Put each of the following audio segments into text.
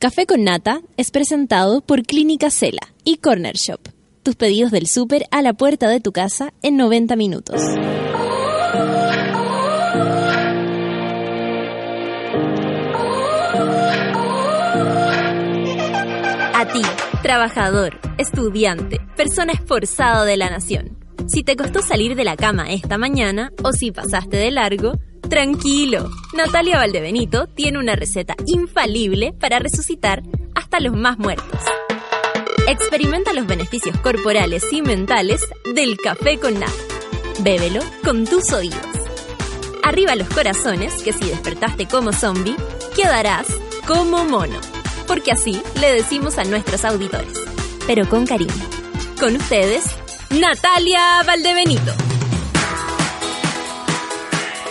Café con Nata es presentado por Clínica Cela y Corner Shop. Tus pedidos del súper a la puerta de tu casa en 90 minutos. A ti, trabajador, estudiante, persona esforzada de la nación. Si te costó salir de la cama esta mañana o si pasaste de largo, tranquilo. Natalia Valdebenito tiene una receta infalible para resucitar hasta los más muertos. Experimenta los beneficios corporales y mentales del café con nata. Bébelo con tus oídos. Arriba los corazones, que si despertaste como zombie, quedarás como mono. Porque así le decimos a nuestros auditores, pero con cariño. Con ustedes, Natalia Valdebenito.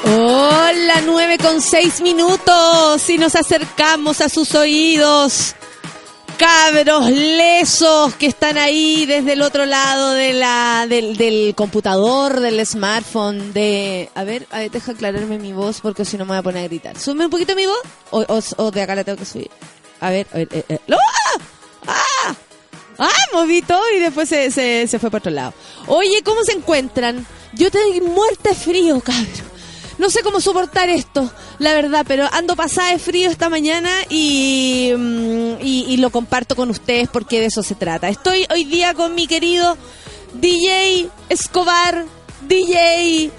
Hola, 9 con 6 minutos y nos acercamos a sus oídos. Cabros lesos que están ahí desde el otro lado de la, del, computador, del smartphone, de... A ver, a ver, deja aclararme mi voz porque si no me voy a poner a gritar. ¿Sube un poquito mi voz? ¿O, o, o de acá la tengo que subir? A ver, a ver... Eh, eh. ¡Ah! ¡Ah! ¡Ah! Moví todo y después se, se, fue para otro lado. Oye, ¿cómo se encuentran? Yo estoy muerta de frío, cabrón. No sé cómo soportar esto, la verdad, pero ando pasada de frío esta mañana y, mm, y, y lo comparto con ustedes porque de eso se trata. Estoy hoy día con mi querido DJ Escobar, DJ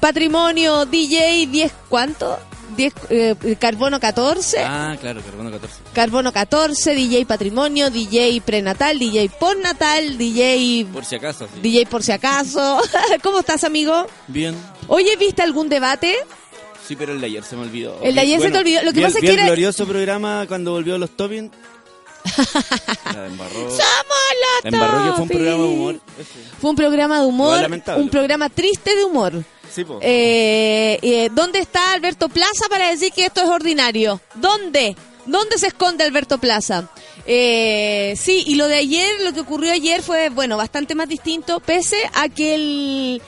Patrimonio, DJ 10, ¿cuánto? 10, eh, Carbono 14. Ah, claro, Carbono 14. Carbono 14, DJ Patrimonio, DJ Prenatal, DJ Postnatal, DJ... Por si acaso, sí. DJ por si acaso. ¿Cómo estás, amigo? Bien. Oye, ¿viste algún debate? Sí, pero el de ayer se me olvidó. El de ayer se te olvidó. Lo que pasa es que el glorioso programa cuando volvió los Tobin. La embarró. ¡Somos los La embarró que fue un programa de humor. Ese. Fue un programa de humor, un programa triste de humor. Sí. Eh, eh, ¿Dónde está Alberto Plaza para decir que esto es ordinario? ¿Dónde? ¿Dónde se esconde Alberto Plaza? Eh, sí, y lo de ayer, lo que ocurrió ayer fue, bueno, bastante más distinto, pese a que el,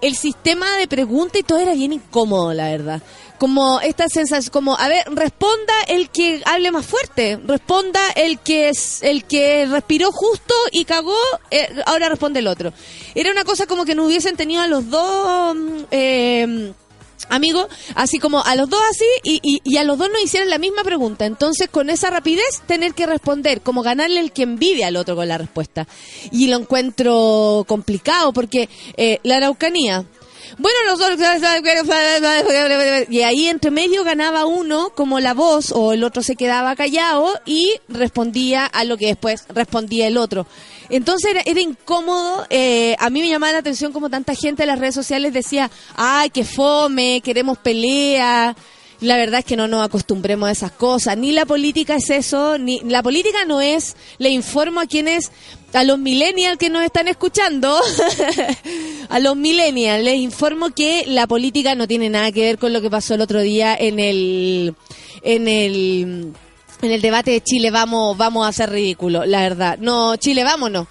el sistema de pregunta y todo era bien incómodo, la verdad. Como esta sensación, como, a ver, responda el que hable más fuerte, responda el que es, el que respiró justo y cagó, eh, ahora responde el otro. Era una cosa como que no hubiesen tenido a los dos, mm, eh, amigo, así como a los dos así y, y, y a los dos nos hicieron la misma pregunta. Entonces, con esa rapidez, tener que responder, como ganarle el que envidia al otro con la respuesta. Y lo encuentro complicado porque eh, la Araucanía. Bueno, los dos... Y ahí entre medio ganaba uno como la voz o el otro se quedaba callado y respondía a lo que después respondía el otro. Entonces era, era incómodo. eh, a mí me llamaba la atención como tanta gente en las redes sociales decía, ay, que fome, queremos pelea. La verdad es que no nos acostumbremos a esas cosas. Ni la política es eso, ni la política no es. Le informo a quienes, a los millennials que nos están escuchando, a los millennials les informo que la política no tiene nada que ver con lo que pasó el otro día en el, en el, en el debate de Chile. Vamos, vamos a hacer ridículo, la verdad. No, Chile, vámonos.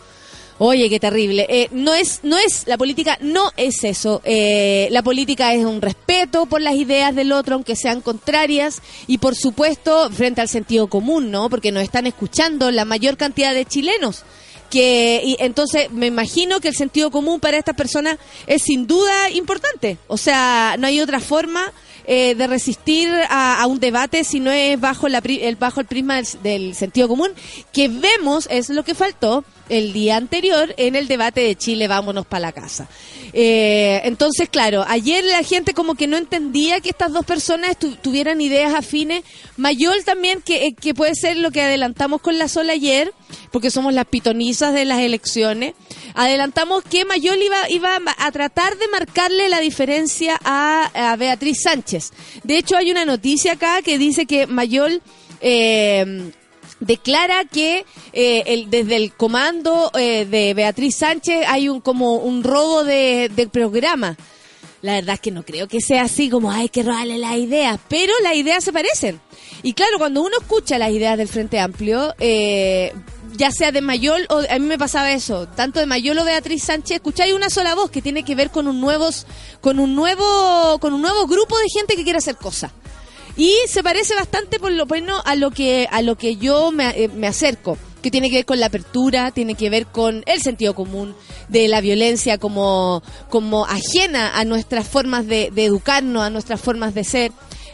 Oye, qué terrible. Eh, no es, no es, la política no es eso. Eh, la política es un respeto por las ideas del otro, aunque sean contrarias, y por supuesto, frente al sentido común, ¿no? Porque nos están escuchando la mayor cantidad de chilenos. Que, y entonces me imagino que el sentido común para estas personas es sin duda importante. O sea, no hay otra forma eh, de resistir a, un debate si no es bajo, la, el, bajo el prisma del, del sentido común, que vemos es lo que faltó el día anterior en el debate de Chile, vámonos para la casa. Eh, entonces, claro, ayer la gente como que no entendía que estas dos personas tu- tuvieran ideas afines. Mayol también, que, eh, que puede ser lo que adelantamos con la sola ayer, porque somos las pitonizas de las elecciones. Adelantamos que Mayol iba, iba a tratar de marcarle la diferencia a, Beatriz Sánchez. De hecho, hay una noticia acá que dice que Mayol... Eh, declara que eh, desde el comando eh, de Beatriz Sánchez hay un como un robo de, programa. La verdad es que no creo que sea así como hay que robarle las ideas, pero las ideas se parecen. Y claro, cuando uno escucha las ideas del Frente Amplio, eh, ya sea de Mayol o a mí me pasaba eso, tanto de Mayol o Beatriz Sánchez, escucháis una sola voz que tiene que ver con un nuevos, con un nuevo, con un nuevo grupo de gente que quiere hacer cosas. Y se parece bastante por lo menos a lo que a lo que yo me, eh, me acerco, que tiene que ver con la apertura, tiene que ver con el sentido común de la violencia como como ajena a nuestras formas de, de educarnos, a nuestras formas de ser,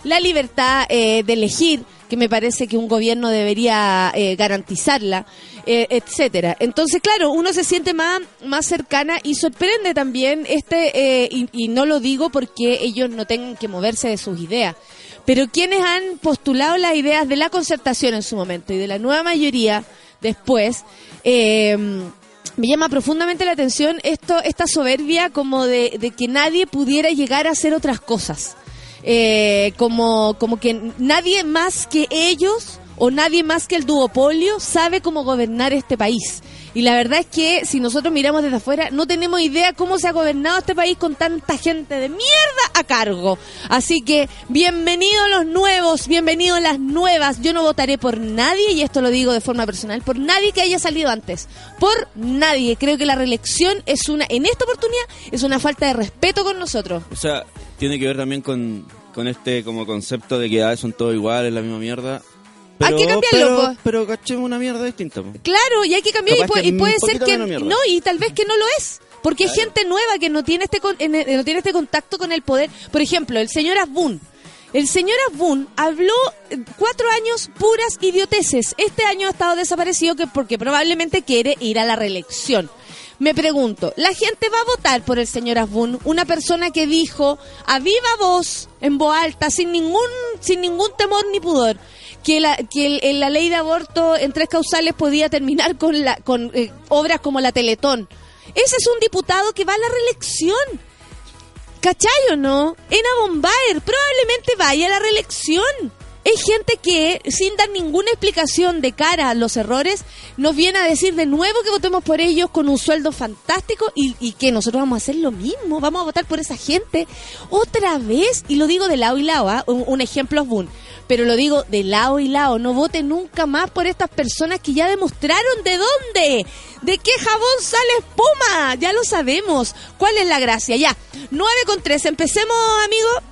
la libertad eh, de elegir, que me parece que un gobierno debería eh, garantizarla, eh, etcétera. Entonces, claro, uno se siente más, más cercana y sorprende también este, eh, y, y no lo digo porque ellos no tengan que moverse de sus ideas, pero quienes han postulado las ideas de la concertación en su momento y de la nueva mayoría después, me llama profundamente la atención esto, esta soberbia como de que nadie pudiera llegar a hacer otras cosas. Eh, como, como que nadie más que ellos o nadie más que el duopolio sabe cómo gobernar este país. Y la verdad es que si nosotros miramos desde afuera, no tenemos idea cómo se ha gobernado este país con tanta gente de mierda a cargo. Así que bienvenidos los nuevos, bienvenidos las nuevas. Yo no votaré por nadie, y esto lo digo de forma personal, por nadie que haya salido antes. Por nadie. Creo que la reelección es una, en esta oportunidad, es una falta de respeto con nosotros. O sea, tiene que ver también con, con este como concepto de que ah, son todos iguales, la misma mierda. Hay que cambiarlo, pero, po. pero cachemos una mierda distinta. po. Claro, y hay que cambiar y, Capaz puede- que y puede un ser que no y tal vez que no lo es, porque hay gente nueva que no tiene este con- en- en- no tiene este contacto con el poder. Por ejemplo, el señor Asbun. El señor Asbun habló eh, cuatro años puras idioteces. Este año ha estado desaparecido que porque probablemente quiere ir a la reelección. Me pregunto, ¿la gente va a votar por el señor Asbun? Una persona que dijo a viva voz, en voz alta, sin ningún, sin ningún temor ni pudor, que la, que el- la ley de aborto en tres causales podía terminar con, la, con eh, obras como la Teletón. Ese es un diputado que va a la reelección. ¿Cachai o no? Ena Bombaer probablemente vaya a la reelección. Hay gente que, sin dar ninguna explicación de cara a los errores, nos viene a decir de nuevo que votemos por ellos con un sueldo fantástico y, que nosotros vamos a hacer lo mismo, vamos a votar por esa gente otra vez. Y lo digo de lado y lado, un, un ejemplo es Boone. Pero lo digo de lado y lado, no vote nunca más por estas personas que ya demostraron de dónde, de qué jabón sale espuma, ya lo sabemos. ¿Cuál es la gracia? Ya, 9 con 3, empecemos amigos.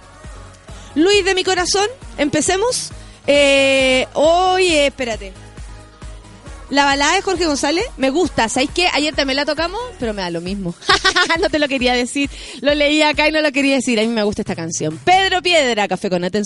Luis de mi corazón, empecemos. Eh, oye, espérate. La balada de Jorge González me gusta. ¿Sabéis qué? Ayer también la tocamos, pero me da lo mismo. no te lo quería decir. Lo leí acá y no lo quería decir. A mí me gusta esta canción. Pedro Piedra, Café con Nata en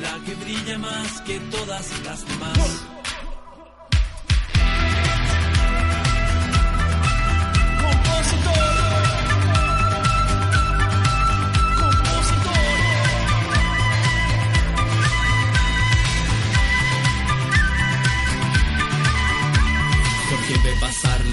la que brilla más que todas las demás.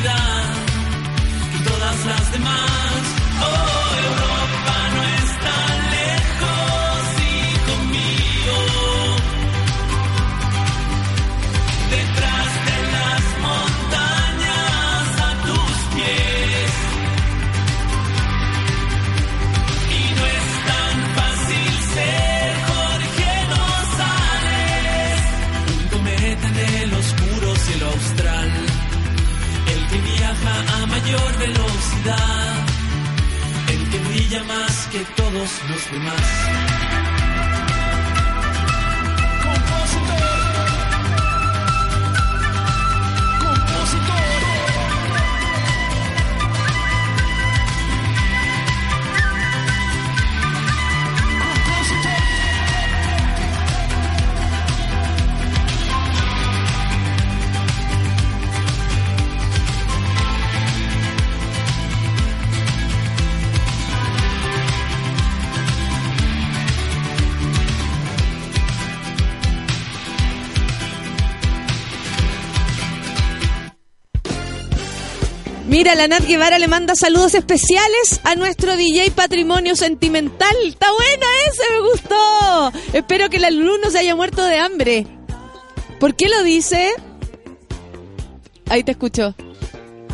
vida que todas las demás. mayor velocidad, el que brilla más que todos los demás. Mira, la Nat Guevara le manda saludos especiales a nuestro DJ Patrimonio Sentimental. Está buena ese, me gustó. Espero que la Lulu no se haya muerto de hambre. ¿Por qué lo dice? Ahí te escucho.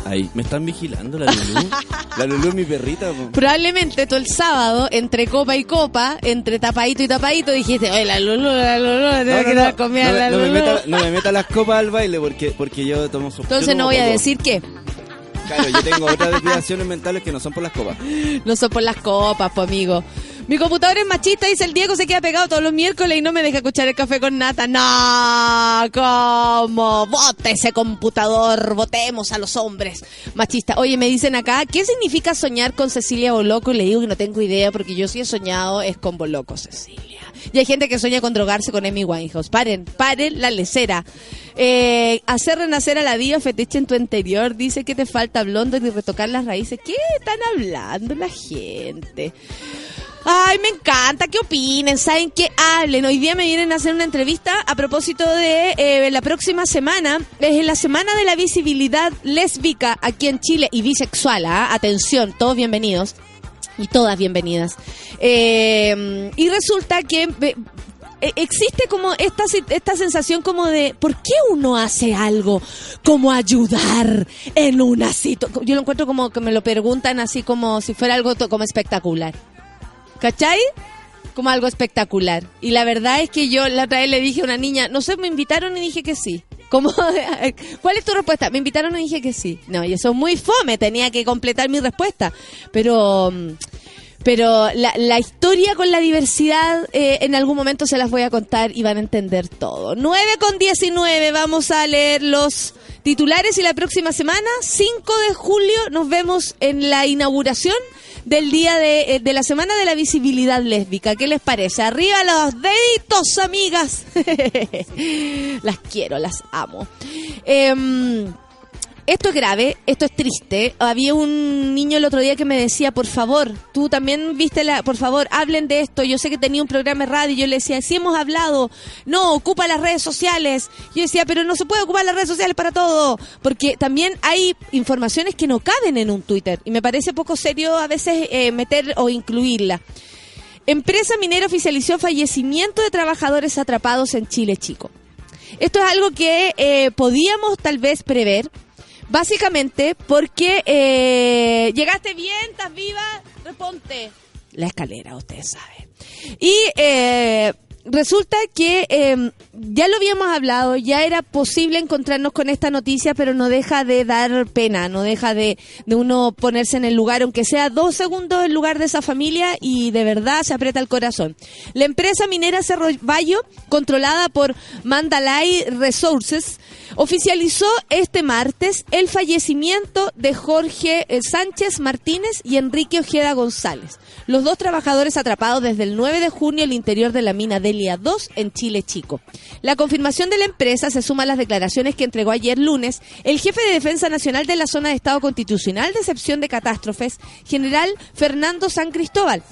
Ahí, me están vigilando la Lulú. la Lulú es mi perrita. po. Probablemente todo el sábado, entre copa y copa, entre tapadito y tapadito, dijiste, oye, la Lulu, la Lulu, tengo No, que no, dar no, a la no me Lulú. meta, no me meta las copas al baile porque, porque yo tomo su Entonces no voy a decir qué. Claro, yo tengo otras desviaciones mentales que no son por las copas. No son por las copas, pues amigo. Mi computador es machista, dice el Diego, se queda pegado todos los miércoles y no me deja escuchar el café con nata. No, ¿cómo? Vote ese computador, votemos a los hombres. Machista. Oye, me dicen acá, ¿qué significa soñar con Cecilia Boloco? Y le digo que no tengo idea porque yo sí he soñado es con Boloco, Cecilia. Y hay gente que sueña con drogarse con Amy Winehouse. Paren, paren la lecera. Eh, hacer renacer a la diva fetiche en tu interior. Dice que te falta blondo y retocar las raíces. ¿Qué están hablando la gente? Ay, me encanta, ¿qué opinen? ¿Saben qué? Hablen. Hoy día me vienen a hacer una entrevista a propósito de eh, la próxima semana. Es la semana de la visibilidad lésbica aquí en Chile y bisexual. ¿ah? Atención, todos bienvenidos y todas bienvenidas. Eh, y resulta que eh, eh, existe como esta, esta sensación como de, ¿por qué uno hace algo como ayudar en una situación? Yo lo encuentro como que me lo preguntan así como si fuera algo como espectacular. ¿Cachai? Como algo espectacular. Y la verdad es que yo la otra vez le dije a una niña, no sé, me invitaron y dije que sí. Como, ¿Cuál es tu respuesta? Me invitaron y dije que sí. No, y eso es muy fome, tenía que completar mi respuesta. Pero, mm, pero la, la historia con la diversidad eh, en algún momento se las voy a contar y van a entender todo. 9 con 19, vamos a leer los titulares y la próxima semana, 5 de julio, nos vemos en la inauguración del día de, eh, de la semana de la visibilidad lésbica. ¿Qué les parece? Arriba los deditos, amigas. las quiero, las amo. Em, esto es grave, esto es triste. Había un niño el otro día que me decía, por favor, tú también viste la, por favor, hablen de esto. Yo sé que tenía un programa de radio y yo le decía, sí hemos hablado, no, ocupa las redes sociales. Yo decía, pero no se puede ocupar las redes sociales para todo, porque también hay informaciones que no caben en un Twitter y me parece poco serio a veces eh, meter o incluirla. Empresa minera oficializó fallecimiento de trabajadores atrapados en Chile, chico. Esto es algo que eh, podíamos tal vez prever, básicamente porque eh, llegaste bien, estás viva, responde. La escalera, ustedes saben. Y eh, resulta que eh, ya lo habíamos hablado, ya era posible encontrarnos con esta noticia, pero no deja de dar pena, no deja de, de uno ponerse en el lugar, aunque sea dos segundos en lugar de esa familia y de verdad se aprieta el corazón. La empresa minera Cerro Bayo, controlada por Mandalay Resources, oficializó este martes el fallecimiento de Jorge eh, Sánchez Martínez y Enrique Ojeda González, los dos trabajadores atrapados desde el 9 de junio al interior de la mina Delia 2 en Chile Chico. La confirmación de la empresa se suma a las declaraciones que entregó ayer lunes el jefe de Defensa Nacional de la Zona de Estado Constitucional de Excepción de Catástrofes, general Fernando San Cristóbal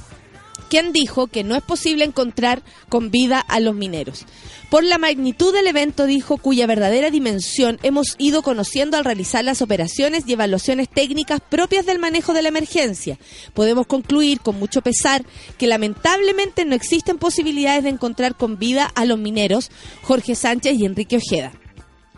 quien dijo que no es posible encontrar con vida a los mineros. Por la magnitud del evento, dijo, cuya verdadera dimensión hemos ido conociendo al realizar las operaciones y evaluaciones técnicas propias del manejo de la emergencia. Podemos concluir con mucho pesar que lamentablemente no existen posibilidades de encontrar con vida a los mineros Jorge Sánchez y Enrique Ojeda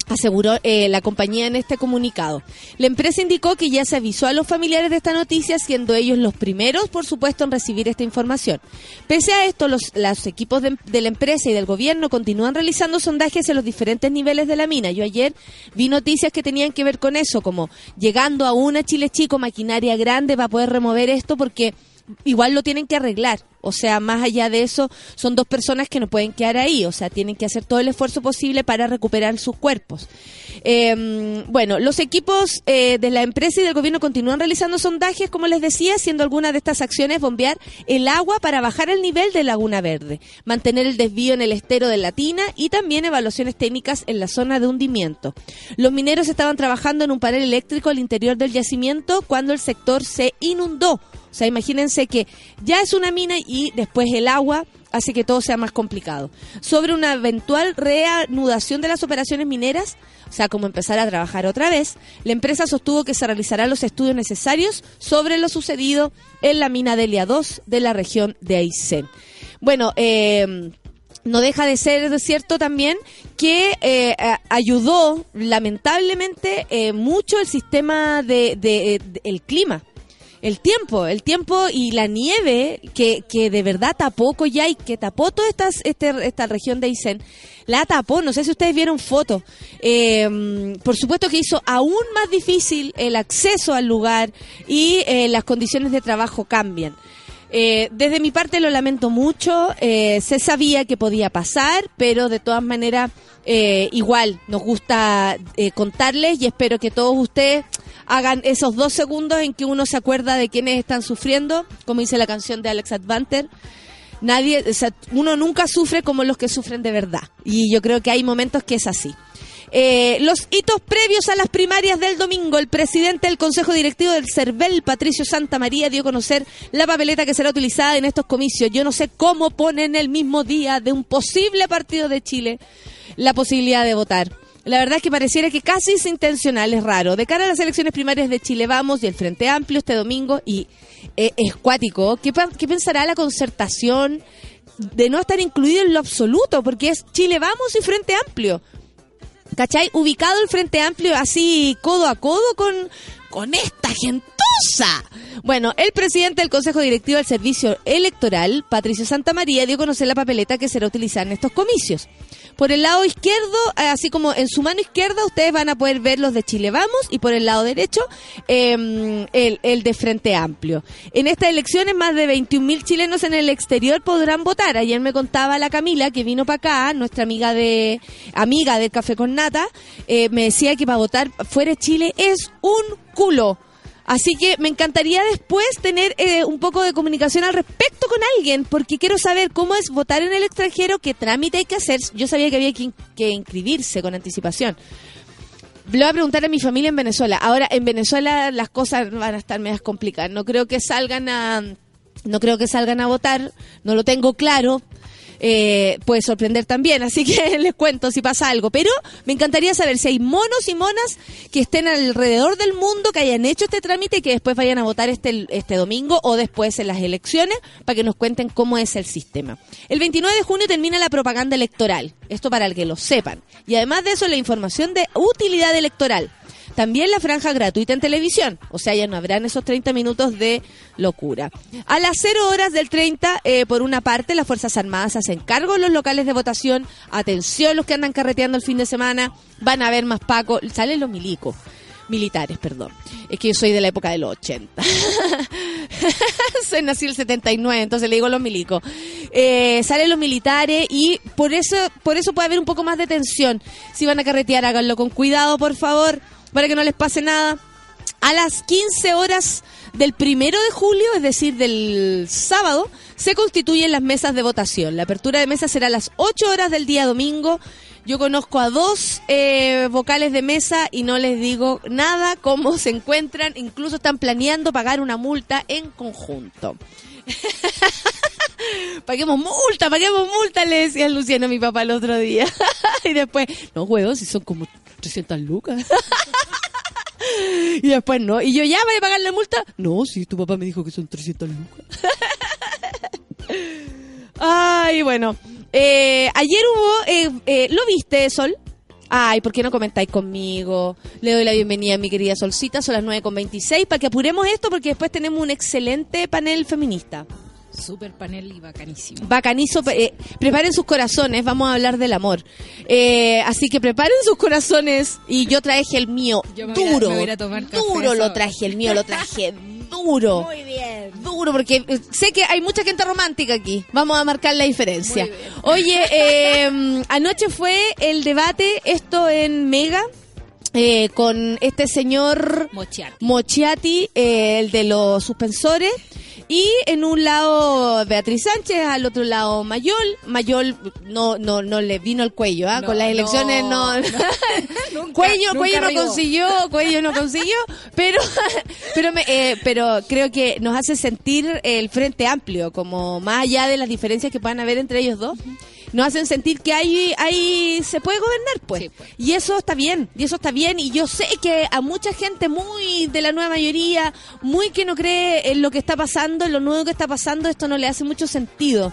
aseguró eh, la compañía en este comunicado. La empresa indicó que ya se avisó a los familiares de esta noticia, siendo ellos los primeros, por supuesto, en recibir esta información. Pese a esto, los, los equipos de, de la empresa y del gobierno continúan realizando sondajes en los diferentes niveles de la mina. Yo ayer vi noticias que tenían que ver con eso, como llegando a una Chile Chico, maquinaria grande para poder remover esto, porque igual lo tienen que arreglar. O sea, más allá de eso, son dos personas que no pueden quedar ahí. O sea, tienen que hacer todo el esfuerzo posible para recuperar sus cuerpos. Eh, bueno, los equipos eh, de la empresa y del gobierno continúan realizando sondajes, como les decía, haciendo algunas de estas acciones bombear el agua para bajar el nivel de Laguna Verde, mantener el desvío en el estero de Latina y también evaluaciones técnicas en la zona de hundimiento. Los mineros estaban trabajando en un panel eléctrico al interior del yacimiento cuando el sector se inundó. Sea, imagínense que ya es una mina y después el agua hace que todo sea más complicado. Sobre una eventual reanudación de las operaciones mineras, o sea, como empezar a trabajar otra vez, la empresa sostuvo que se realizarán los estudios necesarios sobre lo sucedido en la mina Delia 2 de la región de Aysén. Bueno, eh, no deja de ser cierto también que eh, ayudó lamentablemente eh, mucho el sistema de, de- el clima el tiempo el tiempo y la nieve que, que de verdad tapó Coyhai que tapó toda esta, este- esta región de Aysén la tapó. No sé si ustedes vieron fotos. Eh, por supuesto que hizo aún más difícil el acceso al lugar y eh, las condiciones de trabajo cambian. Eh, desde mi parte lo lamento mucho, eh, se sabía que podía pasar, pero de todas maneras eh, igual nos gusta eh, contarles y espero que todos ustedes hagan esos dos segundos en que uno se acuerda de quienes están sufriendo, como dice la canción de Alex Advanter. Nadie, o sea, uno nunca sufre como los que sufren de verdad. Y yo creo que hay momentos que es así. Eh, los hitos previos a las primarias del domingo, el presidente del Consejo Directivo del CERVEL, Patricio Santa María, dio a conocer la papeleta que será utilizada en estos comicios. Yo no sé cómo ponen el mismo día de un posible partido de Chile la posibilidad de votar. La verdad es que pareciera que casi es intencional, es raro. De cara a las elecciones primarias de Chile Vamos y el Frente Amplio este domingo, y eh, es cuático, ¿qué, pa- ¿qué pensará la concertación de no estar incluido en lo absoluto? Porque es Chile Vamos y Frente Amplio. ¿Cachai? Ubicado el Frente Amplio así codo a codo con, con esta gentuza. Bueno, el presidente del Consejo Directivo del Servicio Electoral, Patricio Santamaría, dio a conocer la papeleta que será utilizada en estos comicios. Por el lado izquierdo, eh, así como en su mano izquierda, ustedes van a poder ver los de Chile Vamos y por el lado derecho, eh, el, el de Frente Amplio. En estas elecciones, más de 21.000 chilenos en el exterior podrán votar. Ayer me contaba la Camila, que vino para acá, nuestra amiga de amiga del Café con Nata, eh, me decía que para votar fuera de Chile es un culo. Así que me encantaría después tener eh, un poco de comunicación al respecto con alguien, porque quiero saber cómo es votar en el extranjero, qué trámite hay que hacer. Yo sabía que había que, in- que inscribirse con anticipación. Le voy a preguntar a mi familia en Venezuela. Ahora, en Venezuela las cosas van a estar medias complicadas. No creo que salgan a, no creo que salgan a votar. No lo tengo claro. Eh, puede sorprender también, así que les cuento si pasa algo. Pero me encantaría saber si hay monos y monas que estén alrededor del mundo, que hayan hecho este trámite y que después vayan a votar este, este domingo o después en las elecciones para que nos cuenten cómo es el sistema. El 29 de junio termina la propaganda electoral. Esto para el que lo sepan. Y además de eso, la información de utilidad electoral. También la franja gratuita en televisión. O sea, ya no habrán esos 30 minutos de locura. A las 0 horas del 30, eh, por una parte, las Fuerzas Armadas hacen cargo de los locales de votación. Atención los que andan carreteando el fin de semana. Van a ver más Paco. Salen los milicos. Militares, perdón. Es que yo soy de la época de los 80. soy nací el 79, entonces le digo los milicos. Eh, salen los militares y por eso, por eso puede haber un poco más de tensión. Si van a carretear, háganlo con cuidado, por favor, para que no les pase nada. A las 15 horas del primero de julio, es decir, del sábado, se constituyen las mesas de votación. La apertura de mesa será a las 8 horas del día domingo. Yo conozco a dos eh, vocales de mesa y no les digo nada cómo se encuentran. Incluso están planeando pagar una multa en conjunto. paguemos multa, paguemos multa, le decía Luciano a mi papá el otro día. y después, no, huevón, si son como 300 lucas. y después no. Y yo, ¿ya a pagar la multa? No, si tu papá me dijo que son 300 lucas. Ay, bueno. Eh, ayer hubo... eh, eh, ¿Lo viste, Sol? Ay, ¿por qué no comentáis conmigo? Le doy la bienvenida a mi querida Solcita, son las 9.26, para que apuremos esto porque después tenemos un excelente panel feminista. Super panel y bacanísimo. Bacanizo, eh, preparen sus corazones, vamos a hablar del amor. Eh, así que preparen sus corazones y yo traje el mío Yo me voy a- duro. me voy a tomar café duro lo traje, el mío lo traje duro. Muy bien. Duro. duro porque eh, sé que hay mucha gente romántica aquí. Vamos a marcar la diferencia. Oye, eh, anoche fue el debate, esto en Mega, eh, con este señor Mochiati. Mochiati, eh, el de los suspensores. Y en un lado Beatriz Sánchez, al otro lado Mayol. Mayol no no no le vino el cuello, ¿ah? No, con las elecciones no. Nunca- cuello nunca cuello no consiguió, cuello no consiguió, pero pero me- eh, pero creo que nos hace sentir el frente amplio, como más allá de las diferencias que puedan haber entre ellos dos. Nos hacen sentir que ahí, ahí se puede gobernar, pues. Sí, pues. Y eso está bien, y eso está bien. Y yo sé que a mucha gente muy de la nueva mayoría, muy que no cree en lo que está pasando, en lo nuevo que está pasando, esto no le hace mucho sentido.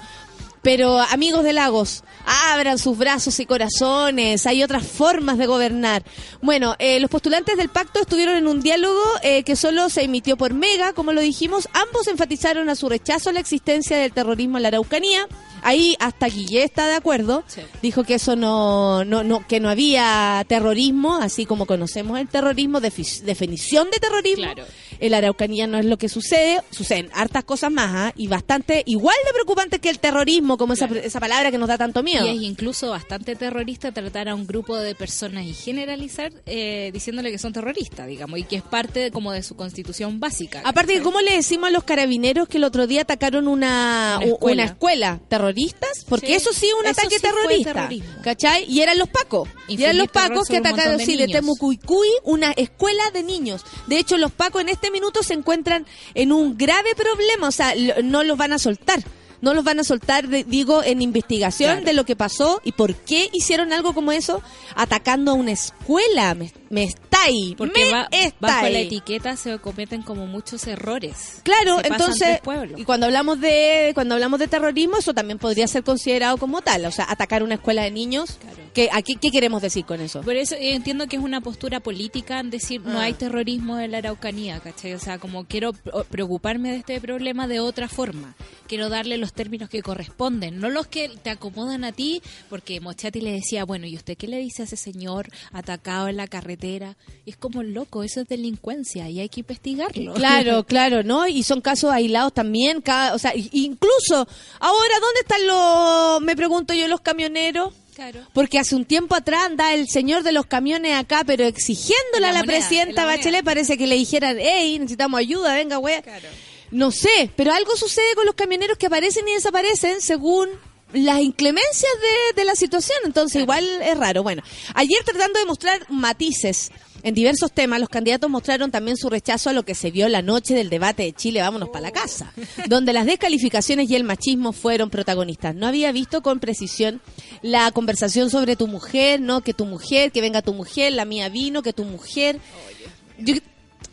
Pero amigos de Lagos, abran sus brazos y corazones, hay otras formas de gobernar. Bueno, eh, los postulantes del pacto estuvieron en un diálogo eh, que solo se emitió por Mega, como lo dijimos, ambos enfatizaron a su rechazo a la existencia del terrorismo en la Araucanía. Ahí hasta Guillé está de acuerdo, Sí. dijo que eso no, no, no, que no había terrorismo, así como conocemos el terrorismo, defi- definición de terrorismo. Claro. En la Araucanía no es lo que sucede, suceden hartas cosas más ¿ah? y bastante igual de preocupante que el terrorismo, como esa, esa palabra que nos da tanto miedo. Y es incluso bastante terrorista tratar a un grupo de personas y generalizar eh, diciéndole que son terroristas, digamos, y que es parte de- como de su constitución básica. Aparte. ¿cómo le decimos a los carabineros que el otro día atacaron una, Una escuela. una escuela? ¿Terroristas? Porque Sí, eso sí es un eso ataque sí terrorista. ¿Cachai? Y eran los pacos. Y eran los pacos que atacaron, de sí, de niños. Temucuicuy, una escuela de niños. De hecho, los pacos en este minuto se encuentran en un grave problema. O sea, no los van a soltar. No los van a soltar, de- digo, en investigación Claro. de lo que pasó y por qué hicieron algo como eso, atacando a una escuela. Me, me está ahí. Porque me va- está bajo la etiqueta se cometen como muchos errores. Claro, entonces, y cuando hablamos de cuando hablamos de terrorismo, eso también podría ser considerado como tal, o sea, atacar una escuela de niños. Claro. ¿Qué, aquí, ¿Qué queremos decir con eso? Por eso yo entiendo que es una postura política en decir no Ah. hay terrorismo en la Araucanía, ¿cachai? O sea, como quiero preocuparme de este problema de otra forma. Quiero darle los términos que corresponden, no los que te acomodan a ti, porque Mochati le decía, bueno, ¿y usted qué le dice a ese señor atacado en la carretera? Y es como loco, eso es delincuencia y hay que investigarlo. Claro, claro, ¿no? Y son casos aislados también, cada, o sea, incluso ahora ¿dónde están los me pregunto yo los camioneros? Claro. Porque hace un tiempo atrás anda el señor de los camiones acá, pero exigiéndole La a la moneda, presidenta. Bachelet, parece que le dijeran, hey, necesitamos ayuda, venga, güey. Claro. No sé, pero algo sucede con los camioneros que aparecen y desaparecen según las inclemencias de, de la situación. Entonces, igual es raro. Bueno, ayer tratando de mostrar matices en diversos temas, los candidatos mostraron también su rechazo a lo que se vio la noche del debate de Chile, vámonos para la casa, donde las descalificaciones y el machismo fueron protagonistas. No había visto con precisión la conversación sobre tu mujer, no que tu mujer, que venga tu mujer, la mía vino, que tu mujer. Yo,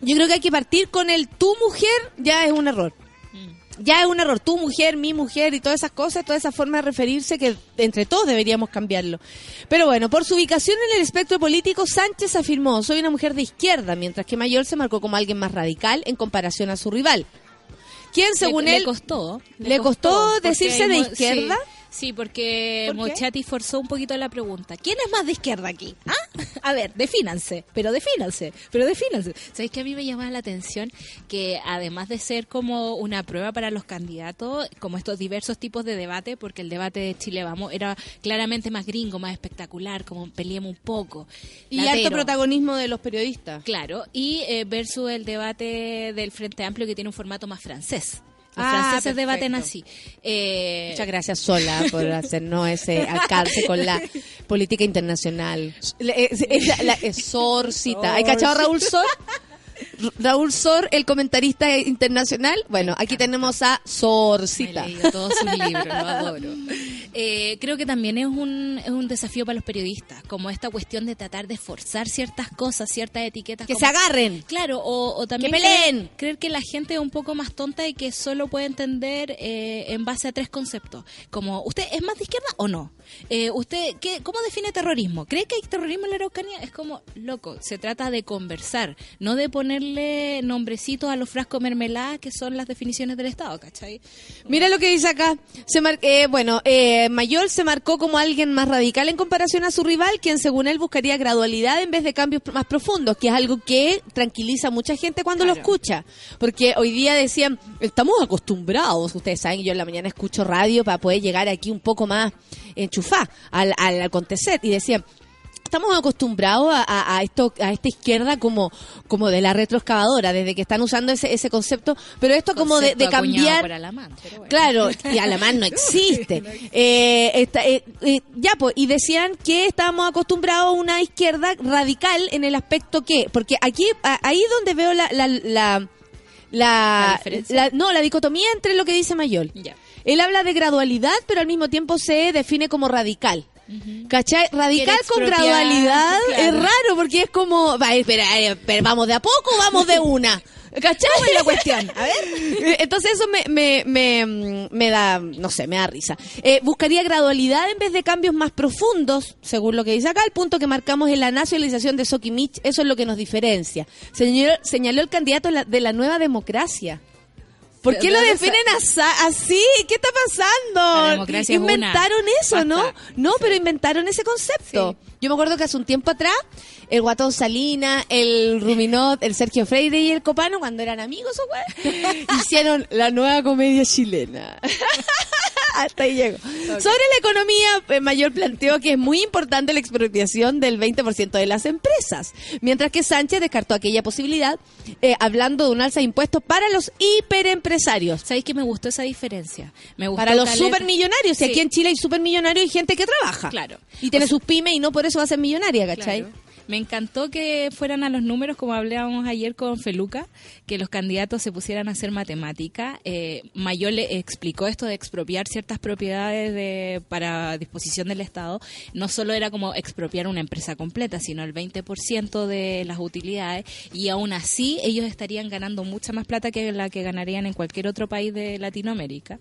yo creo que hay que partir con el tu mujer, ya es un error. Ya es un error, tu mujer, mi mujer y todas esas cosas, toda esa forma de referirse que entre todos deberíamos cambiarlo. Pero bueno, por su ubicación en el espectro político, Sánchez afirmó, soy una mujer de izquierda, mientras que Mayor se marcó como alguien más radical en comparación a su rival. ¿Quién, según le, él, le costó. ¿Le costó decirse de izquierda? Sí, sí, porque ¿Por? Mochati forzó un poquito la pregunta. ¿Quién es más de izquierda aquí? ¿Ah? A ver, defínanse, pero defínanse, pero defínanse. ¿Sabéis que a mí me llamaba la atención que además de ser como una prueba para los candidatos, como estos diversos tipos de debate, porque el debate de Chile Vamos era claramente más gringo, más espectacular, como peleemos un poco. y alto protagonismo de los periodistas? Claro, y eh, versus el debate del Frente Amplio que tiene un formato más francés. Los Ah, franceses debaten perfecto. así. Eh, Muchas gracias, Sola, por hacernos ese alcance con la política internacional. Es, es la- es Sorcita. ¿Hay cachado a Raúl Sor? Raúl Sor, el comentarista internacional. Bueno, aquí tenemos a me he Sorcita. todos sus libros, lo adoro. Eh, creo que también es un, es un desafío para los periodistas, como esta cuestión de tratar de forzar ciertas cosas, ciertas etiquetas. Que como- se agarren. Claro, o, o también ¡Que peleen! Creer, creer que la gente es un poco más tonta y que solo puede entender eh, en base a tres conceptos. Como, ¿usted es más de izquierda o no? Eh, ¿Usted qué, cómo define terrorismo? ¿Cree que hay terrorismo en la Araucanía? Es como, loco, se trata de conversar, no de ponerle nombrecitos a los frascos mermelada que son las definiciones del Estado, ¿cachai? Mira lo que dice acá. Se mar- eh, bueno, eh, Mayor se marcó como alguien más radical en comparación a su rival, quien según él buscaría gradualidad en vez de cambios más profundos, que es algo que tranquiliza a mucha gente cuando lo escucha. Porque hoy día decían, estamos acostumbrados, ustedes saben, yo en la mañana escucho radio para poder llegar aquí un poco más enchufá al, al acontecer, y decían, estamos acostumbrados a, a- a esto a esta izquierda como como de la retroexcavadora desde que están usando ese, ese concepto pero esto como de, de cambiar por Alamán, bueno. Claro, y Alamán no existe. Eh, esta- eh, eh, ya, pues, y decían que estábamos acostumbrados a una izquierda radical en el aspecto que, porque aquí, a- ahí donde veo la, la, la, la- ¿La no, la dicotomía entre lo que dice Mayol. Ya. Él habla de gradualidad, pero al mismo tiempo se define como radical. ¿Cachai? Radical con gradualidad claro. es raro porque es como, va, espera, eh, vamos de a poco vamos de una. ¿Cachai? la cuestión? A ver. Entonces eso me, me, me, me da, no sé, me da risa. Eh, buscaría gradualidad en vez de cambios más profundos, según lo que dice acá, el punto que marcamos en la nacionalización de Sokimich, eso es lo que nos diferencia. Señaló, señaló el candidato de la nueva democracia. ¿Por ¿De qué lo definen así? ¿Qué está pasando? Es. Inventaron eso, ¿no? No, pero inventaron ese concepto. Yo me acuerdo que hace un tiempo atrás, el Guatón Salina, el Ruminot, el Sergio Freire y el Copano, cuando eran amigos, o hicieron la nueva comedia chilena. Hasta ahí llego. Sobre la economía, eh, Mayor planteó que es muy importante la expropiación del 20% de las empresas, mientras que Sánchez descartó aquella posibilidad, eh, hablando de un alza de impuestos para los hiperempresarios. ¿Sabéis que me gustó esa diferencia? Me gustó Para los caleta. supermillonarios, y Sí. aquí en Chile hay supermillonarios y gente que trabaja. Claro. Y tiene O sea- sus pymes y no por eso va a ser millonaria, ¿cachai? Claro. Me encantó que fueran a los números, como hablábamos ayer con Feluca, que los candidatos se pusieran a hacer matemática. Eh, Mayor le explicó esto de expropiar ciertas propiedades de, para disposición del Estado. No solo era como expropiar una empresa completa, sino el 20% de las utilidades. Y aún así, ellos estarían ganando mucha más plata que la que ganarían en cualquier otro país de Latinoamérica.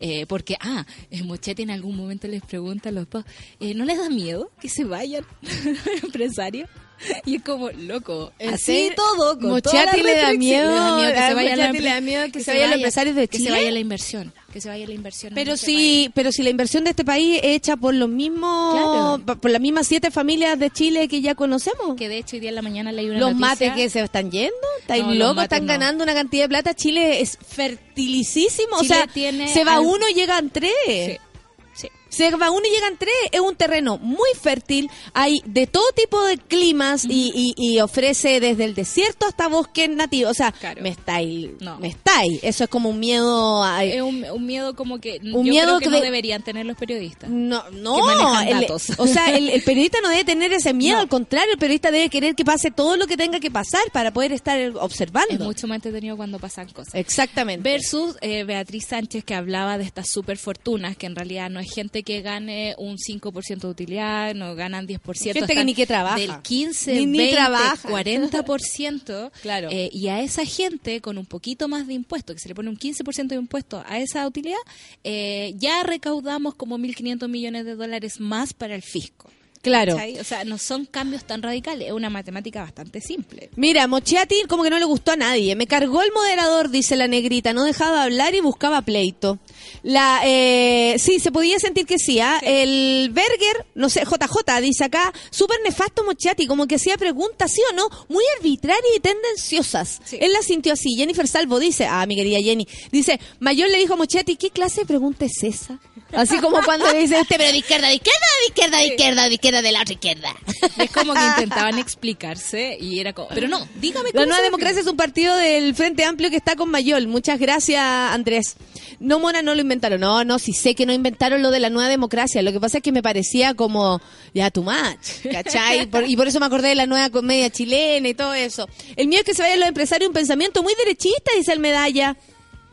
Eh, porque, ah, eh, Mochetti en algún momento les pregunta a los dos, eh, ¿no les da miedo que se vayan empresarios? Y es como, loco, ¿En así todo, con la le da miedo, Le da miedo que se Mochetti los le da empre- miedo que se vayan los empresarios de Que Chile. se vaya la inversión, que se vaya la inversión. Pero este sí, pero si la inversión de este país es hecha por los mismos, Claro. por las mismas siete familias de Chile que ya conocemos. Que de hecho hoy día en la mañana leí una los noticia- mates que se están yendo, estáis No, locos, están no. ganando una cantidad de plata. Chile es fertilicísimo, Chile o sea, tiene se va al- uno y llegan tres. Sí. Se va uno y llegan tres. Es un terreno muy fértil. Hay de todo tipo de climas y, y- y ofrece desde el desierto hasta bosques nativos. O sea, Claro. me estáis. No. Me estáis. Eso es como un miedo. a- Es un, un miedo como que Un yo miedo creo que que no de- deberían tener los periodistas. no, no, el- datos. o sea, el, el periodista no debe tener ese miedo, No. al contrario, el periodista debe querer que pase todo lo que tenga que pasar para poder estar observando. Es mucho más entretenido cuando pasan cosas. Exactamente. Versus eh, Beatriz Sánchez que hablaba de estas super fortunas, que en realidad no es gente que gane un 5% de utilidad, no ganan 10%. Gente que están ni que trabaja. Del 15, Ni- ni 20, trabaja. 40%. Claro. eh, y a esa gente con un poquito más de impuesto, que se le pone un 15% de impuesto a esa utilidad, eh, ya recaudamos como 1.500 millones de dólares más para el fisco. Claro. ¿Cachai? O sea, no son cambios tan radicales, es una matemática bastante simple. Mira, Mochetti como que no le gustó a nadie. Me cargó el moderador, dice la negrita. No dejaba hablar y buscaba pleito. La, eh, sí, se podía sentir que sí. ¿ah? El Berger, no sé, JJ, dice acá, súper nefasto Mochetti, como que hacía preguntas, ¿sí o no? Muy arbitrarias y tendenciosas. Sí. Él la sintió así. Jennifer Salvo dice, ah, mi querida Jenny, dice, Mayor le dijo a Mochetti, ¿qué clase de pregunta es esa? Así como cuando le dice usted, pero de izquierda, de izquierda, de izquierda, de izquierda, de izquierda, de la otra izquierda. Es como que intentaban explicarse y era como, pero no, dígame La cómo Nueva se Democracia es un partido del Frente Amplio que está con Mayol. Muchas gracias, Andrés. No, Mona, no lo inventaron. No, no, sí sé que no inventaron lo de la Nueva Democracia. Lo que pasa es que me parecía como, ya, too much, ¿cachai? Por- y por eso me acordé de la nueva comedia chilena y todo eso. El mío es que se vayan los empresarios un pensamiento muy derechista, dice el Medalla.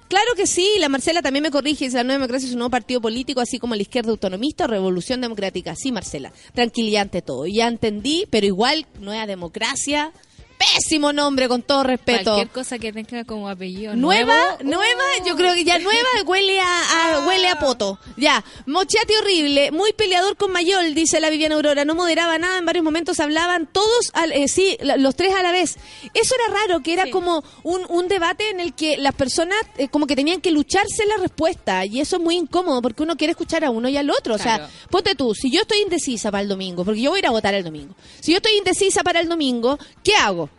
Claro que sí, la Marcela también me corrige, dice la Nueva Democracia es un nuevo partido político, así como la izquierda autonomista o Revolución Democrática. Sí, Marcela, tranquilidad ante todo. Ya entendí, pero igual, Nueva Democracia, pésimo nombre, con todo respeto. Cualquier cosa que tenga como apellido Nueva, nuevo, nueva, oh. yo creo que ya nueva huele a, a- huele a poto. Ya, Mochati horrible, muy peleador con Mayol, dice la Viviana Aurora, no moderaba nada, en varios momentos hablaban todos, al- eh, sí, los tres a la vez. Eso era raro, que era Sí. como un, un debate en el que las personas eh, como que tenían que lucharse la respuesta y eso es muy incómodo porque uno quiere escuchar a uno y al otro. O sea, ponte tú, si yo estoy indecisa para el domingo, porque yo voy a ir a votar el domingo, si yo estoy indecisa para el domingo, ¿qué hago?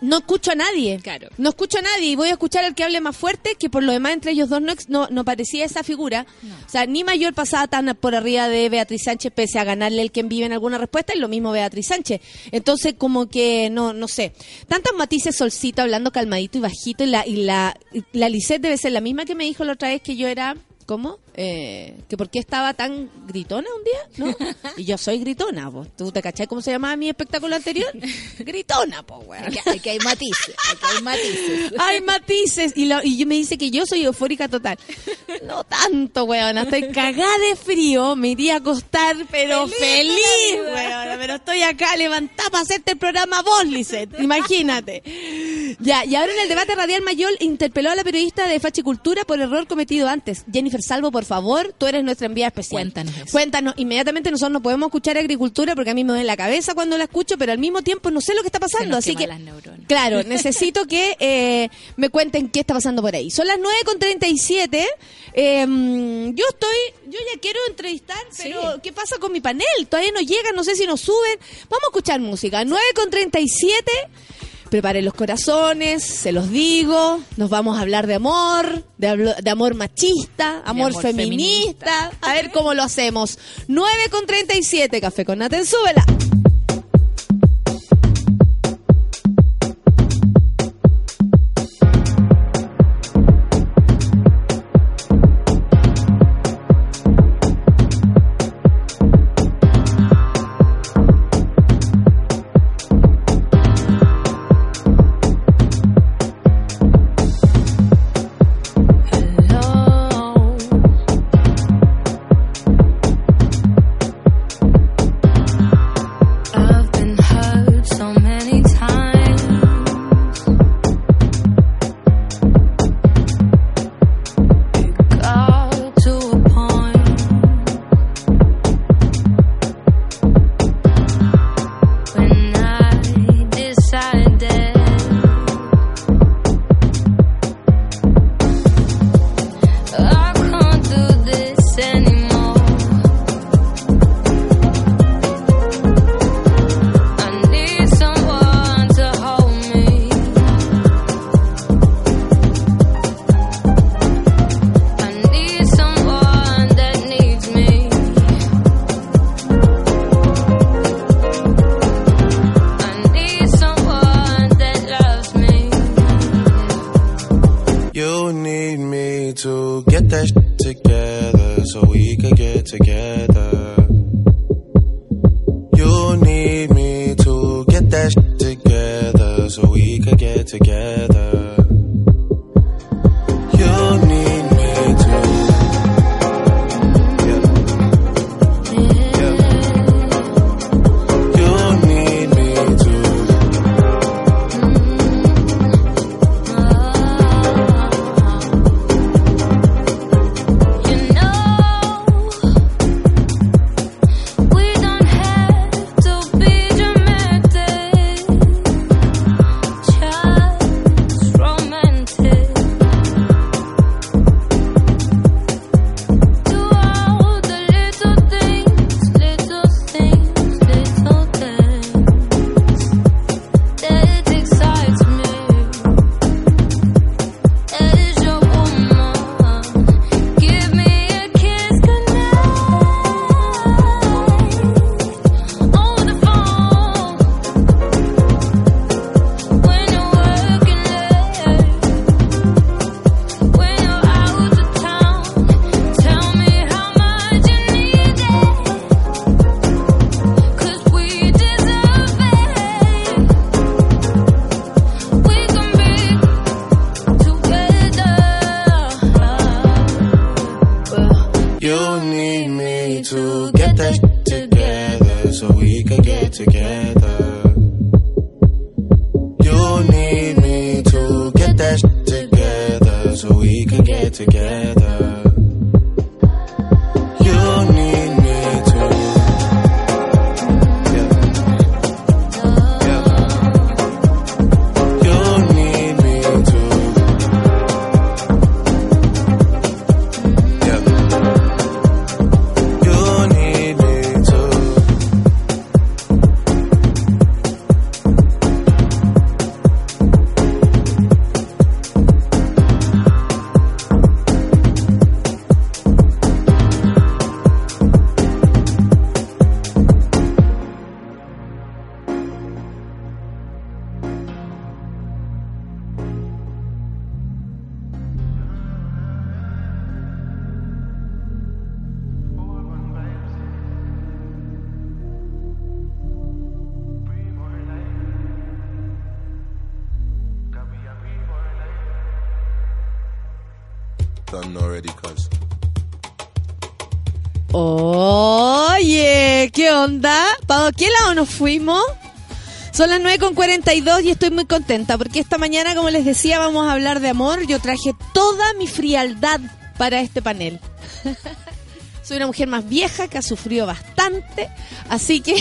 No escucho a nadie. Claro. No escucho a nadie y voy a escuchar al que hable más fuerte, que por lo demás entre ellos dos no, no, no parecía esa figura. O sea, ni Mayor pasaba tan por arriba de Beatriz Sánchez pese a ganarle el quien vive en alguna respuesta y lo mismo Beatriz Sánchez. Entonces, como que, no no sé. Tantos matices solcito hablando calmadito y bajito y la, y la, y la Lisette debe ser la misma que me dijo la otra vez que yo era... ¿Cómo? Eh, que por qué estaba tan gritona un día, ¿no? Y yo soy gritona, pues. ¿Tú te cachai cómo se llamaba mi espectáculo anterior? Gritona, pues, weón. Aquí, aquí hay matices, aquí hay matices. Hay matices. Y, lo- y me dice que yo soy eufórica total. No tanto, weona. Estoy cagada de frío. Me iría a acostar, pero feliz, weona. Pero estoy acá levantada para hacerte el programa vos, Lisette. Imagínate. Ya, y ahora en el debate radial Mayol interpeló a la periodista de Fachicultura por error cometido antes. Jennifer Salvo, por favor, tú eres nuestra enviada especial. Cuéntanos eso. Cuéntanos. Inmediatamente nosotros no podemos escuchar agricultura porque a mí me duele la cabeza cuando la escucho, pero al mismo tiempo no sé lo que está pasando. nos Así que las neuronas. Claro, necesito que eh, me cuenten qué está pasando por ahí. Son las 9.37. Eh, yo estoy, yo ya quiero entrevistar, pero Sí. ¿qué pasa con mi panel? Todavía no llegan, no sé si nos suben. Vamos a escuchar música. 9.37. Preparen los corazones, se los digo. Nos vamos a hablar de amor, de, hablo- de amor machista, amor, amor feminista. A ver cómo lo hacemos. 9.37, café con Naten, súbela. Son las 9.42 y estoy muy contenta porque esta mañana, como les decía, vamos a hablar de amor. Yo traje toda mi frialdad para este panel. Soy una mujer más vieja que ha sufrido bastante, así que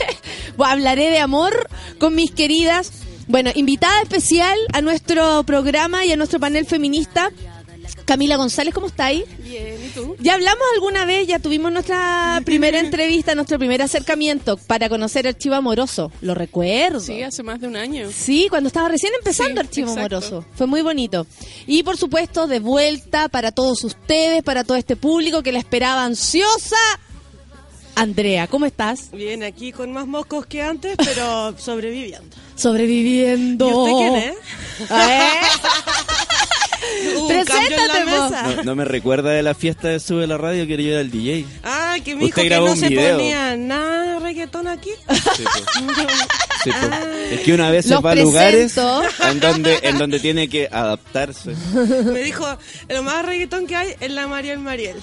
hablaré de amor con mis queridas, bueno, invitada especial a nuestro programa y a nuestro panel feminista. Camila González, ¿cómo? Bien, ¿y tú? Ya hablamos alguna vez, ya tuvimos nuestra primera entrevista, nuestro primer acercamiento para conocer Archivo Amoroso. Lo recuerdo. Sí, hace más de un año. Sí, cuando estaba recién empezando Sí, Archivo exacto. Amoroso. Fue muy bonito. Y por supuesto, de vuelta para todos ustedes, para todo este público que la esperaba ansiosa. Andrea, ¿cómo estás? Bien, aquí con más moscos que antes, pero sobreviviendo. Sobreviviendo. ¿Y usted quién es? A Preséntate, mesa. No, no me recuerda de la fiesta de Sube la Radio que yo era el DJ. Ah, que me Usted dijo que grabó no un se video. ponía nada de reggaetón aquí. Sí, po. Sí, po. Es que una vez se va a lugares en donde, en donde tiene que adaptarse. Me dijo, lo más reggaetón que hay es la Mariel Mariel.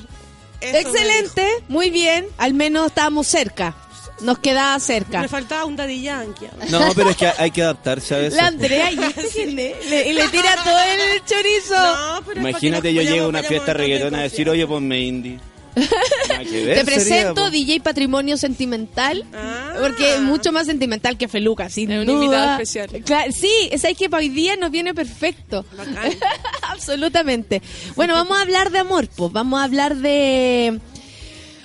Eso Excelente, muy bien. Al menos estábamos cerca. Nos quedaba dijo. cerca. Me faltaba un Daddy Yankee. No, pero es que hay que adaptarse a veces. La Andrea y le, y le tira todo el chorizo. No, pero Imagínate yo llego a una fiesta reggaetona a decir, oye, ponme indie. Ver, Te sería, presento. DJ Patrimonio Sentimental, Ah. porque es mucho más sentimental que Feluca, sin Es un duda. invitado especial. Claro, sí, es que para hoy día nos viene perfecto. Absolutamente. Bueno, vamos a hablar de amor, pues. Vamos a hablar de.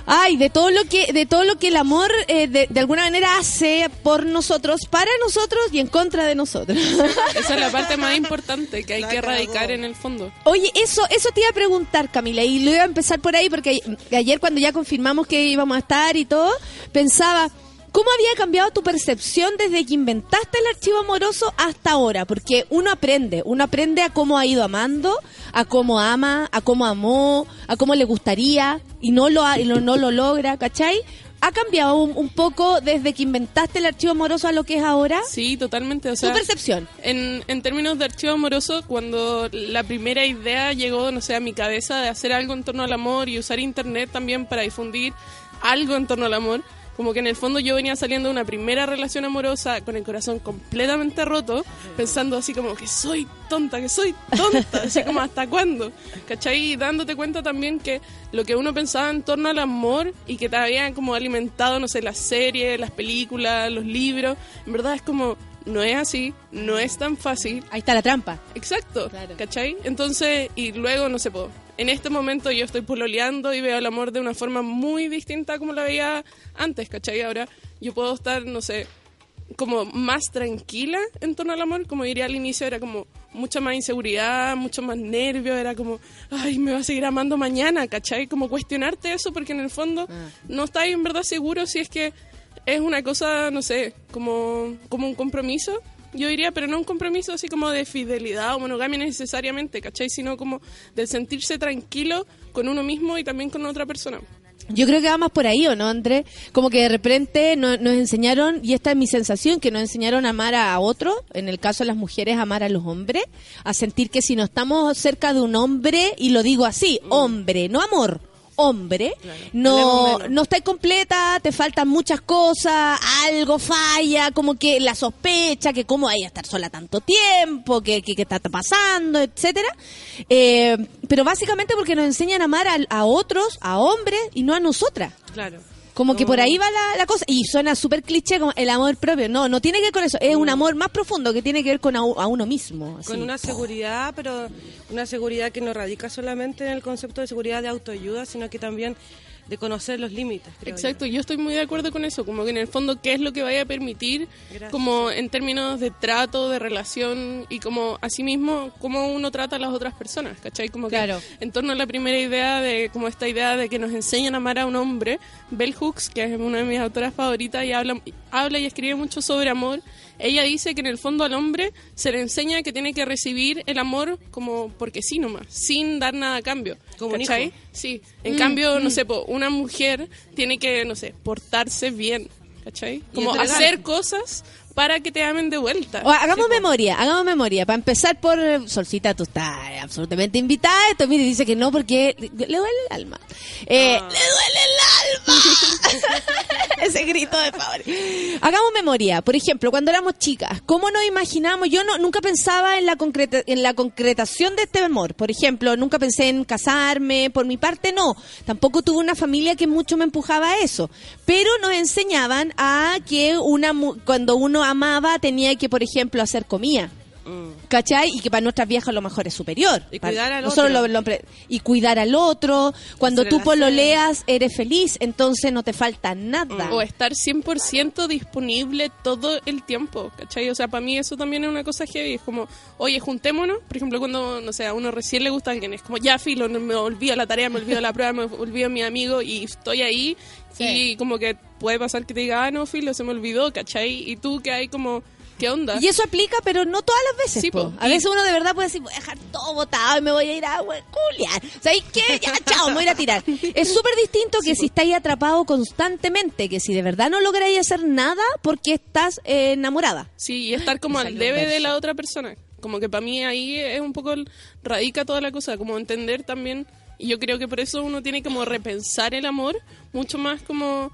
Ay, de todo lo que, de todo lo que el amor eh, de, de alguna manera hace por nosotros, para nosotros y en contra de nosotros. Esa es la parte más importante que hay La que erradicar en el fondo. Oye, eso, eso te iba a preguntar, Camila, y lo iba a empezar por ahí porque ayer cuando ya confirmamos que íbamos a estar y todo, pensaba, ¿cómo había cambiado tu percepción desde que inventaste el archivo amoroso hasta ahora? Porque uno aprende, uno aprende a cómo ha ido amando, a cómo ama, a cómo amó, a cómo le gustaría y no lo, ha- y no, no lo logra, ¿cachai? ¿Ha cambiado un, un poco desde que inventaste el archivo amoroso a lo que es ahora? Sí, totalmente. O Tu sea, percepción. en, en términos de archivo amoroso, cuando la primera idea llegó, no sé, a mi cabeza de hacer algo en torno al amor y usar internet también para difundir algo en torno al amor, como que en el fondo yo venía saliendo de una primera relación amorosa con el corazón completamente roto, pensando así como que soy tonta, que soy tonta, así como hasta cuándo, ¿cachai? Y dándote cuenta también que lo que uno pensaba en torno al amor y que te había como alimentado, no sé, las series, las películas, los libros, en verdad es como, no es así, no es tan fácil, Ahí está la trampa. Exacto, Claro. ¿cachai? Entonces, y luego, no sé, po, en este momento yo estoy pololeando y veo el amor de una forma muy distinta como la veía antes, ¿cachai? Ahora yo puedo estar, no sé, como más tranquila en torno al amor, como diría al inicio, era como mucha más inseguridad, mucho más nervio, era como, ay, me va a seguir amando mañana, ¿cachai? Como cuestionarte eso porque en el fondo no estás en verdad seguro si es que es una cosa, no sé, como, como un compromiso, yo diría, pero no un compromiso así como de fidelidad o monogamia necesariamente, ¿cachai? Sino como de sentirse tranquilo con uno mismo y también con otra persona. Yo creo que va más por ahí, ¿o no, André? Como que de repente no- nos enseñaron, y esta es mi sensación, que nos enseñaron a amar a otro, en el caso de las mujeres, amar a los hombres, a sentir que si no estamos cerca de un hombre, y lo digo así, hombre, no amor, hombre, no, no estás completa, te faltan muchas cosas, algo falla, como que la sospecha, que cómo vaya a estar sola tanto tiempo, que, que, que está pasando, etcétera. Eh, pero básicamente porque nos enseñan a amar a, a otros, a hombres, y no a nosotras. Claro. Como que por ahí va la, la cosa. Y suena súper cliché como el amor propio. No, no tiene que ver con eso. Es un amor más profundo que tiene que ver con a, a uno mismo. así. Con una seguridad, pero una seguridad que no radica solamente en el concepto de seguridad de autoayuda, sino que también de conocer los límites. creo yo. Exacto, yo estoy muy de acuerdo con eso, como que en el fondo qué es lo que vaya a permitir, Gracias. como en términos de trato, de relación y como asimismo cómo uno trata a las otras personas, ¿cachai? Como que Claro. en torno a la primera idea de como esta idea de que nos enseñan a amar a un hombre, Bell Hooks, que es una de mis autoras favoritas y habla, habla y escribe mucho sobre amor, ella dice que en el fondo al hombre se le enseña que tiene que recibir el amor como porque sí nomás, sin dar nada a cambio. Como un ¿cachai? hijo. Sí, en cambio, no sé, po, una mujer tiene que, no sé, portarse bien, ¿cachai? Como hacer cosas para que te amen de vuelta. O, hagamos memoria, hagamos memoria. Para empezar por eh, Solcita, tú estás absolutamente invitada. Esto mire, dice que no porque le le duele el alma. Eh, Ah. ¡Le duele el alma! Ese grito de favor. Hagamos memoria. Por ejemplo, cuando éramos chicas, ¿cómo nos imaginamos? Yo no, nunca pensaba en la, concreta, en la concretación de este amor. Por ejemplo, nunca pensé en casarme. Por mi parte, no. Tampoco tuve una familia que mucho me empujaba a eso. Pero nos enseñaban a que una cuando uno amaba tenía que, por ejemplo, hacer comida. ¿Cachai? Y que para nuestras viejas lo mejor es superior. Y Para- cuidar al otro. lo- lo- y cuidar al otro. Cuando Hacer tú pololeas, eres feliz, entonces no te falta nada. O estar 100% disponible todo el tiempo, ¿cachai? O sea, para mí eso también es una cosa heavy. Es como, oye, juntémonos. Por ejemplo, cuando, no sé, a uno recién le gusta a alguien, es como, ya, filo, me olvido la tarea, me olvido la prueba, me olvido mi amigo y estoy ahí. Y como que puede pasar que te diga, ah, no, filo, se me olvidó, ¿cachai? Y tú que hay como, ¿qué onda? Y eso aplica, pero no todas las veces. Sí, po. po. A Y- veces uno de verdad puede decir, voy a dejar todo botado y me voy a ir a culiar. ¿Sabéis qué? Ya, chao, me voy a ir a tirar. Es súper distinto que si estáis atrapado constantemente, que si de verdad no lográis hacer nada porque estás eh, enamorada. Sí, y estar como al debe de la otra persona. Como que para mí ahí es un poco el- radica toda la cosa, como entender también, y yo creo que por eso uno tiene como repensar el amor, mucho más como,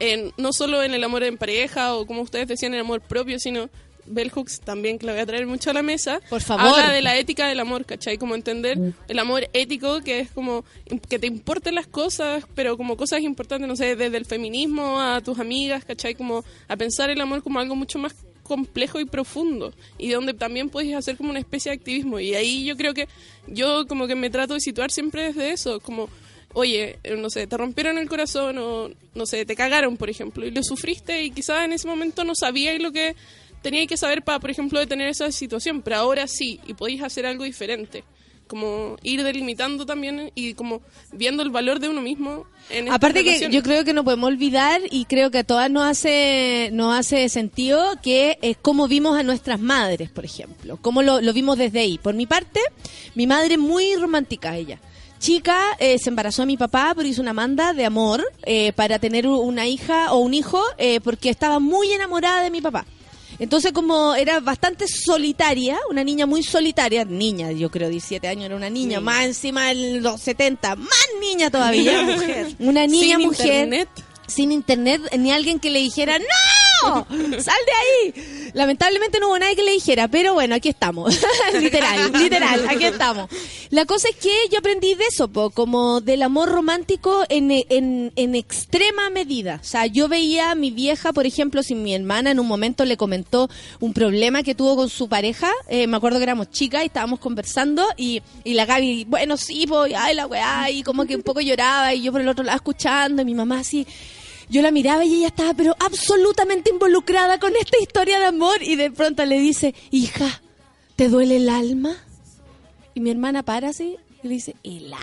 en, no solo en el amor en pareja o como ustedes decían, el amor propio, sino Bell Hooks también, que la voy a traer mucho a la mesa, Por favor. habla de la ética del amor, ¿cachai? Como entender el amor ético, que es como que te importen las cosas, pero como cosas importantes, no sé, desde el feminismo a tus amigas, ¿cachai? Como a pensar el amor como algo mucho más complejo y profundo y de donde también puedes hacer como una especie de activismo y ahí yo creo que yo como que me trato de situar siempre desde eso como oye eh, no sé te rompieron el corazón o no sé te cagaron por ejemplo y lo sufriste y quizás en ese momento no sabíais lo que teníais que saber para por ejemplo detener esa situación pero ahora sí y podéis hacer algo diferente como ir delimitando también y como viendo el valor de uno mismo en Aparte que yo creo que no podemos olvidar y creo que a todas nos hace nos hace sentido que es como vimos a nuestras madres, por ejemplo, cómo lo, lo vimos desde ahí. Por mi parte, mi madre muy romántica ella. Chica, eh, se embarazó a mi papá, pero hizo una manda de amor eh, para tener una hija o un hijo eh, porque estaba muy enamorada de mi papá. Entonces, como era bastante solitaria, una niña muy solitaria, niña, yo creo 17 años era una niña, más encima de los 70, más niña todavía, Una mujer. una niña Sin mujer, internet. sin internet, ni alguien que le dijera, ¡No! ¡Sal de ahí! Lamentablemente no hubo nadie que le dijera, pero bueno, aquí estamos. literal, literal, aquí estamos. La cosa es que yo aprendí de eso, po, como del amor romántico en, en, en extrema medida. O sea, yo veía a mi vieja, por ejemplo, si mi hermana en un momento le comentó un problema que tuvo con su pareja, eh, me acuerdo que éramos chicas y estábamos conversando y, y la Gaby, bueno, sí, pues, ay, la weá, y como que un poco lloraba y yo por el otro lado escuchando y mi mamá así... Yo la miraba y ella estaba pero absolutamente involucrada con esta historia de amor y de pronto le dice, hija, ¿te duele el alma? Y mi hermana para así y le dice, ¿el alma?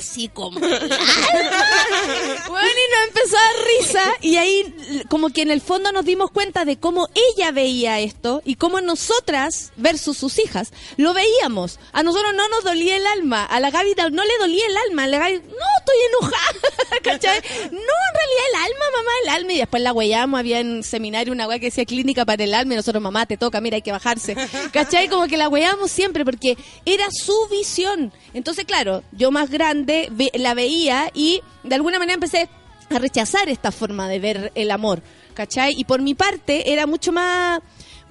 Así como el alma. bueno, y nos empezó a dar risa y ahí como que en el fondo nos dimos cuenta de cómo ella veía esto y cómo nosotras versus sus hijas lo veíamos. A nosotros no nos dolía el alma, a la Gaby no le dolía el alma, a la Gaby, no, estoy enojada, ¿cachai? No, en realidad el alma, mamá el alma y después la huellamos, había en seminario una weá que decía clínica para el alma y nosotros, mamá, te toca, mira, hay que bajarse. ¿Cachai? Como que la huellamos siempre porque era su visión. Entonces, claro, yo más grande ve- la veía y de alguna manera empecé a rechazar esta forma de ver el amor. ¿Cachai? Y por mi parte era mucho más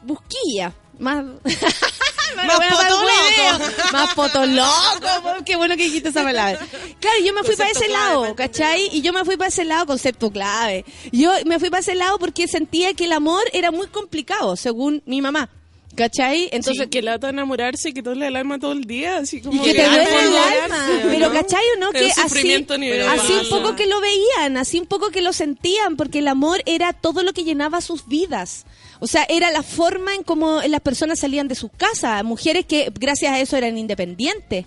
busquilla, más... Más potoloco. Más potoloco. Qué bueno que dijiste esa palabra. Claro, yo me fui para ese clave, lado, ¿cachai? Y yo me fui para ese lado, concepto clave. Yo me fui para ese lado porque sentía que el amor era muy complicado, según mi mamá. ¿Cachai? Entonces, Entonces, que lata enamorarse y que duele el alma todo el día, así como y que te duele el alma. ¿o Pero? ¿cachai o no? Que así, así un poco que lo veían, así un poco que lo sentían, porque el amor era todo lo que llenaba sus vidas. O sea, era la forma en cómo las personas salían de sus casas. Mujeres que gracias a eso eran independientes.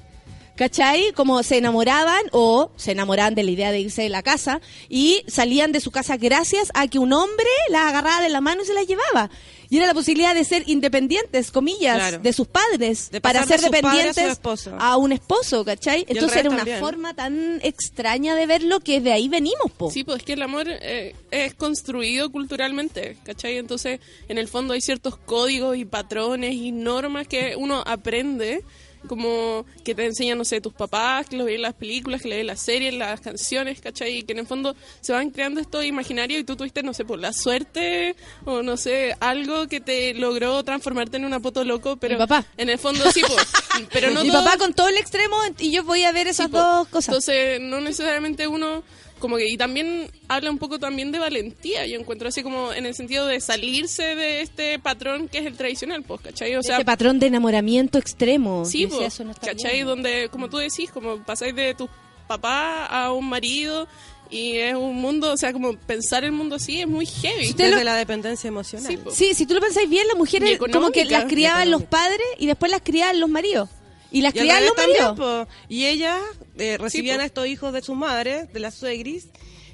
¿Cachai? Como se enamoraban o se enamoraban de la idea de irse de la casa y salían de su casa gracias a que un hombre las agarraba de la mano y se las llevaba. Y era la posibilidad de ser independientes, comillas, Claro. de sus padres, De para ser de a dependientes a un esposo, ¿cachai? Entonces era una también. forma tan extraña de verlo que de ahí venimos, po. Sí, pues es que el amor eh, es construido culturalmente, ¿cachai? Entonces, en el fondo hay ciertos códigos y patrones y normas que uno aprende, como que te enseñan, no sé, tus papás, que lo ven en las películas, que le ven las series, las canciones, ¿cachai? Y que en el fondo se van creando estos imaginarios y tú tuviste, no sé, por la suerte o no sé, algo que te logró transformarte en una poto loco, pero Mi papá. en el fondo sí, pues, pero no Mi todo- papá con todo el extremo y yo voy a ver esas Sí, po. dos cosas. Entonces, no necesariamente uno como que y también habla un poco también de valentía, yo encuentro así como en el sentido de salirse de este patrón que es el tradicional, pues, ¿cachai? O sea, Ese patrón de enamoramiento extremo. sí, decía, pues, eso no está ¿cachai? bien. Donde, como tú decís, como pasáis de tu papá a un marido y es un mundo, o sea, como pensar el mundo así es muy heavy. usted Desde lo- la dependencia emocional. Sí, po. Sí, si tú lo pensáis bien, las mujeres como que las criaban los padres y después las criaban los maridos. Y las los maridos. también, po. Y ellas eh, recibían a estos hijos de sus madres, de las suegris,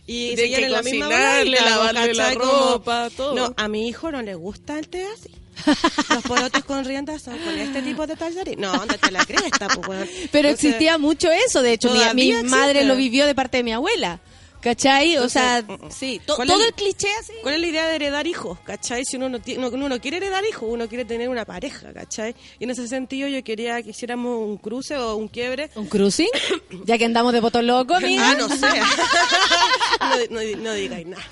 y De seguían en la misma lavarle la ropa, todo. No, a mi hijo no le gusta el té así. Los porotos con riendas son con este tipo de tallarín. No, ándate la cresta, pues. Pero Entonces, existía mucho eso, de hecho, mi, mi madre lo vivió de parte de mi abuela. ¿Cachai? O sea, Entonces, sí, to- ¿cuál todo el cliché así. ¿Cuál es la idea de heredar hijos? ¿Cachai? Si uno no, tiene, no- uno no quiere heredar hijos, uno quiere tener una pareja, ¿cachai? Y en ese sentido yo quería que hiciéramos un cruce o un quiebre. ¿Un cruising? Ya que andamos de voto loco, amiga. Ah, no sé. no, no- no digáis nada.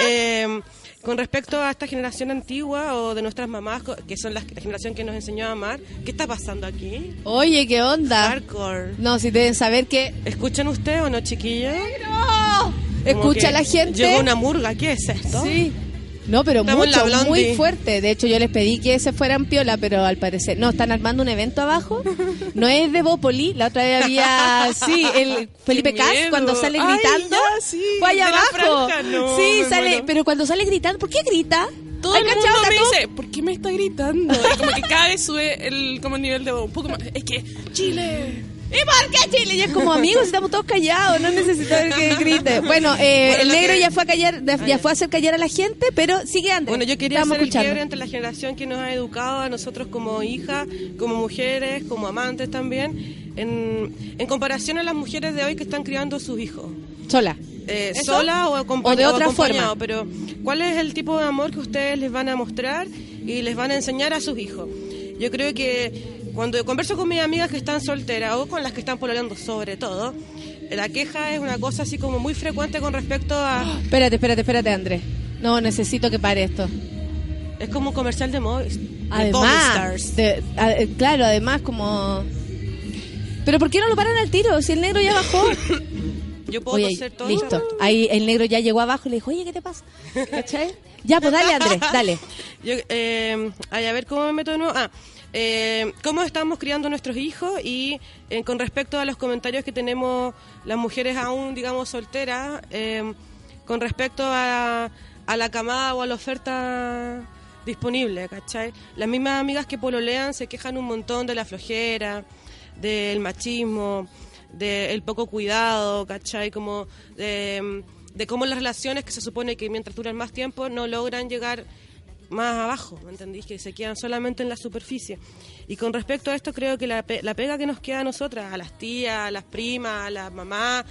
Eh, con respecto a esta generación antigua o de nuestras mamás, que son las- la generación que nos enseñó a amar, ¿qué está pasando aquí? Oye, ¿qué onda? Hardcore. No, si deben saber que... ¿Escuchan ustedes o no, chiquillos? Como Escucha que la gente. Llegó una murga, ¿qué es esto? Sí. No, pero Estamos mucho, muy fuerte. De hecho, yo les pedí que se fueran piola, pero al parecer... No, están armando un evento abajo. No es de Bópoli. La otra vez había... Sí, el Felipe Cas cuando sale Ay, gritando. ya, sí, fue allá abajo. franja. No, sí, sale... muero. Pero cuando sale gritando... ¿Por qué grita? Todo ¿Hay el mundo me dice, ¿por qué me está gritando? Y como que cada vez sube el, como el nivel de voz. Un poco más. Es que, Chile. ¿Y por qué Chile? Y es como amigos, estamos todos callados, no necesito ver que grite. Bueno, eh, Bueno, el negro que- ya fue a callar, ya fue a hacer callar a la gente, pero sigue Andrés. Bueno, yo quería Estamos hacer el quiebre entre la generación que nos ha educado a nosotros como hijas, como mujeres, como amantes también, en, en comparación a las mujeres de hoy que están criando sus hijos. Sola. Eh, sola o, ¿O de otra acompañado, forma? Pero, ¿cuál es el tipo de amor que ustedes les van a mostrar y les van a enseñar a sus hijos? Yo creo que cuando converso con mis amigas que están solteras o con las que están pololeando sobre todo, la queja es una cosa así como muy frecuente con respecto a... Espérate, espérate, espérate, Andrés. No, necesito que pare esto. Es como un comercial de Movistar. Además, de- a- eh, claro, además como... Pero ¿por qué no lo paran al tiro? Si el negro ya bajó. Yo puedo Oye, hacer todo. listo. Ahí el negro ya llegó abajo y le dijo, oye, ¿qué te pasa? ¿Cachai? Ya, pues dale, Andrés, dale. Yo, eh, a ver cómo me meto de nuevo. Ah, eh, cómo estamos criando nuestros hijos y eh, con respecto a los comentarios que tenemos las mujeres aún, digamos, solteras, eh, con respecto a, a la camada o a la oferta disponible, ¿cachai? Las mismas amigas que pololean se quejan un montón de la flojera, del machismo, del poco cuidado, ¿cachai? Como de cómo las relaciones que se supone que mientras duran más tiempo no logran llegar más abajo, ¿me entendís? Que se quedan solamente en la superficie. Y con respecto a esto, creo que la, pe- la pega que nos queda a nosotras, a las tías, a las primas, a las mamás,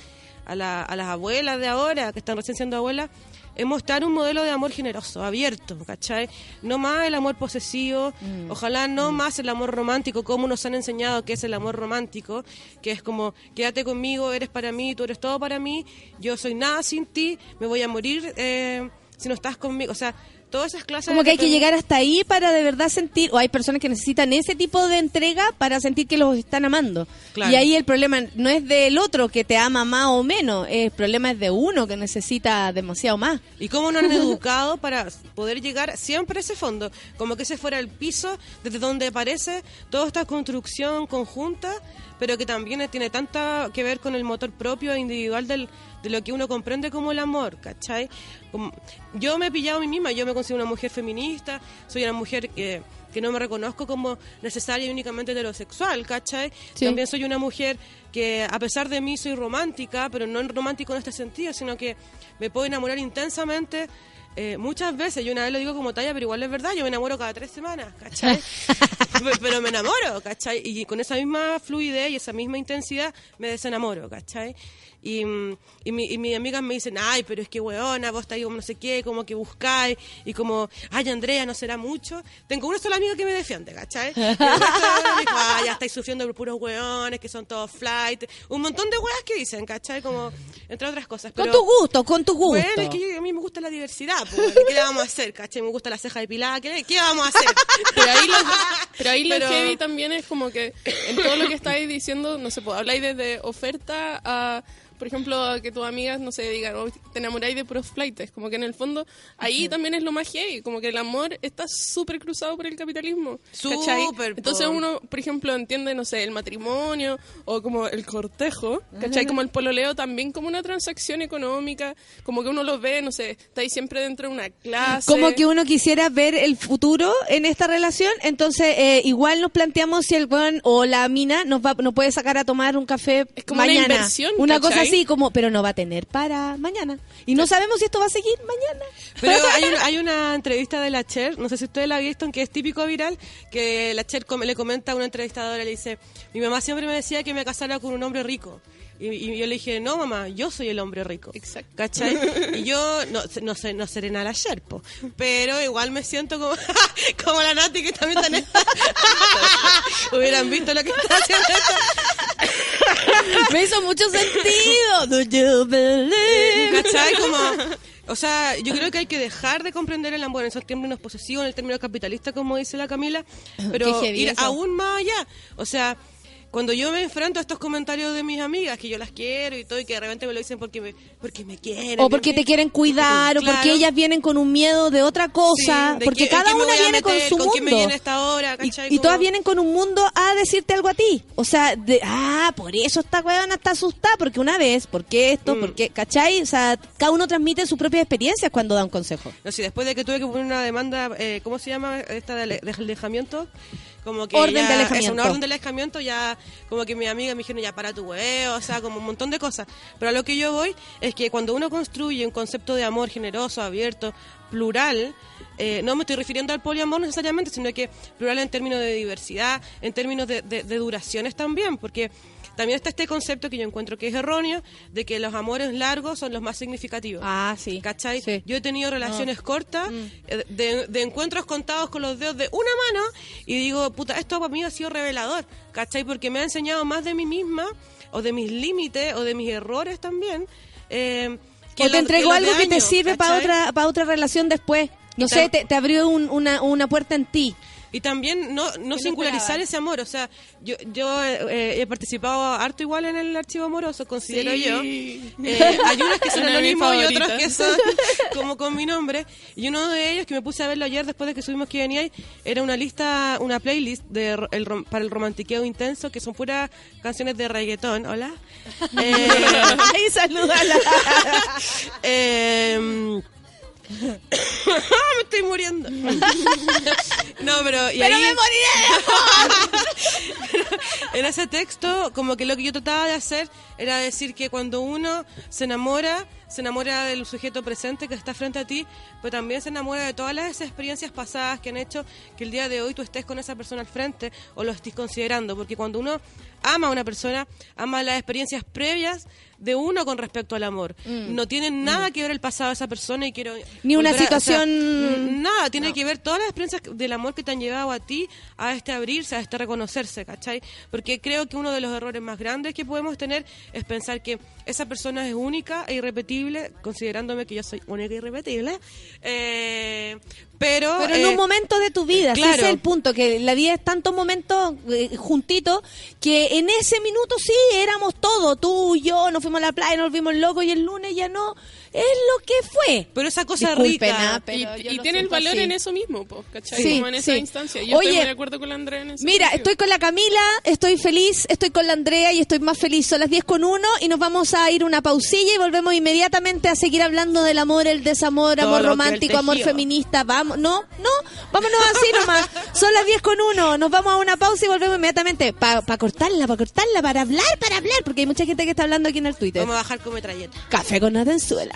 a, la- a las abuelas de ahora, que están recién siendo abuelas, es mostrar un modelo de amor generoso, abierto, ¿cachai? No más el amor posesivo, ojalá no más el amor romántico, como nos han enseñado que es el amor romántico, que es como, quédate conmigo, eres para mí, tú eres todo para mí, yo soy nada sin ti, me voy a morir eh, si no estás conmigo, o sea, todas esas clases Como que hay que llegar hasta ahí para de verdad sentir, o hay personas que necesitan ese tipo de entrega para sentir que los están amando. Claro. Y ahí el problema no es del otro que te ama más o menos, el problema es de uno que necesita demasiado más. Y cómo nos han educado para poder llegar siempre a ese fondo, como que ese fuera el piso desde donde aparece toda esta construcción conjunta, pero que también tiene tanta que ver con el motor propio e individual del, de lo que uno comprende como el amor, ¿cachai? Como- yo me he pillado a mí misma, yo me considero una mujer feminista, soy una mujer que, que no me reconozco como necesaria y únicamente heterosexual, ¿cachai? Sí. También soy una mujer que a pesar de mí soy romántica, pero no romántico en este sentido, sino que me puedo enamorar intensamente eh, muchas veces. Yo una vez lo digo como talla, pero igual es verdad, yo me enamoro cada tres semanas, ¿cachai? Pe- pero me enamoro, ¿cachai? Y con esa misma fluidez y esa misma intensidad me desenamoro, ¿cachai? Y, y, mi- y mis amigas me dicen, ay, pero es que weona, vos estáis como no sé qué, como que buscáis, y como, ay, Andrea, no será mucho. Tengo una sola amiga que me defiende, ¿cachai? Y el resto me dijo, ay, ya estáis sufriendo por puros weones, que son todos flight. Un montón de weas que dicen, ¿cachai? Como, entre otras cosas. Con Pero- tu gusto, con tu gusto. bueno, es que yo- a mí me gusta la diversidad, pues, ¿qué le vamos a hacer? ¿Cachai? Me gusta la ceja depilada, ¿qué, qué vamos a hacer? Pero ahí, lo, pero ahí lo Pero- heavy también es como que en todo lo que estáis diciendo, no sé, pues, habláis desde oferta a, por ejemplo, que tus amigas, no sé, digan, "Oh, te enamoráis de puros flights. Como que en el fondo, ahí también es lo más heavy, como que el amor está súper cruzado por el capitalismo. ¿cachai? Súper. Entonces uno, por ejemplo, entiende, no sé, el matrimonio o como el cortejo, ¿cachai? Como el pololeo también como una transacción económica, como que uno lo ve, no sé, estáis siempre dentro de una clase. Como que uno quisiera ver el futuro en esta relación, entonces eh, igual nos planteamos si el weón o la mina nos va, nos puede sacar a tomar un café Es como una mañana. inversión, Una ¿cachai? cosa así, como, pero no va a tener para mañana. Y no sabemos si esto va a seguir mañana. Pero hay, un- hay una entrevista de la Cher, no sé si ustedes la visto, que es típico viral, que la Cher com- le comenta a una entrevistadora, le dice, mi mamá siempre me decía que me casara con un hombre rico. Y, y yo le dije, no mamá, yo soy el hombre rico. Exacto. ¿Cachai? Y yo no, no, sé, no seré nada la Cher, po, pero igual me siento como, como la Nati que también está en esta. Hubieran visto lo que está haciendo esta. Me hizo mucho sentido. Do you believe? ¿Cachai? Como, o sea, yo creo que hay que dejar de comprender el amor en esos términos posesivos, en el término capitalista, como dice la Camila, pero ir aún más allá. O sea, cuando yo me enfrento a estos comentarios de mis amigas, que yo las quiero y todo, y que de repente me lo dicen porque me, porque me quieren. O porque te quieren cuidar, o porque ellas vienen con un miedo de otra cosa, Sí, de porque cada me una viene con su con me mundo. viene esta hora, Y, y todas vienen con un mundo a decirte algo a ti. O sea, de, ah, por eso esta weona está asustada, porque una vez, porque esto, Mm. porque, ¿cachai? O sea, cada uno transmite sus propias experiencias cuando da un consejo. No sé, después de que tuve que poner una demanda, eh, ¿cómo se llama esta de alejamiento? Como que Orden ya- de alejamiento. eso, una orden de alejamiento, ya como que mi amiga me dijeron ya para tu huevo, o sea, como un montón de cosas. Pero a lo que yo voy es que cuando uno construye un concepto de amor generoso, abierto, plural, eh, no me estoy refiriendo al poliamor necesariamente, sino que plural en términos de diversidad, en términos de, de- de duraciones también, porque también está este concepto que yo encuentro que es erróneo, de que los amores largos son los más significativos. Ah, sí. ¿Cachai? Sí. Yo he tenido relaciones cortas, eh, de, de encuentros contados con los dedos de una mano, y digo, puta, esto para mí ha sido revelador, ¿cachai? Porque me ha enseñado más de mí misma, o de mis límites, o de mis errores también. Eh, que o te entregó algo que te sirve para otra, para otra relación después. No sé, te, te abrió un- una, una puerta en ti. Y también no, no singularizar ese amor, o sea, yo, yo eh, he participado harto igual en el archivo amoroso, considero Sí. yo. Eh, hay unos que son anónimos y otros que son como con mi nombre. Y uno de ellos, que me puse a verlo ayer después de que subimos que venía, era una lista, una playlist de, el, para el romantiqueo intenso, que son puras canciones de reggaetón. Hola. Eh, Ay, salúdala. eh, me estoy muriendo. no, pero. Y Pero ahí- me en ese texto, como que lo que yo trataba de hacer era decir que cuando uno se enamora, se enamora del sujeto presente que está frente a ti, pero también se enamora de todas las experiencias pasadas que han hecho que el día de hoy tú estés con esa persona al frente o lo estés considerando, porque cuando uno ama a una persona, ama las experiencias previas de uno con respecto al amor. No tiene nada que ver el pasado de esa persona y quiero... Mm. Ni una volver a- o sea, situación- n- nada, tiene que ver todas las experiencias del amor que te han llevado a ti a este abrirse, a este reconocerse, ¿cachai? Porque creo que uno de los errores más grandes que podemos tener es pensar que esa persona es única e irrepetible, considerándome que yo soy única e irrepetible, eh, pero... Pero en eh, un momento de tu vida, claro. ese es el punto, que la vida es tantos momentos eh, juntitos que en ese minuto sí éramos todos, tú, yo, nos fuimos a la playa, nos vimos locos y el lunes ya no, es lo que fue. Pero esa cosa Disculpen, rica... ah, pero y y tiene el valor así. en eso mismo, po, ¿cachai? Sí, Como en esa sí. instancia. Yo Oye, estoy de acuerdo con la Andrea en ese Mira, sentido. estoy con la Camila, estoy feliz, estoy con la Andrea y estoy más feliz. Son las 10 con uno y nos vamos a ir una pausilla y volvemos inmediatamente a seguir hablando del amor, el desamor, Todo amor romántico, amor feminista. Vamos, no, no, vámonos así nomás. Son las 10 con uno, nos vamos a una pausa y volvemos inmediatamente para cortarla, para cortarla, para hablar, para hablar, porque hay mucha gente que está hablando aquí en el Twitter. Vamos a bajar con metralleta. Café con Atenzuela.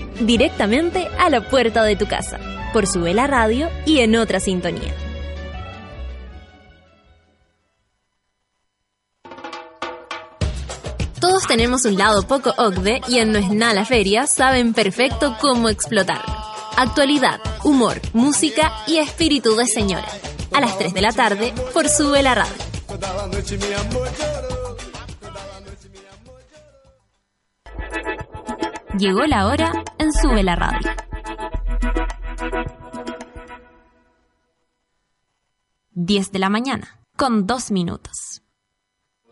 Directamente a la puerta de tu casa. Por Sube la Radio y en otra sintonía. Todos tenemos un lado poco OCDE y en No es nada la feria saben perfecto cómo explotarlo. Actualidad, humor, música y espíritu de señora. A las 3 de la tarde por Sube la Radio. Llegó la hora en Sube la Radio. Diez de la mañana, con dos minutos.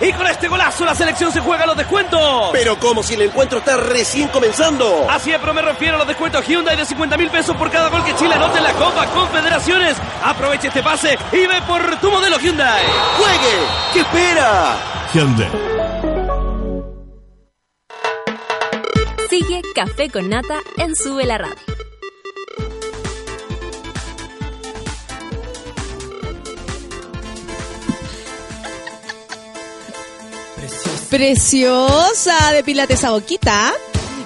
Y con este golazo la selección se juega los descuentos. Pero como si el encuentro está recién comenzando. Así es, pero me refiero a los descuentos Hyundai de 50 mil pesos por cada gol que Chile anote en la Copa Confederaciones. Aprovecha este pase y ve por tu modelo Hyundai. ¡Juegue! ¿Qué espera? Hyundai. Sigue Café con Nata en Sube la Radio. Preciosa, depílate esa boquita.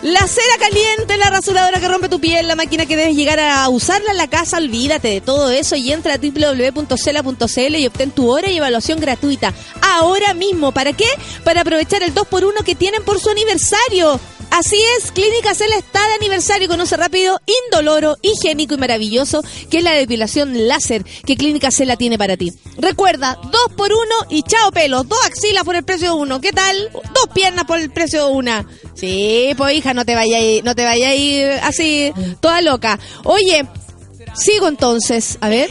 La cera caliente, la rasuradora que rompe tu piel, la máquina que debes llegar a usarla en la casa, olvídate de todo eso y entra a www.cela.cl y obtén tu hora y evaluación gratuita. Ahora mismo, ¿para qué? Para aprovechar el 2x1 que tienen por su aniversario. Así es, Clínica Cela está de aniversario. Conoce rápido, indoloro, higiénico y maravilloso, que es la depilación láser que Clínica Cela tiene para ti. Recuerda, dos por uno y chao pelos, dos axilas por el precio de uno. ¿Qué tal? Dos piernas por el precio de una. Sí, pues hija, no te vayas no te vayas así, toda loca. Oye, sigo entonces, a ver.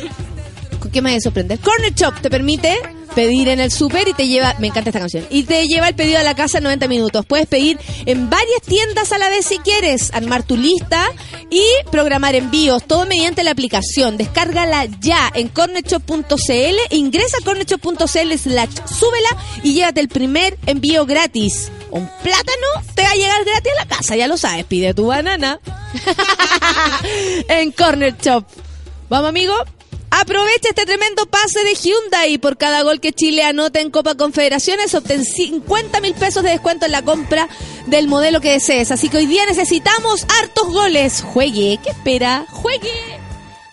¿Con qué me voy a sorprender? Corner Shop te permite pedir en el súper y te lleva, me encanta esta canción, y te lleva el pedido a la casa en 90 minutos. Puedes pedir en varias tiendas a la vez si quieres, armar tu lista y programar envíos, todo mediante la aplicación. Descárgala ya en cornershop.cl, ingresa a cornershop.cl slash súbela y llévate el primer envío gratis. Un plátano te va a llegar gratis a la casa, ya lo sabes, pide tu banana en Corner Shop. Vamos, amigo. Aprovecha este tremendo pase de Hyundai. Por cada gol que Chile anota en Copa Confederaciones, obtén 50 mil pesos de descuento en la compra del modelo que desees. Así que hoy día necesitamos hartos goles. Juegue, ¿qué espera? Juegue,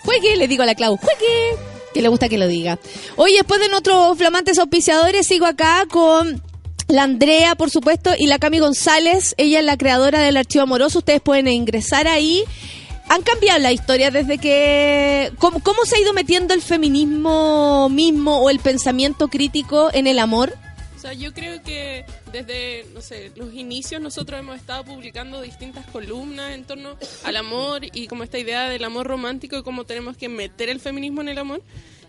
juegue, le digo a la Clau, juegue. Que le gusta que lo diga. Hoy, después de nuestros flamantes auspiciadores, sigo acá con la Andrea, por supuesto, y la Cami González. Ella es la creadora del archivo amoroso. Ustedes pueden ingresar ahí han cambiado la historia desde que... ¿Cómo, ¿Cómo se ha ido metiendo el feminismo mismo o el pensamiento crítico en el amor? O sea, yo creo que desde, no sé, los inicios nosotros hemos estado publicando distintas columnas en torno al amor y como esta idea del amor romántico y cómo tenemos que meter el feminismo en el amor.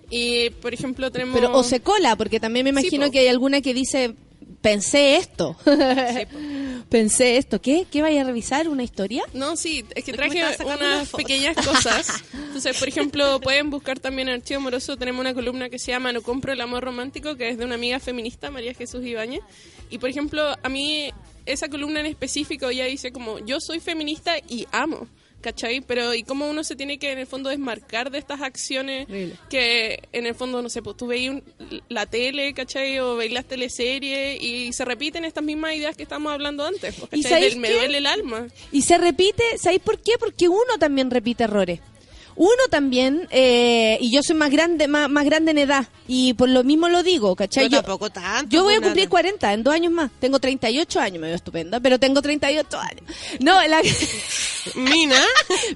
Y, por ejemplo, tenemos... Pero o se cola, porque también me imagino que hay alguna que dice, pensé esto. pensé esto. ¿Qué? ¿Qué vaya a revisar? ¿Una historia? No, sí, es que traje una unas pequeñas cosas. Entonces, por ejemplo, pueden buscar también en Archivo Amoroso. Tenemos una columna que se llama No compro el amor romántico, que es de una amiga feminista, María Jesús Ibáñez. Y, por ejemplo, a mí esa columna en específico ella dice como, yo soy feminista y amo. ¿Cachai? Pero y cómo uno se tiene que en el fondo desmarcar de estas acciones que en el fondo, no sé, pues tú veis un- la tele, ¿cachai? O veis las teleseries y se repiten estas mismas ideas que estamos hablando antes. pues, ¿Y ¿cachai? sabéis Del me duele el alma. Y se repite, ¿sabéis por qué? Porque uno también repite errores. Uno también, eh, y yo soy más grande, más, más grande en edad, y por lo mismo lo digo, ¿cachai? Yo, tampoco tanto. yo voy a pues, cumplir nada. 40 en dos años más. Tengo 38 años, me veo estupenda, pero tengo 38 años. No, la... Mina.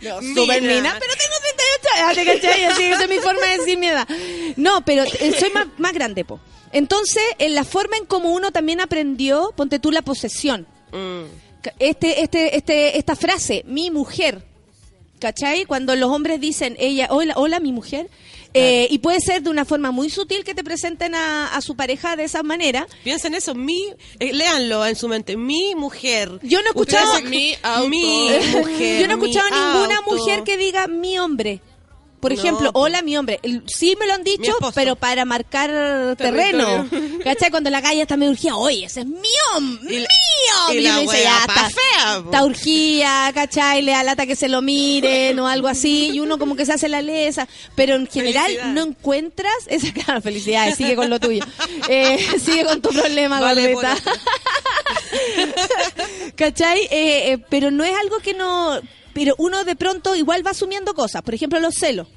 No, super mina, pero tengo 38 años, ¿te cachai? Así que esa es mi forma de decir mi edad. No, pero eh, soy más, más grande, po. Entonces, en la forma en como uno también aprendió, ponte tú la posesión. Mm. Este, este, este, esta frase, mi mujer, ¿cachai? Cuando los hombres dicen, ella, hola, hola, mi mujer, eh, y puede ser de una forma muy sutil que te presenten a, a su pareja de esa manera. Piensen eso, mi, eh, léanlo en su mente, mi mujer. Yo no he escuchado- Mi auto. mi mujer. Yo no he mi escuchado ninguna auto. mujer que diga mi hombre. Por No, ejemplo, po. hola mi hombre. El- Sí me lo han dicho, pero para marcar terreno. ¿Cachai? Cuando la calle está medio urgida, oye, ese es mi hombre, Y mi la- hombre. y la dice, ya, está, fea, está urgida, ¿cachai? Le da lata que se lo miren o algo así. Y uno como que se hace la lesa. Pero en general Felicidad. no encuentras esa claro, felicidades, sigue con lo tuyo. Eh, sigue con tu problema, Vale. ¿Cachai? Eh, eh, pero no es algo que no... Pero uno de pronto igual va asumiendo cosas. Por ejemplo, los celos.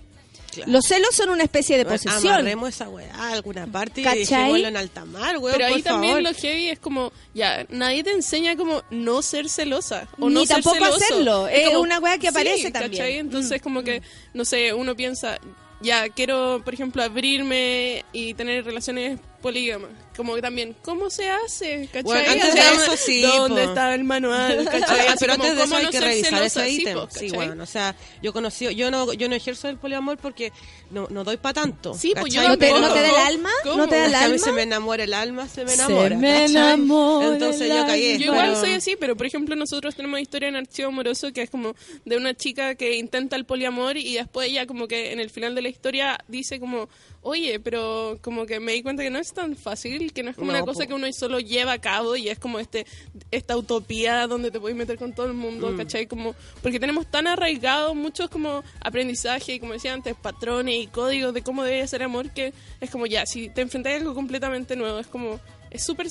Claro. Los celos son una especie de Bueno, posesión. Amarremos esa weá a alguna parte y ¿Cachai? dejémoslo en alta mar, weón, Pero ahí por también favor. lo heavy es como, ya, nadie te enseña como no ser celosa. O Ni no ser tampoco celoso. hacerlo. Es como- una weá que aparece sí, también. ¿cachai? Entonces como que, no sé, uno piensa, ya, quiero, por ejemplo, abrirme y tener relaciones polígamas. Como que también, ¿cómo se hace? ¿Cachai? Bueno, antes O sea, de eso sí, ¿Dónde po. está el manual? Ah, pero como, antes de eso ¿cómo hay no que revisar ese ítem. bueno, o sea, yo conocí, yo no, yo no ejerzo el poliamor porque no, no doy para tanto. Sí, pues yo. ¿No te. ¿No te da el alma? ¿Cómo? ¿No te da el que a mí alma? se me enamora el alma, se me Se enamora. me ¿cachai? enamora Entonces yo caí. alma. Yo igual pero- soy así, pero por ejemplo nosotros tenemos historia en Archivo Amoroso que es como de una chica que intenta el poliamor y después ella como que en el final de la historia dice como, oye, pero como que me di cuenta que no es tan fácil, que no es como No, una cosa po. que uno solo lleva a cabo y es como este esta utopía donde te puedes meter con todo el mundo, Mm. ¿cachai? Como, porque tenemos tan arraigados muchos como aprendizaje y como decía antes, patrones y códigos de cómo debe ser amor que es como ya, si te enfrentas a algo completamente nuevo, es como, es súper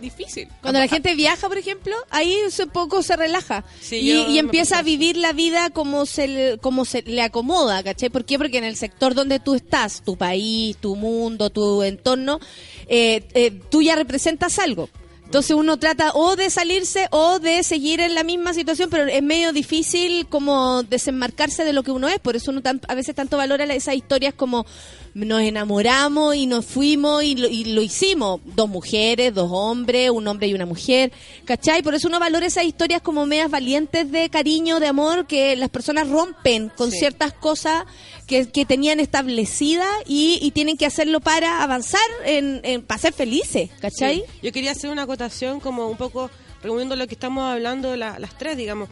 difícil. Cuando la gente viaja, por ejemplo, ahí un poco se relaja Sí, y, empieza a vivir la vida como se le, como se le acomoda, ¿cachai? ¿Por qué? Porque en el sector donde tú estás, tu país, tu mundo, tu entorno, eh, eh, tú ya representas algo. Entonces uno trata o de salirse o de seguir en la misma situación, pero es medio difícil como desenmarcarse de lo que uno es. Por eso uno tan- a veces tanto valora esas historias como nos enamoramos y nos fuimos y lo, y lo hicimos. Dos mujeres, dos hombres, un hombre y una mujer. ¿Cachai? Por eso uno valora esas historias como medias valientes de cariño, de amor, que las personas rompen con Sí. ciertas cosas que, que tenían establecidas y, y tienen que hacerlo para avanzar, en, en- para ser felices. ¿Cachai? Sí. Yo quería hacer una acotación como un poco reuniendo lo que estamos hablando la- las tres, digamos.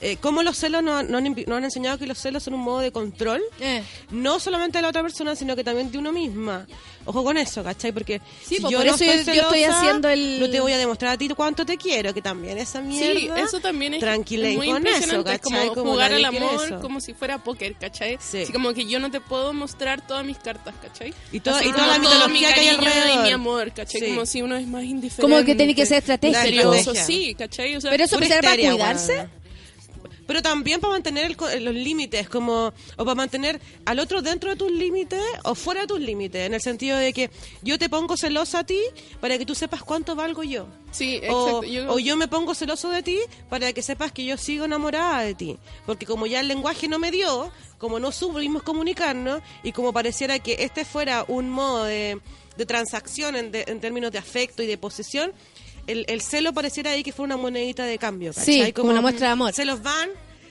Eh, ¿Cómo los celos nos, invi- nos han enseñado que los celos son un modo de control? Eh. No solamente de la otra persona, sino que también de uno misma. Ojo con eso, ¿cachai? Porque Sí, si pues, yo por no eso estoy yo haciendo el- No te voy a demostrar a ti cuánto te quiero, que también esa mierda... Sí, eso también es Tranquila muy con eso, ¿cachai? como Como jugar al amor eso. como si fuera póker, ¿cachai? Sí. Así como que yo no te puedo mostrar todas mis cartas, ¿cachai? Y toda- y toda la todo mitología mi que hay alrededor. y mi amor, ¿cachai? Sí. Como si uno es más indiferente. Como que tiene que ser estratégico. sí, ¿cachai? O sea, Pero eso para cuidarse. Pero también para mantener el co- los límites, como o para mantener al otro dentro de tus límites o fuera de tus límites, en el sentido de que yo te pongo celosa a ti para que tú sepas cuánto valgo yo. Sí, O, exacto. Yo- o yo me pongo celoso de ti para que sepas que yo sigo enamorada de ti. Porque como ya el lenguaje no me dio, como no supimos comunicarnos, y como pareciera que este fuera un modo de, de transacción en, de- en términos de afecto y de posesión, el, el celo pareciera ahí que fue una monedita de cambio. Sí, como una muestra de amor. Se los van,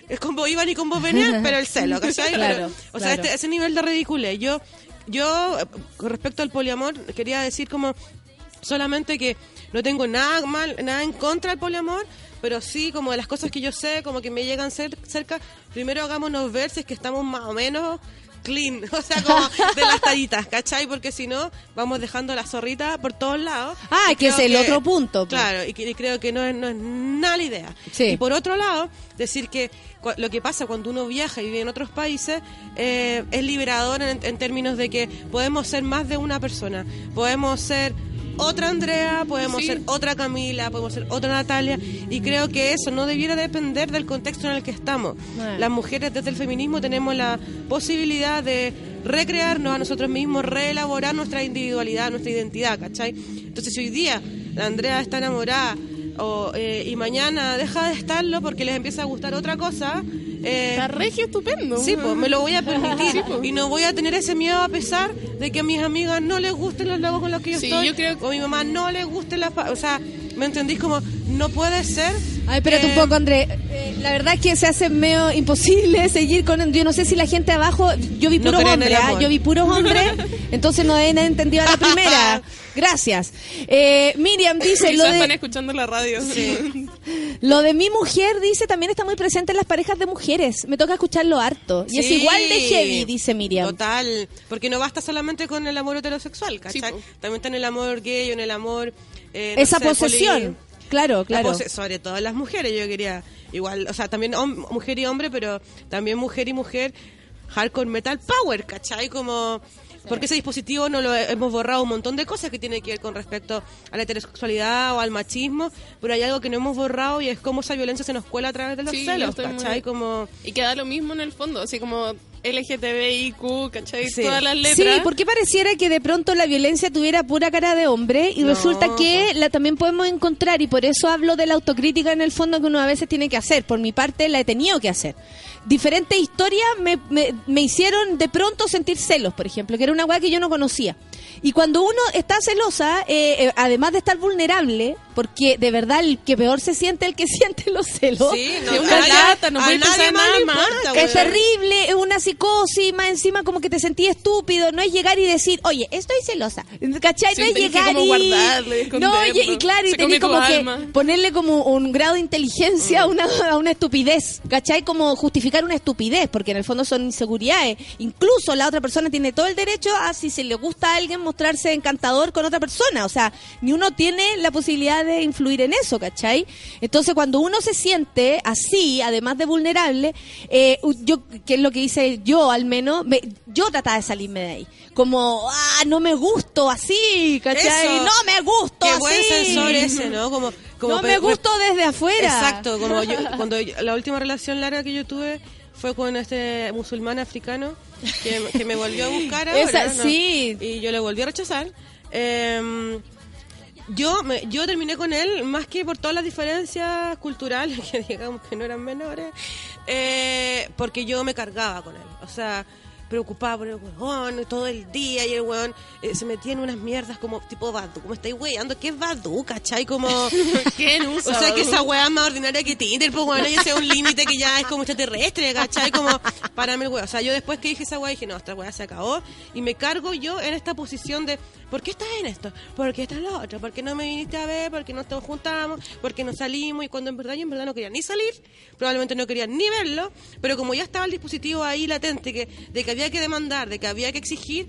es con vos iban y con vos venían, pero el celo, ¿cachai? Claro, Pero, o sea, este- ese nivel de ridiculez. Yo, yo, con respecto al poliamor, quería decir como solamente que no tengo nada mal, nada en contra del poliamor, pero sí como de las cosas que yo sé, como que me llegan cer- cerca, primero hagámonos ver si es que estamos más o menos clean, o sea, como de las tallitas, ¿cachai? Porque si no, vamos dejando la zorrita por todos lados. Ah, que es el otro punto. pues. Claro, y, y creo que no es, no es nada la idea. Sí. Y por otro lado, decir que lo que pasa cuando uno viaja y vive en otros países eh, es liberador en, en términos de que podemos ser más de una persona. Podemos ser otra Andrea, podemos Sí. ser otra Camila, podemos ser otra Natalia. Y creo que eso no debiera depender del contexto en el que estamos. Bueno. Las mujeres desde el feminismo tenemos la posibilidad de recrearnos a nosotros mismos, reelaborar nuestra individualidad, nuestra identidad, ¿cachai? Entonces, si hoy día la Andrea está enamorada o, eh, y mañana deja de estarlo porque les empieza a gustar otra cosa, eh, Está regio estupendo. Sí, pues me lo voy a permitir. Sí, pues. Y no voy a tener ese miedo a pesar de que a mis amigas no les gusten los logos con los que yo Sí, estoy. yo creo- O a mi mamá no le gusten las... O sea, ¿me entendís? Como, no puede ser... Ay, espérate eh, un poco, André. Eh, la verdad es que se hace medio imposible seguir con... Yo no sé si la gente abajo... Yo vi No puros el hombres, ¿ah? Yo vi puros hombres, entonces no deben haber entendido a la primera. Gracias. Eh, Miriam dice... Lo Quizás están de, escuchando la radio. Lo de mi mujer, dice, también está muy presente en las parejas de mujeres. Me toca escucharlo harto. Y es igual de heavy, dice Miriam. Total, porque no basta solamente con el amor heterosexual, ¿cachai? Sí. También está en el amor gay en el amor... eh, no Esa sé, posesión. poli- Claro, La claro. pose- sobre todo las mujeres, yo quería igual, o sea, también hom- mujer y hombre, pero también mujer y mujer hardcore metal power, ¿cachai? Como porque ese dispositivo no lo he- hemos borrado un montón de cosas que tiene que ver con respecto a la heterosexualidad o al machismo, pero hay algo que no hemos borrado y es cómo esa violencia se nos cuela a través de los Sí, celos, muy- ¿cachai? Como Y queda lo mismo en el fondo, así como LGTBIQ, ¿cachai? Sí. Todas las Sí, letras. porque pareciera que de pronto la violencia tuviera pura cara de hombre y No, resulta que la también podemos encontrar y por eso hablo de la autocrítica en el fondo que uno a veces tiene que hacer. Por mi parte la he tenido que hacer. Diferentes historias me, me, me hicieron de pronto sentir celos, por ejemplo, que era una weá que yo no conocía. Y cuando uno está celosa, eh, eh, además de estar vulnerable, porque de verdad el que peor se siente el que siente los celos, Sí, no, Sí, una lata, no puede pensar nada más. importa, es terrible, es una psicosis, más encima como que te sentí estúpido, no es llegar y decir, oye, estoy celosa, ¿cachai? Sí, no es llegar como y... guardarlo y no, y, y esconderlo. claro, y tenés como que alma. ponerle como un grado de inteligencia Mm. a, una, a una estupidez, ¿cachai? Como justificar una estupidez, porque en el fondo son inseguridades. Incluso la otra persona tiene todo el derecho a, si se le gusta a alguien, mostrarse encantador con otra persona. O sea, ni uno tiene la posibilidad de influir en eso, ¿cachai? Entonces, cuando uno se siente así, además de vulnerable, eh, yo, que es lo que hice yo al menos, me- yo trataba de salirme de ahí. Como, ah, no me gusto así, ¿cachai? Eso. No me gusto Qué así. buen sensor ese, ¿no? Como, como no me gusto desde afuera. Exacto, como yo, cuando yo- la última relación larga que yo tuve fue con este musulmán africano que, que me volvió a buscar ahora, Esa- ¿no? sí. y yo le volví a rechazar. Eh, yo me, yo terminé con él más que por todas las diferencias culturales que digamos que no eran menores, eh, porque yo me cargaba con él, o sea preocupada por el weón todo el día y el weón eh, se metía en unas mierdas como tipo Badu, como estáis weyando, ¿qué es Badu? ¿Cachai? Como ¿Quién o usa sea, que esa weá es más ordinaria que Tinder, pues bueno, ya sea un límite que ya es como extraterrestre, ¿cachai? Como, párame el weá. O sea, yo después que dije esa weá dije, no, esta weá se acabó. Y me cargo yo en esta posición de, ¿por qué estás en esto? ¿Por qué estás en lo otro? ¿Por qué no me viniste a ver? ¿Por qué no nos juntamos? ¿Por qué no salimos? Y cuando en verdad yo en verdad no quería ni salir, probablemente no quería ni verlo, pero como ya estaba el dispositivo ahí latente que, de que había que demandar, de que había que exigir,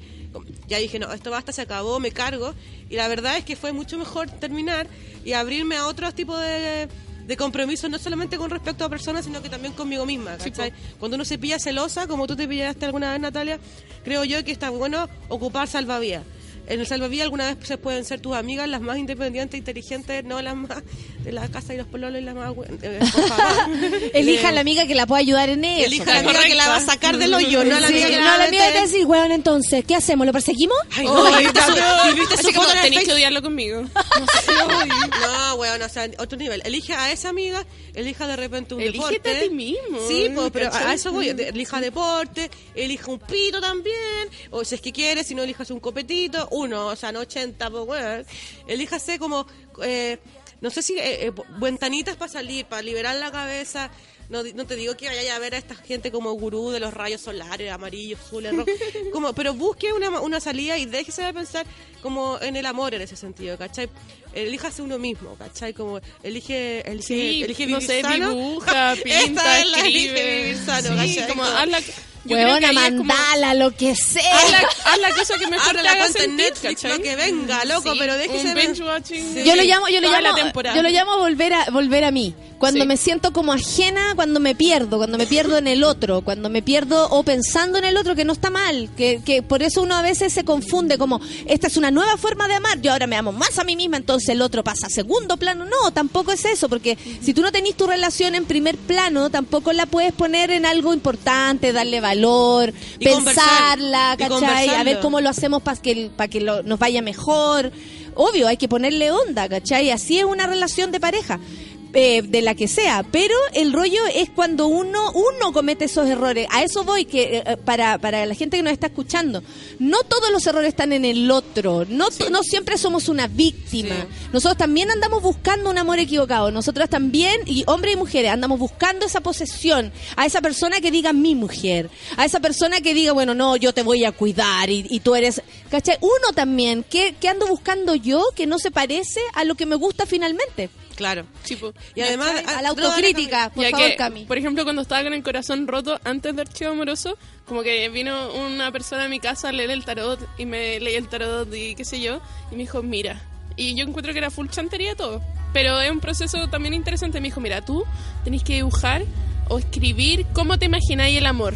ya dije, no, esto basta, se acabó, me cargo. Y la verdad es que fue mucho mejor terminar y abrirme a otros tipos de, de compromisos, no solamente con respecto a personas, sino que también conmigo misma. ¿cachai? Cuando uno se pilla celosa, como tú te pillaste alguna vez, Natalia, creo yo que está bueno ocupar salvavidas. En el salvavidas alguna vez se pueden ser tus amigas las más independientes, inteligentes, no las más de la casa y los pololos y las más... eh. Elija Eh, a la amiga que la pueda ayudar en eso. Elija a la amiga que la va a sacar del hoyo, no a la Sí, amiga que la no, va a la amiga meter. te va a decir, weón, entonces, ¿qué hacemos? ¿Lo perseguimos? Ay, no, y viste su- y viste su foto en tenéis que odiarlo conmigo. No, weón, o sea, otro nivel. Elige a esa amiga, elija de repente un Elígete deporte. a ti mismo, Sí, pues, pero a eso voy. Elija deporte, elija un pito también, o si es que quieres, si no elijas un copetito, uno, o sea, no 80, pues. Elíjase como, eh, no sé si eh, eh, ventanitas para salir, para liberar la cabeza. No, no te digo que vaya a ver a esta gente como gurú de los rayos solares, amarillos, azules, rojos. Como, pero busque una, una salida y déjese de pensar como en el amor en ese sentido, ¿cachai? Elíjase uno mismo, ¿cachai? Como elige, elige, Sí, elige no vivir sé, sano. dibuja, Esta pinta, es la elige escribe. vivir sano, Sí, ¿cachai? como Como- como- mandala, lo que sea. Haz la, haz la cosa que mejor te la haga cuenta en sentir, Netflix, ¿cachai? lo que venga, loco, Sí, pero déjese binge watching. Sí. Yo lo llamo, yo lo llamo, yo lo llamo volver a volver a mí. Cuando Sí. me siento como ajena, cuando me pierdo, cuando me pierdo en el otro, cuando me pierdo o pensando en el otro que no está mal, que, que por eso uno a veces se confunde como esta es una nueva forma de amar, yo ahora me amo más a mí misma, entonces el otro pasa a segundo plano. No, tampoco es eso, porque si tú no tenés tu relación en primer plano, tampoco la puedes poner en algo importante, darle valor, Y pensarla, ¿cachai? A ver cómo lo hacemos para que, para que lo- nos vaya mejor. Obvio, hay que ponerle onda, ¿cachai? Así es una relación de pareja. Eh, de la que sea, pero el rollo es cuando uno uno comete esos errores. A eso voy que eh, para, para la gente que nos está escuchando, no todos los errores están en el otro, no no siempre somos una víctima. Nosotros también andamos buscando un amor equivocado. Nosotras también y hombres y mujeres andamos buscando esa posesión, a esa persona que diga mi mujer, a esa persona que diga, bueno, no, yo te voy a cuidar y, y tú eres, ¿cachai? Uno también, ¿qué, ¿qué ando buscando yo que no se parece a lo que me gusta finalmente? Claro. Sí, po. Y además, a la autocrítica, por favor, que, Cami. por ejemplo, cuando estaba con el corazón roto antes del archivo amoroso, como que vino una persona a mi casa a leer el tarot y me leí el tarot y qué sé yo, y me dijo, mira, y yo encuentro que era full chantería todo, pero es un proceso también interesante. Me dijo, mira, tú tenés que dibujar o escribir cómo te imagináis el amor.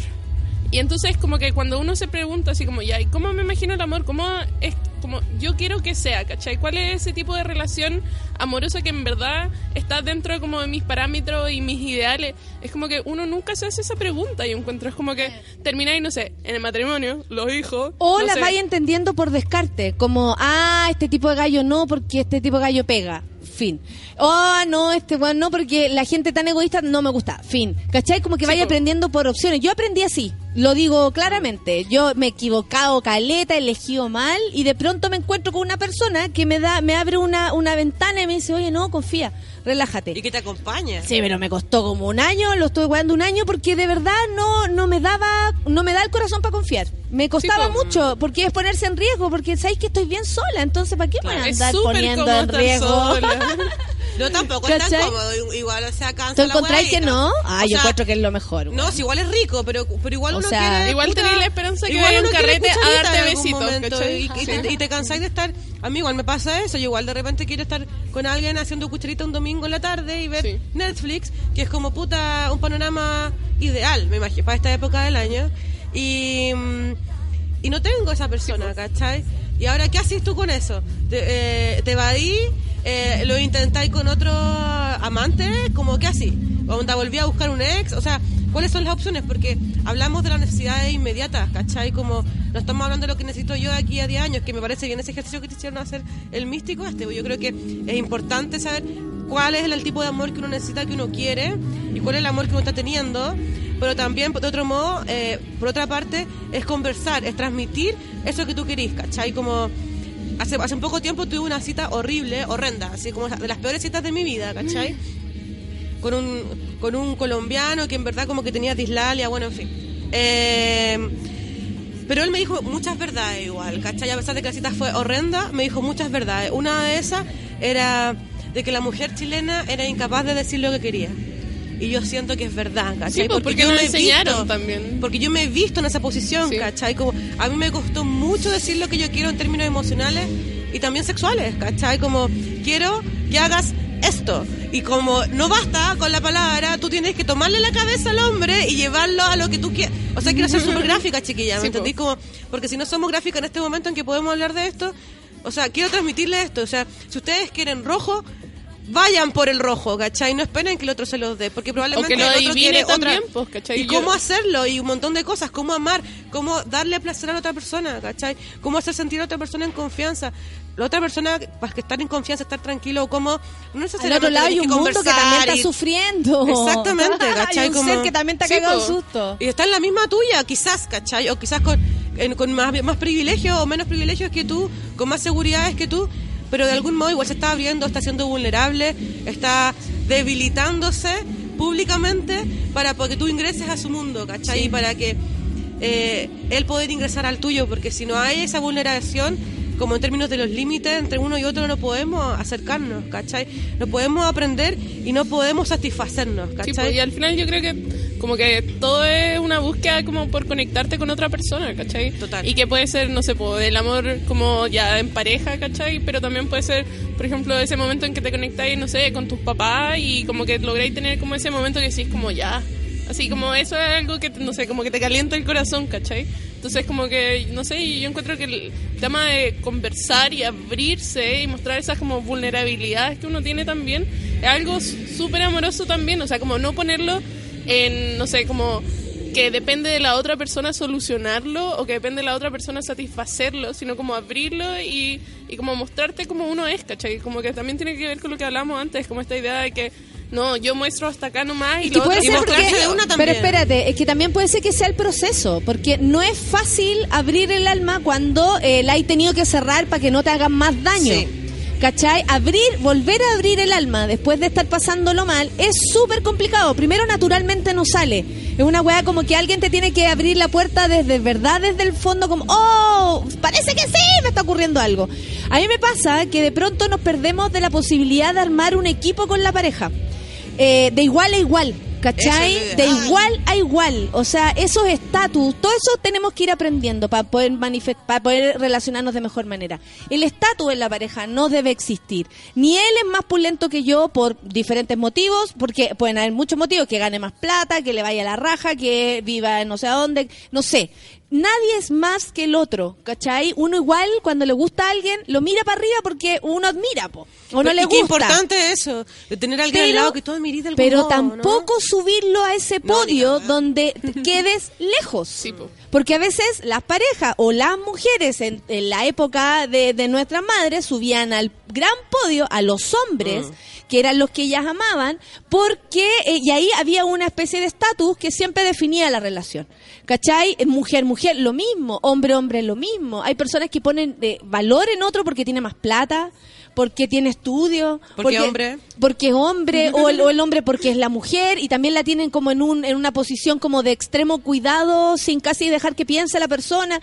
Y entonces como que cuando uno se pregunta así como, ya, ¿y cómo me imagino el amor? ¿Cómo es como yo quiero que sea, ¿cachai? ¿Cuál es ese tipo de relación amorosa que en verdad está dentro como de mis parámetros y mis ideales? Es como que uno nunca se hace esa pregunta y encuentro, es como que termináis, no sé, en el matrimonio, los hijos. O no las sé. vais entendiendo por descarte, como, ah, este tipo de gallo no, porque este tipo de gallo pega. Fin. Oh, no, este bueno no, porque la gente tan egoísta no me gusta. Fin. ¿Cachai? Como que Sí, vaya po. aprendiendo por opciones. Yo aprendí así, lo digo claramente. Yo me he equivocado caleta, he elegido mal y de pronto me encuentro con una persona que me da, me abre una, una ventana y me dice, oye, no, confía, relájate. Y que te acompaña. Sí, pero me costó como un año, lo estuve guardando un año porque de verdad no no me daba, no me da el corazón para confiar. Me costaba mucho porque es ponerse en riesgo, porque sabéis que estoy bien sola, entonces ¿para qué me voy a andar poniendo en riesgo? No, tampoco es tan ¿Cachai? cómodo. Igual, o sea, cansa ¿Tú encontráis que no? Ah, O yo sea, encuentro que es lo mejor. No, si igual es rico, pero, pero igual O uno sea, quiere... igual puta, tenéis la esperanza que vaya un carrete a darte besitos. Y, y te, y te cansáis de estar... A mí igual me pasa eso. Yo igual de repente quiero estar con alguien haciendo cucharita un domingo en la tarde y ver Sí. Netflix, que es como puta un panorama ideal, me imagino, para esta época del año. Y... mm, y no tengo esa persona, ¿cachai? Y ahora, ¿qué haces tú con eso? ¿Te, eh, te evadí? Eh, ¿Lo intentáis con otro amante? ¿Cómo qué así? ¿Onda volví a buscar un ex? O sea, ¿cuáles son las opciones? Porque hablamos de las necesidades inmediatas, ¿cachai? Como no estamos hablando de lo que necesito yo de aquí a 10 años, que me parece bien ese ejercicio que te hicieron hacer el místico este. Yo creo que es importante saber cuál es el tipo de amor que uno necesita, que uno quiere, y cuál es el amor que uno está teniendo pero también, de otro modo, eh, por otra parte, es conversar, es transmitir eso que tú querís, ¿cachai? Como hace, hace poco tiempo tuve una cita horrible, horrenda, así como de las peores citas de mi vida, ¿cachai? Con un, con un colombiano que en verdad como que tenía dislalia, bueno, en fin. Eh, pero él me dijo muchas verdades igual, ¿cachai? A pesar de que la cita fue horrenda, me dijo muchas verdades. Una de esas era de que la mujer chilena era incapaz de decir lo que quería. Y yo siento que es verdad, ¿cachai? Sí, pues, porque yo me he enseñaron visto- también. Porque yo me he visto en esa posición, Sí. ¿cachai? Como a mí me costó mucho decir lo que yo quiero en términos emocionales y también sexuales, ¿cachai? Como quiero que hagas esto. Y como no basta con la palabra, tú tienes que tomarle la cabeza al hombre y llevarlo a lo que tú quieras. O sea, quiero ser súper gráfica, chiquilla, ¿me Sí, entendí? Como, porque si no somos gráficas en este momento en que podemos hablar de esto, o sea, quiero transmitirle esto. O sea, si ustedes quieren rojo, vayan por el rojo, ¿cachai? No esperen que el otro se los dé, porque probablemente O que lo el otro adivine quiere otra... también, pues, ¿cachai? Y Yo- cómo hacerlo, y un montón de cosas, cómo amar, cómo darle placer a la otra persona, ¿cachai? Cómo hacer sentir a otra persona en confianza. La otra persona, para que estar en confianza, estar tranquilo, cómo... No Al otro lado hay un mundo que también está y- sufriendo. Exactamente, ¿cachai? hay un Como- ser que también está Sí, cagado susto. Y está en la misma tuya, quizás, ¿cachai? O quizás con, en- con más, más privilegios o menos privilegios que tú, con más seguridades que tú, pero de algún modo igual se está abriendo, está siendo vulnerable, está debilitándose públicamente para que tú ingreses a su mundo, ¿cachai? Y para que eh, él poder ingresar al tuyo, porque si no hay esa vulneración, como en términos de los límites entre uno y otro, no podemos acercarnos, ¿cachai? No podemos aprender y no podemos satisfacernos, Sí, ¿cachai? pues, y al final yo creo que como que todo es una búsqueda como por conectarte con otra persona, ¿cachai? Total. Y que puede ser, no sé, pues, el amor como ya en pareja, ¿cachai? Pero también puede ser, por ejemplo, ese momento en que te conectáis, no sé, con tus papás y como que lográis tener como ese momento que decís como ya. Así como eso es algo que, no sé, como que te calienta el corazón, ¿cachai? Entonces como que, no sé, yo encuentro que el tema de conversar y abrirse y mostrar esas como vulnerabilidades que uno tiene también es algo súper amoroso también, o sea, como no ponerlo en, no sé, como que depende de la otra persona solucionarlo o que depende de la otra persona satisfacerlo, sino como abrirlo y, y como mostrarte como uno es, ¿cachai? Como que también tiene que ver con lo que hablamos antes, como esta idea de que no, yo muestro hasta acá nomás y, lo puede otro- ser y porque, de una pero también. espérate, es que también puede ser que sea el proceso, porque no es fácil abrir el alma cuando eh, la hay tenido que cerrar para que no te hagan más daño. Sí. ¿Cachai? Abrir, volver a abrir el alma después de estar pasándolo mal es súper complicado. Primero, naturalmente no sale. Es una weá como que alguien te tiene que abrir la puerta desde verdad, desde el fondo, como, oh, parece que sí, me está ocurriendo algo. A mí me pasa que de pronto nos perdemos de la posibilidad de armar un equipo con la pareja. Eh, de igual a igual, ¿cachai? Es De igual a igual. O sea, esos estatus, todo eso tenemos que ir aprendiendo para poder, para poder relacionarnos de mejor manera. El estatus en la pareja no debe existir. Ni él es más pulento que yo por diferentes motivos, porque pueden haber muchos motivos, que gane más plata, que le vaya a la raja, que viva en no sé a dónde, no sé. Nadie es más que el otro, ¿cachai? Uno igual, cuando le gusta a alguien, lo mira para arriba porque uno admira, po. O no le qué gusta. importante eso, de tener a alguien al Pero- lado que tú admirís de algún Pero modo, ¿no? tampoco subirlo a ese No, podio cagando. donde quedes lejos. Sí, po. Porque a veces las parejas o las mujeres en, en la época de, de nuestras madres subían al gran podio a los hombres, que eran los que ellas amaban, porque, eh, y ahí había una especie de estatus que siempre definía la relación. ¿Cachai? Eh, Mujer, mujer, lo mismo. Hombre, hombre, lo mismo. Hay personas que ponen eh, valor en otro porque tiene más plata, porque tiene estudio, Porque hombre. porque es hombre o el, o el hombre porque es la mujer y también la tienen como en un en una posición como de extremo cuidado sin casi dejar que piense la persona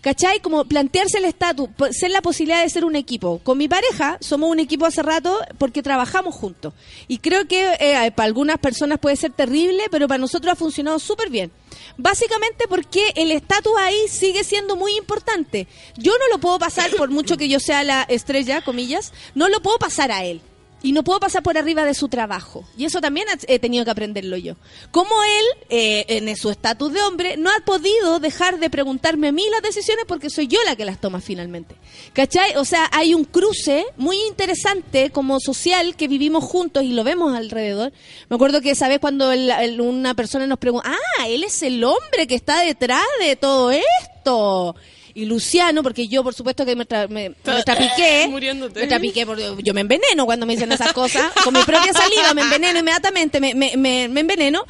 ¿Cachai? Como plantearse el estatus, ser la posibilidad de ser un equipo. Con mi pareja somos un equipo hace rato porque trabajamos juntos. Y creo que eh, para algunas personas puede ser terrible, pero para nosotros ha funcionado súper bien. Básicamente porque el estatus ahí sigue siendo muy importante. Yo no lo puedo pasar, por mucho que yo sea la estrella, comillas, no lo puedo pasar a él. Y no puedo pasar por arriba de su trabajo. Y eso también he tenido que aprenderlo yo. Como él, eh, en su estatus de hombre, no ha podido dejar de preguntarme a mí las decisiones porque soy yo la que las toma finalmente. ¿Cachai? O sea, hay un cruce muy interesante como social que vivimos juntos y lo vemos alrededor. Me acuerdo que esa vez cuando el- el- una persona nos pregunta, ah, él es el hombre que está detrás de todo esto. Y Luciano, porque yo por supuesto que me, tra- me, me trapiqué, Muriéndote. me trapiqué porque yo me enveneno cuando me dicen esas cosas, con mi propia saliva me enveneno inmediatamente, me, me, me, enveneno.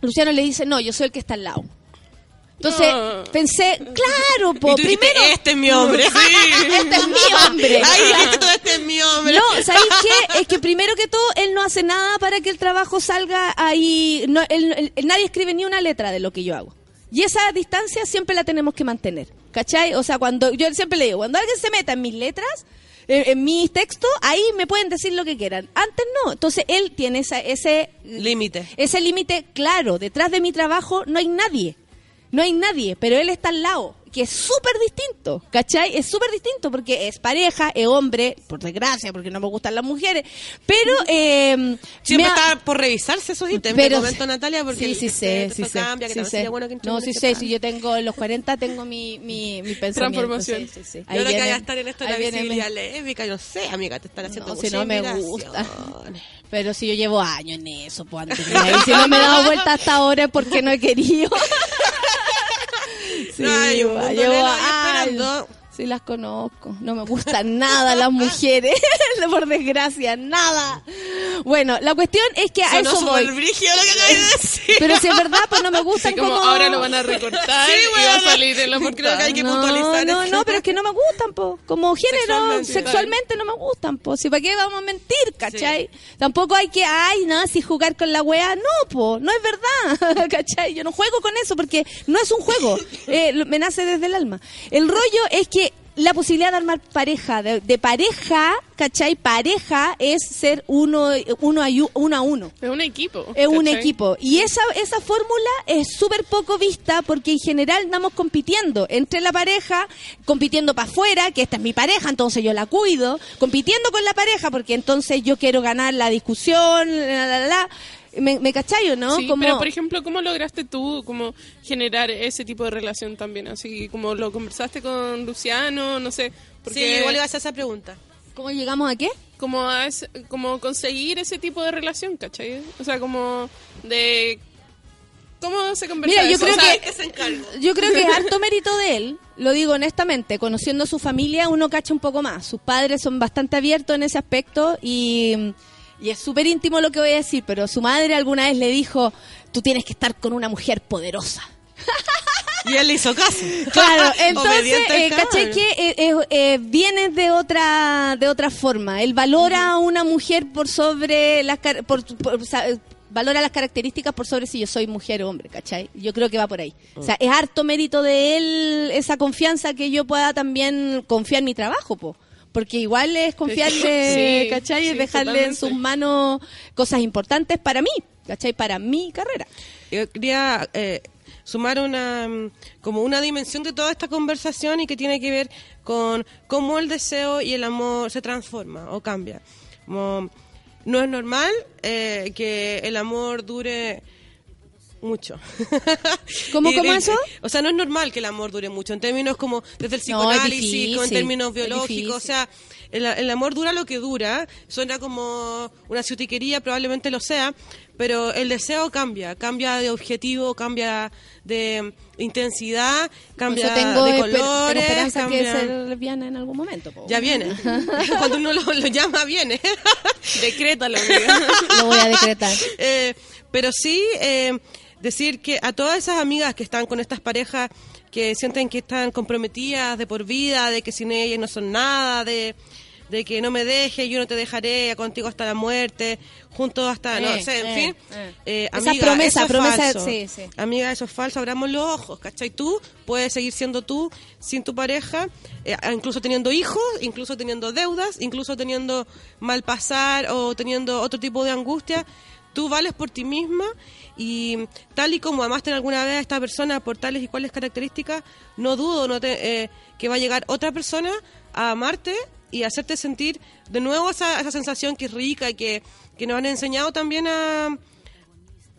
Luciano le dice, no, yo soy el que está al lado. Entonces No. pensé, claro, po, dijiste, primero... este es mi hombre. este es mi hombre. Ay, dijiste este es mi hombre. No, ¿sabéis qué? Es que primero que todo, él no hace nada para que el trabajo salga ahí. No, él- él- nadie escribe ni una letra de lo que yo hago. Y esa distancia siempre la tenemos que mantener. ¿Cachai? O sea, cuando yo siempre le digo, cuando alguien se meta en mis letras, en mis textos, ahí me pueden decir lo que quieran. Antes no. Entonces él tiene esa, ese Límite. ese límite claro. Detrás de mi trabajo no hay nadie. No hay nadie, pero él está al lado. Que es súper distinto, ¿cachai? Es súper distinto porque es pareja, es hombre, por desgracia, porque no me gustan las mujeres, pero... Eh, Siempre ha- está por revisarse esos ítems. pero- Te comento, Natalia, porque sí, sí que sé, sí sé, cambia, que sí también sé. sería bueno que No, sí sé, este si yo tengo en los 40 tengo mi, mi, mi pensamiento. Transformación. Sí, sí, sí. Y ahora que vaya a estar en esto de la ahí visibilidad lésbica, yo sé, amiga, te están haciendo No, si no me gusta. Pero si yo llevo años en eso, pues y si no me he dado vuelta hasta ahora es porque no he querido. sí, No, hay un mundo llevo esperando. Sí las conozco. No me gustan nada las mujeres, por desgracia, nada. Bueno, la cuestión es que a eso voy. brígido lo que de decir. Pero si es verdad, pues no me gustan Así como como... ahora lo van a recortar Sí, y va a salir en la Creo que hay que no, puntualizar No, no, pero es que no me gustan, po. Como género, Sexualmente. sexualmente, no me gustan, po. Si para qué vamos a mentir, ¿cachai? Tampoco hay que, ay, no, si jugar con la wea, no, po. No es verdad, ¿cachai? Yo no juego con eso porque no es un juego. Eh, me nace desde el alma. El rollo es que la posibilidad de armar pareja, de, de pareja, ¿cachai? Pareja es ser uno, uno, a, uno a uno. Es un equipo. Es un ¿cachai? equipo. Y esa, esa fórmula es súper poco vista porque en general andamos compitiendo entre la pareja, compitiendo para afuera, que esta es mi pareja, entonces yo la cuido, compitiendo con la pareja porque entonces yo quiero ganar la discusión, la, la, la. ¿Me, me cachai o no? Sí, Como- pero por ejemplo, ¿cómo lograste tú como generar ese tipo de relación también? Así como lo conversaste con Luciano, no sé. Porque Sí, igual iba a hacer esa pregunta. ¿Cómo llegamos a qué? como, a ese- como conseguir ese tipo de relación, ¿cachai? O sea, como de... ¿Cómo se conversa Mira, yo eso? creo O sea, que- se encarga. Yo creo que es harto mérito de él, lo digo honestamente, conociendo a su familia uno cacha un poco más. Sus padres son bastante abiertos en ese aspecto y, y es súper íntimo lo que voy a decir, pero su madre alguna vez le dijo, tú tienes que estar con una mujer poderosa. Y él le hizo caso. Claro, entonces, eh, ¿cachai cabrón. que eh, eh, eh, viene de otra de otra forma? Él valora a una mujer por sobre las por, eh, valora las características por sobre si yo soy mujer o hombre, ¿cachai? Yo creo que va por ahí. O sea, es harto mérito de él esa confianza que yo pueda también confiar en mi trabajo, po. Porque igual es confiarle, Sí, ¿cachai? Es dejarle en sus manos cosas importantes para mí, ¿cachai? Para mi carrera. Yo quería eh, sumar una mm, como una dimensión de toda esta conversación y que tiene que ver con cómo el deseo y el amor se transforma o cambia. Como, no es normal eh, que el amor dure mucho. ¿Cómo, Y- cómo eso? O sea, no es normal que el amor dure mucho, en términos como desde el No, psicoanálisis, como en términos biológicos, o sea, el, el amor dura lo que dura, suena como una ciutiquería, probablemente lo sea, pero el deseo cambia, cambia de objetivo, cambia de intensidad, cambia tengo, de colores, tengo esperanza que ser lesbiana en algún momento. po. Ya viene. Cuando uno lo, lo llama, viene. Decrétalo, amiga. Lo voy a decretar. Eh, pero sí eh, decir que a todas esas amigas que están con estas parejas que sienten que están comprometidas de por vida, de que sin ellas no son nada, de, de que no me dejes, yo no te dejaré, contigo hasta la muerte, juntos hasta, no Eh, sé, en eh, fin. eh. Eh, Esa amiga, promesa, eso es promesa, falso. sí, sí. Amiga, eso es falso, abramos los ojos, ¿cachai? Tú puedes seguir siendo tú sin tu pareja, incluso teniendo hijos, incluso teniendo deudas, incluso teniendo mal pasar o teniendo otro tipo de angustia. Tú vales por ti misma y tal y como amaste alguna vez a esta persona por tales y cuales características, no dudo no te, eh, que va a llegar otra persona a amarte y hacerte sentir de nuevo esa, esa sensación que es rica y que, que nos han enseñado también a,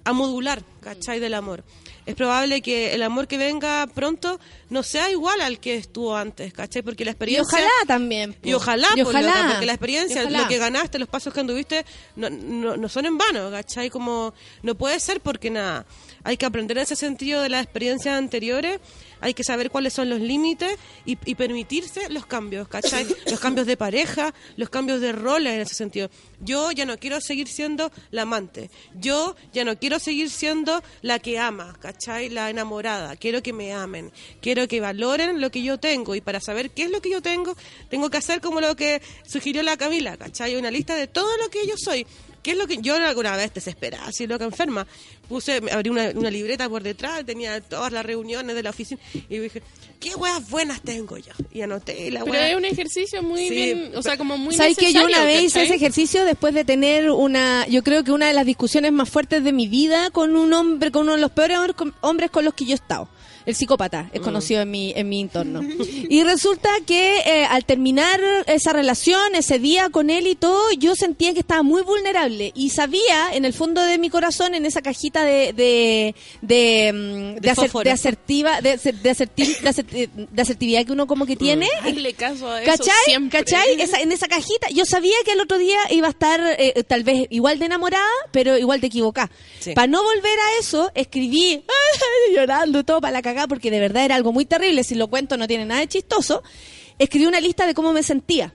a modular, ¿cachai? Del amor. Es probable que el amor que venga pronto no sea igual al que estuvo antes, ¿cachai? Porque la Y experiencia... ojalá también. Y ojalá, Y ojalá. loca, porque la experiencia, Y ojalá. lo que ganaste, los pasos que anduviste, no, no, no son en vano, ¿cachai? Como, no puede ser porque nada, hay que aprender en ese sentido de las experiencias anteriores, hay que saber cuáles son los límites y, y permitirse los cambios, ¿cachai? los cambios de pareja, los cambios de roles en ese sentido. Yo ya no quiero seguir siendo la amante, yo ya no quiero seguir siendo la que ama, ¿cachai? La enamorada, quiero que me amen, quiero que valoren lo que yo tengo y para saber qué es lo que yo tengo, tengo que hacer como lo que sugirió la Camila, ¿cachai? Una lista de todo lo que yo soy. ¿Qué es lo que yo alguna vez desesperada, así loca enferma? Puse, me abrí una, una libreta por detrás, tenía todas las reuniones de la oficina y dije, ¿qué huevas buenas tengo yo? Y anoté la Pero es un ejercicio muy Sí, bien, o sea, como muy ¿Sabes que yo una vez hice ese ejercicio después de tener una, yo creo que una de las discusiones más fuertes de mi vida con un hombre, con uno de los peores hom- hombres con los que yo he estado? El psicópata es conocido en mi, en mi entorno. Y resulta que eh, al terminar esa relación, ese día con él y todo, yo sentía que estaba muy vulnerable. Y sabía, en el fondo de mi corazón, en esa cajita de, de, de, mm, de, acer- fósforo. de asertiva, de, aser- de aserti- de aserti- de asertividad que uno como que tiene, Hazle caso a eso ¿Cachai? siempre. ¿Cachai? Esa- en esa cajita. Yo sabía que al otro día iba a estar eh, tal vez igual de enamorada, pero igual de equivocada. Sí. Para no volver a eso, escribí llorando todo para la cagada, porque de verdad era algo muy terrible. Si lo cuento, no tiene nada de chistoso. Escribí una lista de cómo me sentía.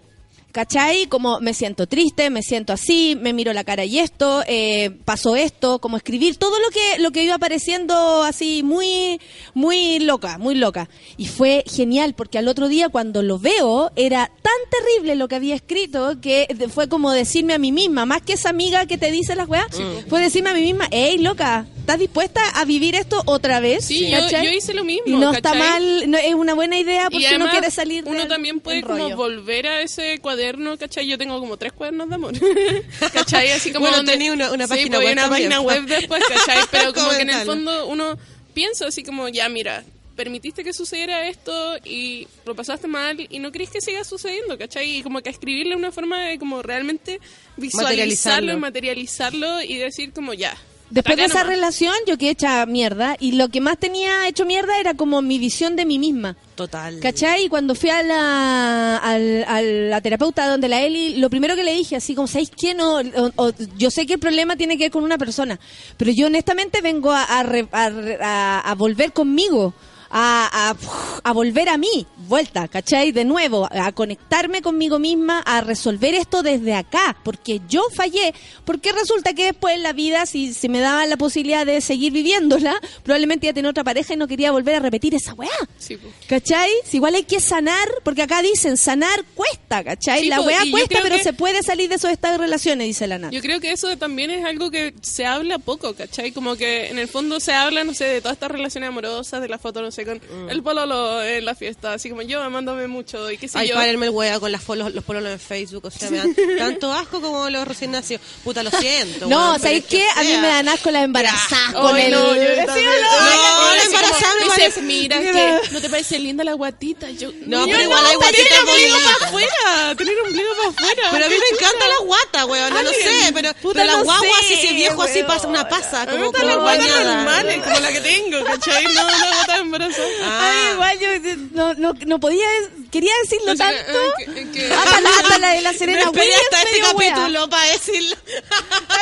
¿Cachai? Como me siento triste, me siento así, me miro la cara y esto, eh, pasó esto, como escribir todo lo que lo que iba apareciendo así muy muy loca, muy loca. Y fue genial porque al otro día cuando lo veo era tan terrible lo que había escrito que fue como decirme a mí misma, más que esa amiga que te dice las weas, fue decirme a mí misma, hey loca, ¿estás dispuesta a vivir esto otra vez? Sí, yo, hice lo mismo. Y no está mal, no, es una buena idea por Y si no además, quieres salir uno del- también puede como rollo. volver a ese cuaderno, ¿cachai? Yo tengo como tres cuadernos de amor, ¿cachai? Así como Bueno, donde- tenía una- una sí, página pues, web una también. página web después, ¿cachai? Pero como que en el fondo uno piensa así como, ya mira, permitiste que sucediera esto y lo pasaste mal y no crees que siga sucediendo, ¿cachai? Y como que escribirle una forma de como realmente visualizarlo Materializarlo. y materializarlo y decir como ya. Después de esa nomás. relación, yo quedé hecha mierda. Y lo que más tenía hecho mierda era como mi visión de mí misma. Total. ¿Cachai? Y cuando fui a la, a la terapeuta donde la Eli, lo primero que le dije, así como, ¿sabéis qué? No, o- o- yo sé que el problema tiene que ver con una persona, pero yo honestamente vengo a, a- a volver conmigo. A, a, a volver a mí, vuelta, ¿cachai? De nuevo, a conectarme conmigo misma, a resolver esto desde acá, porque yo fallé, porque resulta que después en la vida, si, si me daban la posibilidad de seguir viviéndola, probablemente iba a tener otra pareja y no quería volver a repetir esa weá. Sí. ¿Cachai? Si igual hay que sanar, porque acá dicen sanar cuesta, ¿cachai? Sí, la weá cuesta, pero que- se puede salir de esos estados de relaciones, dice la Nat. Yo creo que eso también es algo que se habla poco, ¿cachai? Como que en el fondo se habla, no sé, de todas estas relaciones amorosas, de la foto, no sé, con el pololo en la fiesta, así como yo amándome mucho y qué sé Ay, yo. párenme el hueá con las folos, los pololos en Facebook. O sea, me dan tanto asco como los recién nacidos. Puta, lo siento. No, pero ¿sabéis es que qué? A mí me dan asco las embarazadas con el... no, yo la embarazada me dice, parece- mira, Mira. que no te parece linda la guatita. Yo, No, pero igual hay guatitas bonitas. para afuera, tener ombligo para afuera. Pero a mí me encanta la guata, weón. No, no Ay, sé, pero, pero la no guagua si viejo así pasa una pasa, como, como bañada. normales, como la que tengo, ¿cachai? No una guata embarazada. Ah. Ay, igual yo no, no, no podía, quería decirlo O sea, tanto. eh, que- que- Hasta la, hasta la de la Serena Williams hasta este wea. capítulo para decirlo.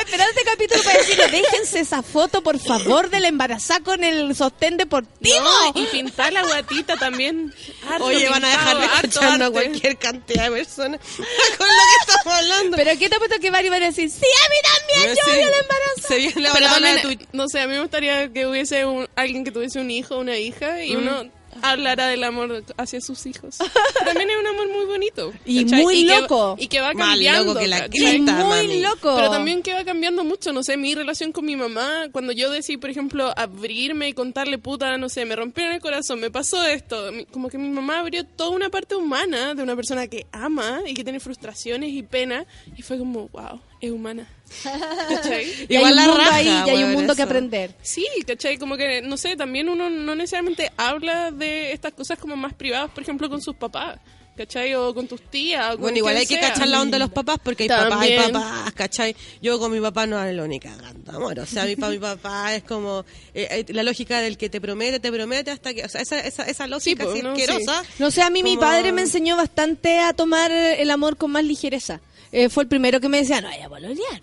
Esperando este capítulo para decirle, déjense esa foto, por favor, de la embarazada con el sostén deportivo. No, y pintar la guatita también. Harto Oye, van a dejar escuchando a cualquier cantidad de personas con lo que estamos hablando. Pero ¿qué te apuesto que varios van a decir? Sí, a mí también, yo Sí. odio el embarazo. Se viene la Pero también, tu no sé, a mí me gustaría que hubiese un- alguien que tuviese un hijo, una hija, y uno hablara del amor hacia sus hijos. También es un amor muy bonito. Y ¿cachai? muy que- loco. y que va Más cambiando. loco que la. Y cresta, muy mami. loco. Pero también que va cambiando mucho, no sé, mi relación con mi mamá, cuando yo decidí, por ejemplo, abrirme y contarle, puta, no sé, me rompieron el corazón, me pasó esto, como que mi mamá abrió toda una parte humana de una persona que ama y que tiene frustraciones y pena, y fue como, wow, es humana. ¿Cachai? Y Igual hay un la mundo raja, ahí y hay un mundo que aprender. Sí, ¿cachai? Como que, no sé, también uno no necesariamente habla de estas cosas como más privadas, por ejemplo, con sus papás, ¿cachai? O con tus tías. o con Bueno, igual hay que cachar la onda de los papás porque hay papás, hay papás, ¿cachai? Yo con mi papá no hablo ni cagando, amor. O sea, mi, pa, mi papá es como eh, eh, la lógica del que te promete, te promete hasta que. O sea, esa, esa, esa lógica pues, así no, asquerosa. No sé, a mí mi padre me enseñó bastante a tomar el amor con más ligereza. Eh, fue el primero que me decía, no vaya a pololear,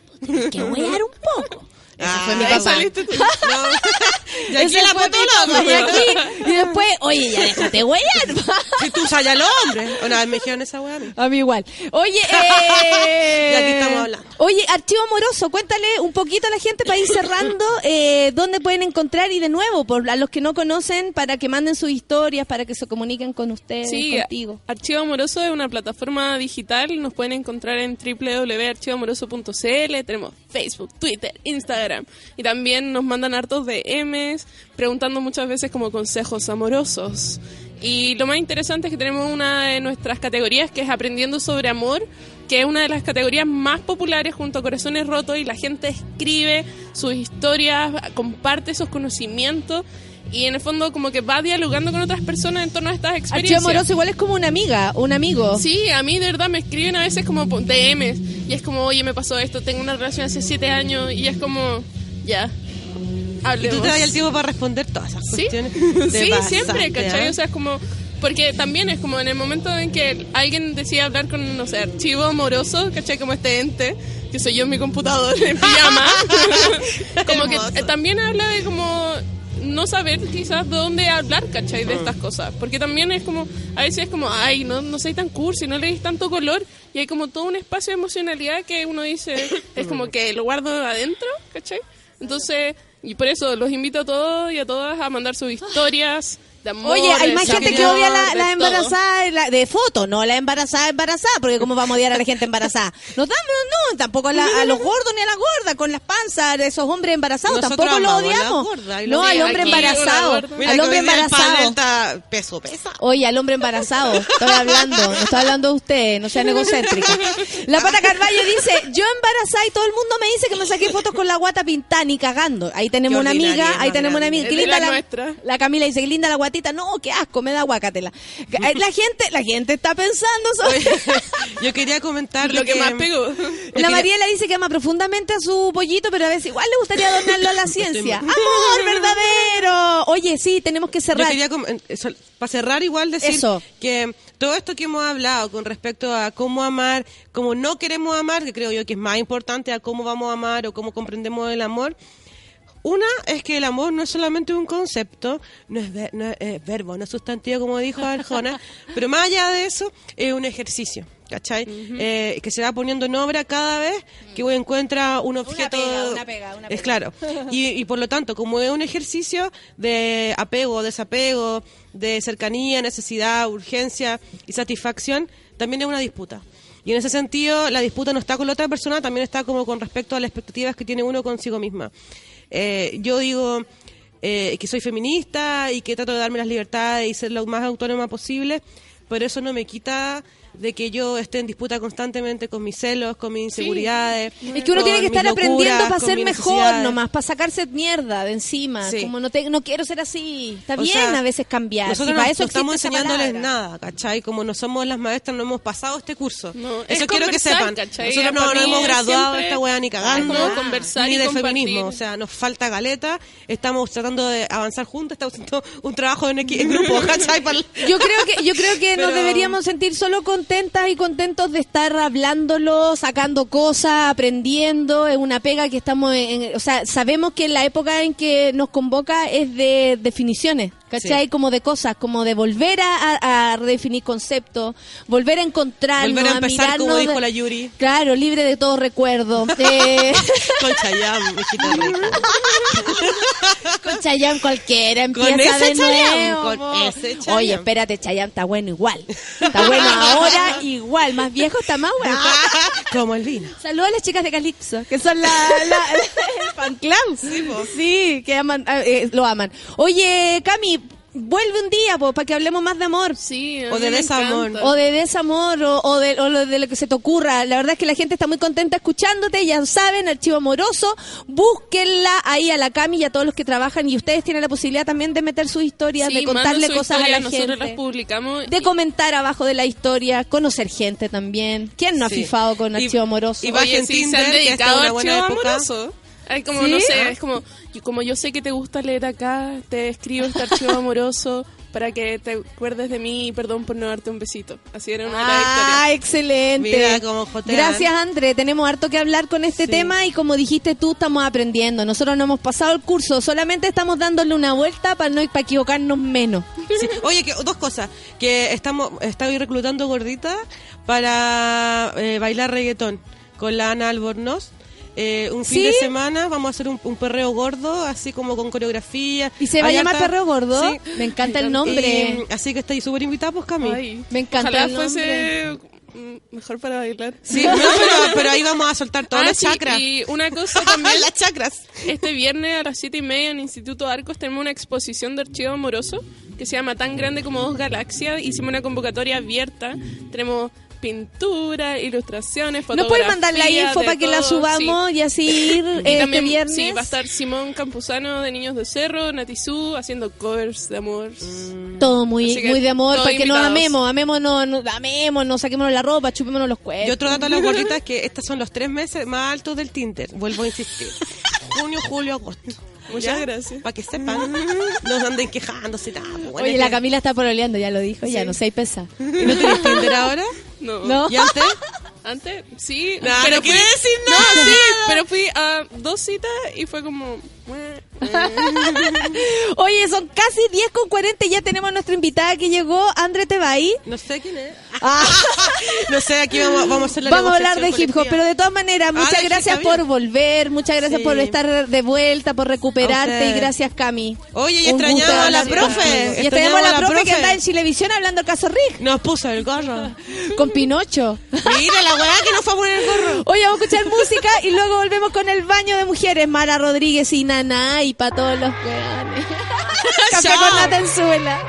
que huear un poco. Ese Ah, fue mi papá. saliste tú. No. Y aquí la potoloca, papá, y aquí- Y después, oye, ya déjate huear. Si tú sabes a los hombres. Una vez me dijeron esa weá a mí. A mí igual. Oye, eh... Y aquí estamos hablando. Oye, Archivo Amoroso, cuéntale un poquito a la gente para ir cerrando eh, dónde pueden encontrar y de nuevo, por a los que no conocen, para que manden sus historias, para que se comuniquen con ustedes, Sí, contigo. Archivo Amoroso es una plataforma digital. Nos pueden encontrar en www.archivoamoroso.cl. Tenemos Facebook, Twitter, Instagram. Y también nos mandan hartos DMs preguntando muchas veces como consejos amorosos. Y lo más interesante es que tenemos una de nuestras categorías que es Aprendiendo sobre Amor, que es una de las categorías más populares junto a Corazones Rotos y la gente escribe sus historias, comparte esos conocimientos y en el fondo como que va dialogando con otras personas en torno a estas Archivo experiencias. amoroso igual es como una amiga, un amigo. Sí, a mí de verdad me escriben a veces como DMs y es como, oye, me pasó esto, tengo una relación hace siete años y es como, ya, Y hablemos. tú te das el tiempo para responder todas esas Sí, cuestiones. sí, siempre, pasaste, ¿cachai? O sea, es como... Porque también es como en el momento en que alguien decide hablar con, no sé, archivo amoroso, ¿cachai? Como este ente, que soy yo en mi computador en pijama. como que eh, también habla de como no saber quizás de dónde hablar, ¿cachai? De estas cosas. Porque también es como, a veces es como, ay, no, no soy tan cursi, no leís tanto color. Y hay como todo un espacio de emocionalidad que uno dice, es como que lo guardo adentro, ¿cachai? Entonces, y por eso los invito a todos y a todas a mandar sus historias de amor. Oye, hay más gente que odia la, la embarazada de, la- de foto, no la embarazada embarazada, porque cómo vamos a odiar a la gente embarazada. No, no, tampoco a, la- a los gordos ni a las gordas con las panzas, de esos hombres embarazados, Nosotros tampoco lo odiamos. No, al hombre embarazado. Mira al que hombre embarazado. está peso, pesa. Oye, al hombre embarazado, estoy hablando, no estoy hablando de usted, no sean egocéntricos. La pata Carvalho dice, yo embarazada y todo el mundo me dice que me saqué fotos con la guata pintada ni cagando. Ahí tenemos Qué una amiga, ahí tenemos una amiga, qué linda la la, nuestra. la Camila dice, qué linda la no, qué asco, me da guacatela. Eh, La gente, la gente está pensando sobre... Yo quería comentar Lo que más pegó. La quería- Mariela dice que ama profundamente a su pollito, pero a veces igual le gustaría donarlo a la ciencia. ¡Amor verdadero! Oye, sí, tenemos que Yo cerrar. quería, para cerrar igual, decir Eso. que todo esto que hemos hablado con respecto a cómo amar, cómo no queremos amar, que creo yo que es más importante a cómo vamos a amar o cómo comprendemos el amor, una es que el amor no es solamente un concepto, no es, ver- no es- es verbo, no es sustantivo, como dijo Arjona, pero más allá de eso, es un ejercicio. ¿Cachai? Eh, que se va poniendo en obra cada vez que uno encuentra un objeto. pega, una pega, una Es pega. claro. Y, y por lo tanto, como es un ejercicio de apego, desapego, de cercanía, necesidad, urgencia y satisfacción, también es una disputa. Y en ese sentido, la disputa no está con la otra persona, también está como con respecto a las expectativas que tiene uno consigo misma. Eh, yo digo eh, que soy feminista y que trato de darme las libertades y ser lo más autónoma posible, pero eso no me quita de que yo esté en disputa constantemente con mis celos, con mis inseguridades. Es que uno con tiene que estar aprendiendo para con ser mejor nomás, para sacarse mierda de encima. Sí. Como no, te, no quiero ser así. Está O bien sea, a veces cambiar. Nosotros no, para eso no estamos enseñándoles nada, ¿cachai? Como no somos las maestras, no hemos pasado este curso. No, es Eso quiero que sepan. ¿cachai? Nosotros no, hemos graduado esta weá ni cagando. ni de feminismo. O sea, nos falta galeta. Estamos tratando de avanzar juntos. Estamos haciendo un trabajo en, en grupo, ¿cachai? Yo creo que yo creo que nos deberíamos sentir solo contentas y contentos de estar hablándolo, sacando cosas, aprendiendo. Es una pega que estamos en, o sea, sabemos que la época en que nos convoca es de definiciones, ¿cachai? Sí. Como de cosas, como de volver a, a- a redefinir conceptos, volver a encontrarnos, Volver a empezar, como mirarnos dijo la Yuri. Claro, libre de todo recuerdo. Eh, Con rica. con Chayanne cualquiera empieza Con ese de nuevo. con ese Chayanne. Oye, espérate, Chayanne está bueno igual. Está bueno ahora igual. Más viejo está más bueno. Como el vino. Saludos a las chicas de Calipso, que son la, fan club. Sí, que aman, eh, lo aman. Oye, Cami, vuelve un día para que hablemos más de amor. Sí, O de desamor. encanta. O de desamor, o, o de, o lo- de lo que se te ocurra. La verdad es que la gente está muy contenta escuchándote, ya saben, Archivo Amoroso. Búsquenla ahí a la Cami y a todos los que trabajan. Y ustedes tienen la posibilidad también de meter sus historias, Sí, de contarle cosas historia, a la gente. las publicamos. De comentar abajo de la historia, conocer gente también. ¿Quién no ha fifado con Y- Archivo Amoroso? y va- Oye, se han dedicado a archivo época. amoroso. Hay como, ¿Sí? no sé, es como, como yo sé que te gusta leer acá, te escribo este archivo amoroso para que te acuerdes de mí y perdón por no darte un besito. Así era una de Ah, historias. excelente. Mira cómo. Gracias, André. Tenemos harto que hablar con este Sí. tema y como dijiste tú, estamos aprendiendo. Nosotros no hemos pasado el curso, solamente estamos dándole una vuelta para no para equivocarnos menos. Sí. Oye, que, dos cosas. Que estamos, estoy reclutando gorditas para eh, bailar reggaetón con la Ana Albornoz. Eh, un fin ¿Sí? de semana vamos a hacer un, un perreo gordo, así como con coreografía. ¿Y se va a llamar harta- Perreo Gordo? Sí. Me encanta el nombre. Y, así que estáis súper invitados, pues, Cami. Ay, Me encanta Ojalá el fuese mm, mejor para bailar. Sí, no, pero, pero ahí vamos a soltar todas Ah, las sí, chakras. Y una cosa también, las chakras. este viernes a las siete y media en Instituto Arcos tenemos una exposición de archivo amoroso que se llama Tan Grande como Dos Galaxias. Hicimos una convocatoria abierta. Tenemos pintura, ilustraciones, ¿No puedes mandar la info para que la subamos sí. y así ir Y este también, viernes? sí, va a estar Simón Campuzano de Niños de Cerro, Natizú, haciendo covers de amor. Todo muy, muy de amor, para que nos amemos, amémonos, no, amémonos, saquémonos la ropa, chupémonos los cuerpos. Y otro dato a las gorditas es que estos son los tres meses más altos del Tinder. Vuelvo a insistir. Junio, julio, agosto. Muchas gracias. Para que sepan, no anden quejándose. nada, Oye, la Camila está pololeando, ya lo dijo, ya, no sé, pesa. ¿Y no tienes Tinder ahora? No. ¿No? ¿Y antes? Antes, sí. Nah, pero no fui- decir No, nada. sí, pero fui a dos citas y fue como... Oye, son casi 10 con 40 y ya tenemos a nuestra invitada que llegó, Andre Tebay. No sé quién es. Ah. no sé, aquí vamos, vamos a hacer la Vamos a hablar de hip hop, pero de todas maneras, Ah, muchas gracias por volver, muchas gracias Sí. por estar de vuelta, por recuperarte y gracias Cami. Oye, y extrañamos a la profe. Y Extrañamos a la, profe, que anda en Chilevisión hablando el caso Rick Nos puso el gorro. con Pinocho. Mira la weá que nos fue a poner el gorro. Oye, vamos a escuchar música y luego volvemos con el baño de mujeres, Mara Rodríguez y Naná y para todos los weones. Café con Natenzuela.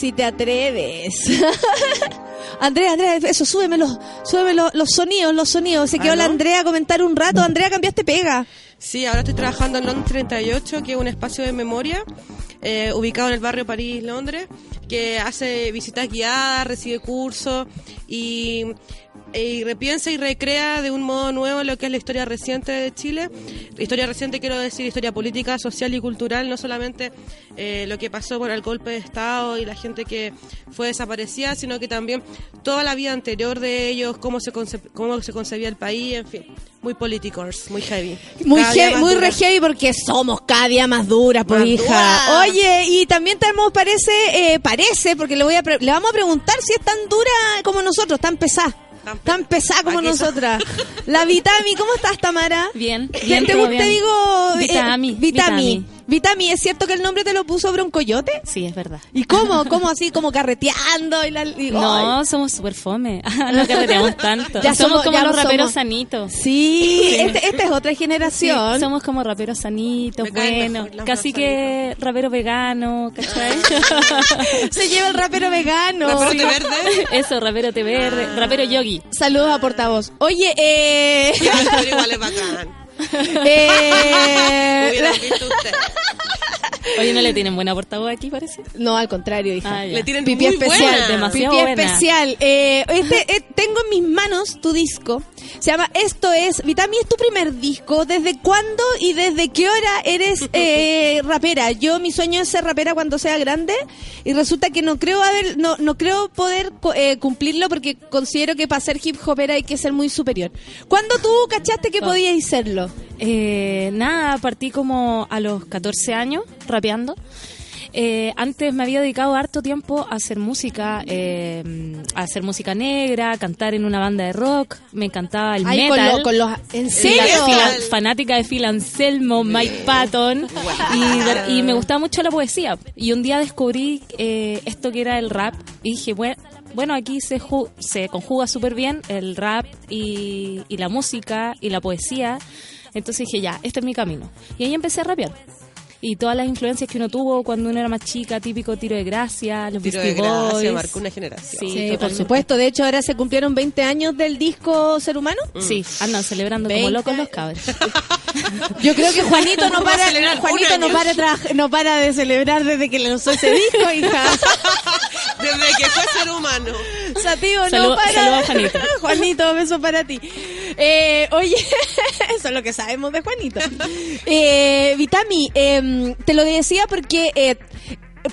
Si te atreves. Andrea, Andrea, eso, súbeme los, súbeme los, los sonidos, los sonidos. Se quedó la ¿Aló? Andrea a comentar un rato. Andrea, cambiaste pega. Sí, ahora estoy trabajando en Londres 38, que es un espacio de memoria eh, ubicado en el barrio París, Londres, que hace visitas guiadas, recibe cursos y y repiensa y recrea de un modo nuevo lo que es la historia reciente de Chile. Historia reciente quiero decir historia política, social y cultural, no solamente eh, lo que pasó por el golpe de Estado y la gente que fue desaparecida, sino que también toda la vida anterior de ellos, cómo se, conce- cómo se concebía el país, en fin, muy políticos, muy heavy. Muy, heavy, muy dura. re heavy porque somos cada día más duras, pues Más hija. dura. Oye, y también tenemos, parece, eh, parece, porque le voy a pre- le vamos a preguntar si es tan dura como nosotros, tan pesada. Tan pesada como nosotras. La Vitami, ¿cómo estás, Tamara? Bien, ¿Te- bien, ¿Te, te bien. digo? eh, Vitami, Vitami. Vitami. Vitami, ¿es cierto que el nombre te lo puso Broncoyote? Sí, es verdad. ¿Y cómo? ¿Cómo así? ¿Como carreteando? Y la, y- No, ay. somos súper fome. no carreteamos tanto. Ya somos, somos- como ya los somos- raperos sanitos. Sí, este- esta es otra generación. Sí, somos como raperos sanitos, Me caen bueno, mejor los casi que rapero vegano, ¿cachai? Se lleva el rapero vegano. Rapero té verde. Eso, rapero té verde, rapero yogi. Saludos a portavoz. Oye, eh... Igual es bacán. eh, Hubieran visto ustedes. Oye, ¿no le tienen buena portavoz aquí, parece? No, al contrario, hija. Ah. Le tienen Pipi muy especial, buena. demasiado Pipi buena. especial. Eh, este, eh, tengo en mis manos tu disco. Se llama Esto es. Vitami, es tu primer disco. ¿Desde cuándo y desde qué hora eres eh, rapera? Yo, mi sueño es ser rapera cuando sea grande. Y resulta que no creo haber, no, no creo poder co- eh, cumplirlo porque considero que para ser hip hopera hay que ser muy superior. ¿Cuándo tú cachaste que podíais serlo? Eh, nada, partí como a los 14 años rapeando. Eh, antes me había dedicado harto tiempo a hacer música, eh, a hacer música negra, a cantar en una banda de rock. Me encantaba el Ay, con, metal. lo- con los. ¿En La serio? fila- fanática de Phil Anselmo, Mike Patton y, y me gustaba mucho la poesía y un día descubrí eh, esto que era el rap y dije bueno bueno aquí se ju- se conjuga súper bien el rap y, y la música y la poesía entonces dije ya este es mi camino y ahí empecé a rapear y todas las influencias que uno tuvo cuando uno era más chica, típico tiro de gracia, los Tiro de gracia, Boys. marcó una generación. Sí, Sí, por supuesto. De hecho, ahora se cumplieron 20 años del disco Ser Humano. Sí, andan celebrando como 20. locos los cabros. Yo creo que Juanito no para, Juanito no para, no para de celebrar desde que lanzó ese disco, hija. Desde que fue ser humano. Sativo, no Saludo- para. saludo a Juanito. Juanito, beso para ti. Eh, oye, eso es lo que sabemos de Juanito. Eh, Vitami, em, te lo decía porque eh,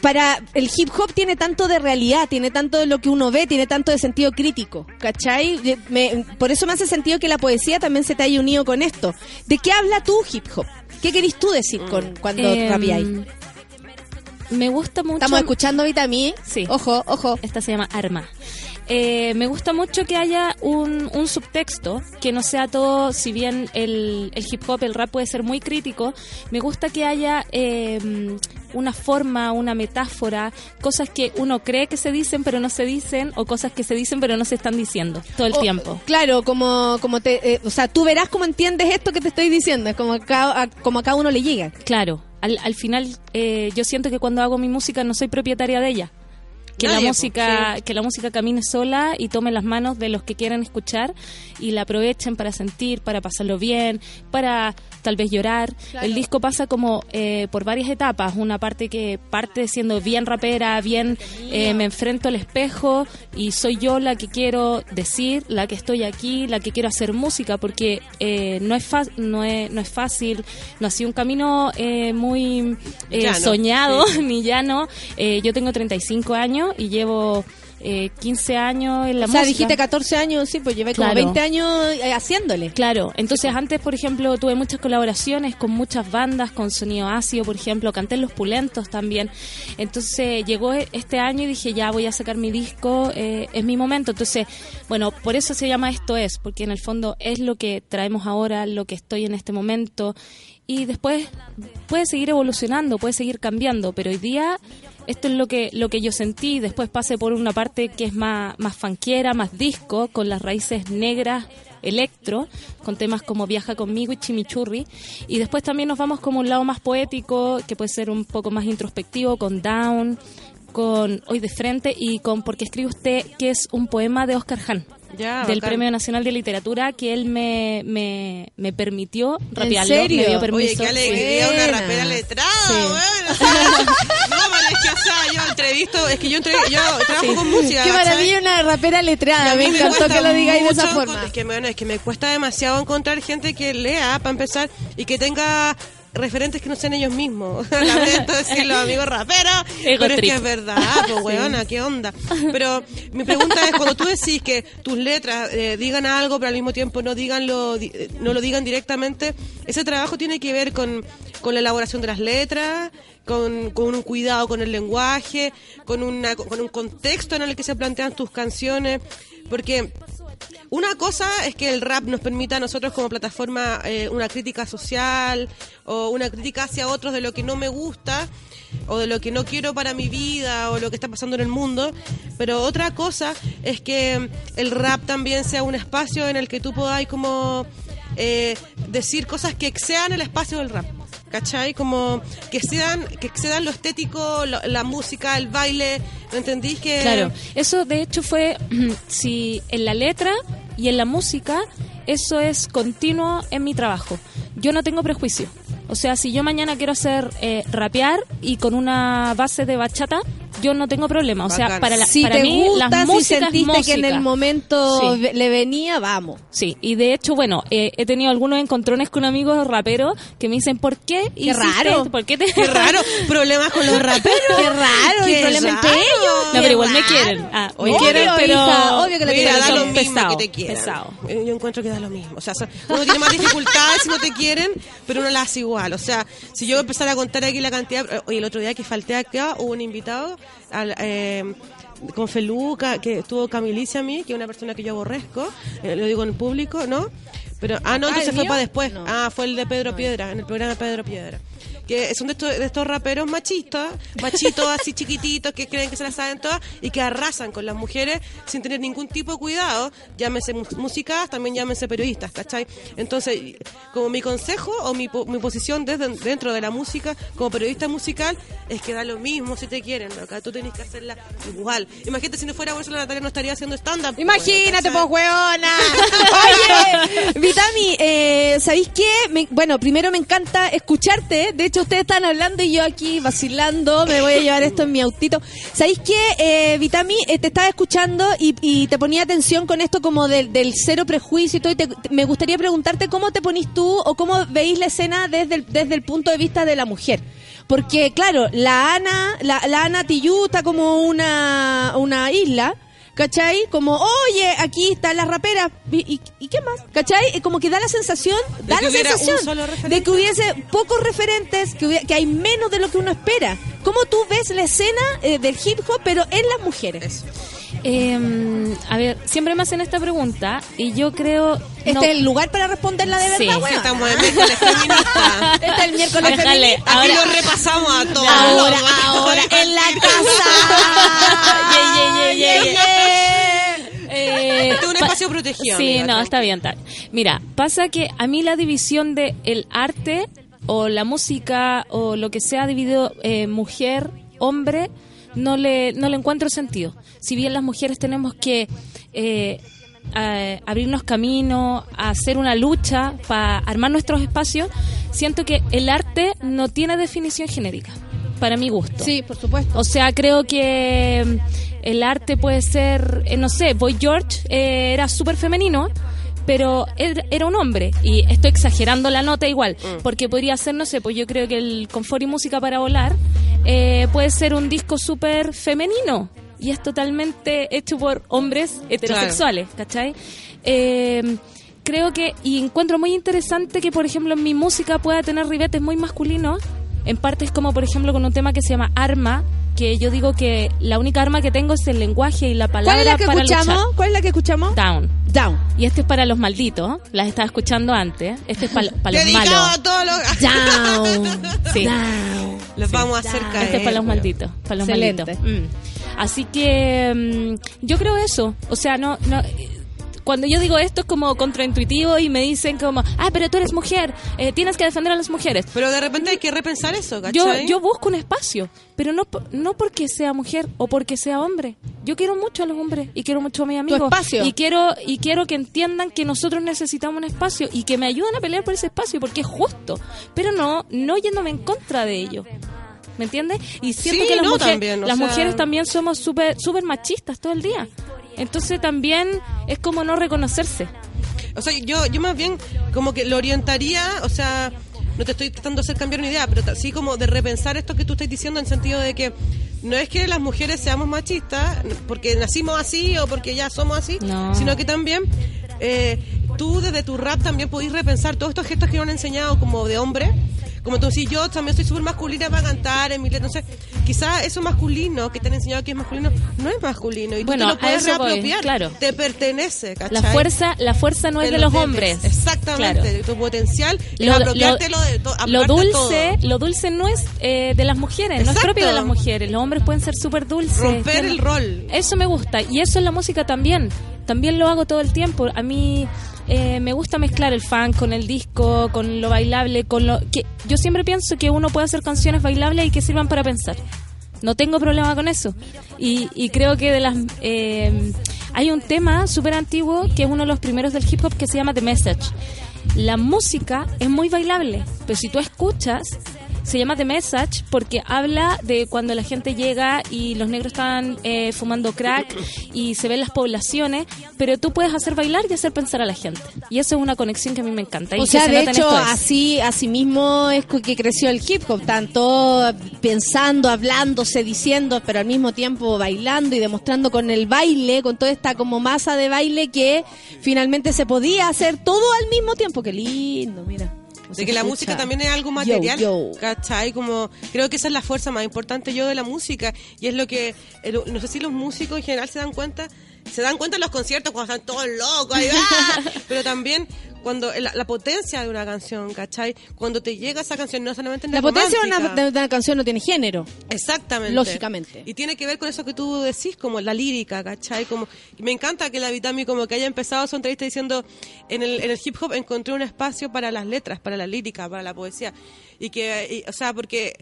para el hip hop tiene tanto de realidad, tiene tanto de lo que uno ve, tiene tanto de sentido crítico, ¿cachai? Eh, me- por eso me hace sentido que la poesía también se te haya unido con esto. ¿De qué habla tu hip hop? ¿Qué querís tú decir con, cuando Em, rapeáis? Me gusta mucho. Estamos escuchando Vitami. Sí. Ojo, ojo. Esta se llama Arma. Eh, me gusta mucho que haya un, un subtexto, que no sea todo, si bien el, el hip hop, el rap puede ser muy crítico, me gusta que haya eh, una forma, una metáfora, cosas que uno cree que se dicen pero no se dicen, o cosas que se dicen pero no se están diciendo todo el O- tiempo. Claro, como, como te, eh, o sea, tú verás cómo entiendes esto que te estoy diciendo, es como a cada, a- como a cada uno le llega. Claro, al, al final eh, yo siento que cuando hago mi música no soy propietaria de ella. Que Nadie, la música, sí. que la música camine sola y tome las manos de los que quieran escuchar y la aprovechen para sentir, para pasarlo bien, para tal vez llorar. El disco pasa como eh, por varias etapas. Una parte que parte siendo bien rapera, bien eh, me enfrento al espejo y soy yo la que quiero decir, la que estoy aquí, la que quiero hacer música, porque eh, no, es fa- no, es, no es fácil, no ha sido un camino eh, muy eh, soñado ni llano. Eh, yo tengo 35 años y llevo eh, 15 años en la o sea, música. dijiste 14 años, sí, pues llevé como Claro. 20 años eh, haciéndole. Claro, entonces antes, por ejemplo, tuve muchas colaboraciones con muchas bandas, con Sonido Ácido, por ejemplo, canté en Los Pulentos también. Entonces llegó e- este año y dije, ya voy a sacar mi disco, eh, es mi momento. Entonces, bueno, por eso se llama Esto es, porque en el fondo es lo que traemos ahora, lo que estoy en este momento. Y después puede seguir evolucionando, puede seguir cambiando, pero hoy día esto es lo que lo que yo sentí. Después pasé por una parte que es más, más fanquiera, más disco, con las raíces negras electro, con temas como Viaja conmigo y Chimichurri. Y después también nos vamos como un lado más poético, que puede ser un poco más introspectivo, con Down, con Hoy de Frente y con Porque escribe usted, que es un poema de Oscar Hahn. Ya, del bacán. Premio Nacional de Literatura que él me, me, me permitió rapearlo, serio? me dio Oye, permiso. qué alegría, una rapera letrada, Sí. weón, o sea, no, pero es que, o sea, yo visto, es que yo, entre- yo trabajo con música. Qué maravilla una rapera letrada. Me encantó que lo digáis de esa forma. Es que, bueno, es que me cuesta demasiado encontrar gente que lea, para empezar, y que tenga referentes que no sean ellos mismos. Lamento decirlo, amigos raperos, Ego pero es que es verdad, pues weona, qué onda. Pero mi pregunta es, cuando tú decís que tus letras eh, digan algo, pero al mismo tiempo no digan lo, eh, no lo digan directamente, ese trabajo tiene que ver con, con la elaboración de las letras, con, con un cuidado con el lenguaje, con, una, con un contexto en el que se plantean tus canciones, porque una cosa es que el rap nos permita a nosotros como plataforma eh, una crítica social o una crítica hacia otros de lo que no me gusta o de lo que no quiero para mi vida o lo que está pasando en el mundo. Pero otra cosa es que el rap también sea un espacio en el que tú podáis como eh, decir cosas que excedan el espacio del rap. ¿Cachai? Como que sean, que excedan lo estético, la música, el baile. ¿Me entendís? Que Claro, eso de hecho fue, si en la letra y en la música, eso es continuo en mi trabajo. Yo no tengo prejuicio. O sea, si yo mañana quiero hacer eh, rapear y con una base de bachata, yo no tengo problema. O sea, Bacán. para, la, si para te mí gusta, las si músicas sentiste que en el música. momento Sí. le venía, vamos. Sí, y de hecho, bueno, eh, he tenido algunos encontrones con amigos raperos que me dicen, ¿por qué? Qué hiciste raro. ¿Por qué te... Qué raro, problemas con los raperos. Qué raro, Qué el problema entre raro. ellos. No, pero igual me quieren. Ah, me Obvio, quieren, pero... hija, obvio que la Mira, quieren. da lo mismo pesado, que te quieran. pesado. Yo encuentro que da lo mismo. O sea, uno tiene más dificultades si no te quieren, pero uno las hace igual. O sea, si yo empezara a contar aquí la cantidad... eh, Oye, el otro día que falté acá, hubo un invitado al, eh, con Feluca, que estuvo Camilicia a mí, que es una persona que yo aborrezco, eh, lo digo en público, ¿no? Pero, ah, no, Ah, entonces ¿el fue para después. No. Ah, fue el de Pedro Piedra, en el programa de Pedro Piedra. Que son de estos, de estos raperos machistas, machitos así chiquititos, que creen que se las saben todas y que arrasan con las mujeres sin tener ningún tipo de cuidado. Llámense mu- músicas, también llámense periodistas, ¿cachai? Entonces, como mi consejo o mi, mi posición desde dentro de la música, como periodista musical, es que da lo mismo si te quieren, acá tú tenés que hacerla igual. Imagínate si no fuera por eso la Natalia no estaría haciendo stand-up. Imagínate, ¿cachai? pues, hueona. Oye, Vitami, eh, ¿sabéis qué? Me- bueno, primero me encanta escucharte. De hecho, ustedes están hablando y yo aquí vacilando. Me voy a llevar esto en mi autito. ¿Sabéis qué, eh, Vitami? Eh, te estaba escuchando y, y te ponía atención con esto como del, del cero prejuicio y todo. Y te- me gustaría preguntarte cómo te ponís tú o cómo veis la escena desde el, desde el punto de vista de la mujer. Porque, claro, la Ana, la, la Ana Tiyú está como una, una isla. ¿Cachai? Como, oye, aquí están las raperas. ¿Y, qué más? ¿Cachai? Eh, Como que da la sensación, De da que la sensación de que hubiese pocos referentes, que, hubiera- que hay menos de lo que uno espera. ¿Cómo tú ves la escena eh, del hip hop, pero en las mujeres? Eh, a ver, siempre me hacen esta pregunta y yo creo... Este no- es el lugar para responderla de verdad, Sí. weona. Estamos en miércoles feminista. Este es el miércoles Déjale, feminista. Aquí ahora- lo repasamos a todos. Ahora, Los- ahora, en la casa. Yeah, yeah, yeah, yeah, Eh, Este es un pa- espacio protegido. Sí, amiga, no, está bien, bien. Mira, pasa que a mí la división de el arte o la música o lo que sea dividido eh, mujer, hombre, no le, no le encuentro sentido. Si bien las mujeres tenemos que eh, a- abrirnos camino, a hacer una lucha para armar nuestros espacios, siento que el arte no tiene definición genérica, para mi gusto. Sí, por supuesto. O sea, creo que mm, el arte puede ser, eh, no sé, Boy George eh, era súper femenino, pero era, era un hombre. Y estoy exagerando la nota igual, porque podría ser, no sé, pues yo creo que el Confort y Música para Volar eh, puede ser un disco súper femenino. Y es totalmente hecho por hombres heterosexuales, ¿cachai? Eh, creo que, y encuentro muy interesante que, por ejemplo, en mi música pueda tener ribetes muy masculinos. En parte es como, por ejemplo, con un tema que se llama Arma, que yo digo que la única arma que tengo es el lenguaje y la palabra ¿Cuál es la que para escuchamos? luchar. ¿Cuál es la que escuchamos? Down. Down. Y este es para los malditos, las estaba escuchando antes. Este es para, para los malos. a todos los... Down. Sí. Down. Los vamos a hacer caer. Este es para los malditos, para los Excelente. malditos. Mm. Así que mm, yo creo eso. O sea, no, no. Cuando yo digo esto es como contraintuitivo y me dicen como, ah, pero tú eres mujer, eh, tienes que defender a las mujeres. Pero de repente hay que repensar eso, Yo, ¿cachai? yo busco un espacio, pero no, no porque sea mujer o porque sea hombre. Yo quiero mucho a los hombres y quiero mucho a mis amigos. espacio. Y quiero, y quiero que entiendan que nosotros necesitamos un espacio y que me ayuden a pelear por ese espacio porque es justo. Pero no, no yéndome en contra de ello. ¿me entiendes? Y siento Sí, que las, no, mujeres, también, las sea- mujeres también somos súper súper machistas todo el día. Entonces también es como no reconocerse. O sea, yo, yo más bien como que lo orientaría, o sea, no te estoy tratando de hacer cambiar una idea, pero ta- sí como de repensar esto que tú estás diciendo en el sentido de que no es que las mujeres seamos machistas porque nacimos así o porque ya somos así, No. sino que también eh, tú desde tu rap también podés repensar todos estos gestos que nos han enseñado como de hombre. Como tú decís, yo también soy súper masculina para cantar en mi letra. Entonces, quizás eso masculino que te han enseñado que es masculino no es masculino. Y tú Bueno, te lo puedes voy, reapropiar. claro. Te pertenece, ¿cachai? La fuerza, la fuerza no es de lo los debes. hombres. Exactamente, Claro. tu potencial es Lo, apropiártelo de to- lo dulce, todo. lo dulce no es eh, de las mujeres, no es propio de las mujeres. Los hombres pueden ser súper dulces. Romper el rol. Eso me gusta y eso en la música también. También lo hago todo el tiempo. A mí eh, me gusta mezclar el funk con el disco, con lo bailable, con lo que yo siempre pienso que uno puede hacer canciones bailables y que sirvan para pensar. No tengo problema con eso. Y, y creo que de las eh, hay un tema súper antiguo que es uno de los primeros del hip hop que se llama The Message. La música es muy bailable, pero si tú escuchas, se llama The Message porque habla de cuando la gente llega y los negros están eh, fumando crack y se ven las poblaciones, pero tú puedes hacer bailar y hacer pensar a la gente. Y eso es una conexión que a mí me encanta. y O sea, se de hecho, así, así mismo es que creció el hip hop, tanto pensando, hablándose, diciendo, pero al mismo tiempo bailando y demostrando con el baile, con toda esta como masa de baile que finalmente se podía hacer todo al mismo tiempo. Qué lindo, mira. De que la Escucha. música también es algo material, yo. ¿cachai? Como, creo que esa es la fuerza más importante yo de la música y es lo que, el- no sé si los músicos en general se dan cuenta, se dan cuenta en los conciertos cuando están todos locos, ahí, ¡ah! pero también cuando la, la potencia de una canción, ¿cachai? Cuando te llega esa canción, no solamente en La el potencia de una, romántica. de una canción no tiene género. Exactamente. Lógicamente. Y tiene que ver con eso que tú decís, como la lírica, ¿cachai? Como, y me encanta que la Vitami como que haya empezado su entrevista diciendo, en el, en el hip hop encontré un espacio para las letras, para la lírica, para la poesía. Y que, y- o sea, porque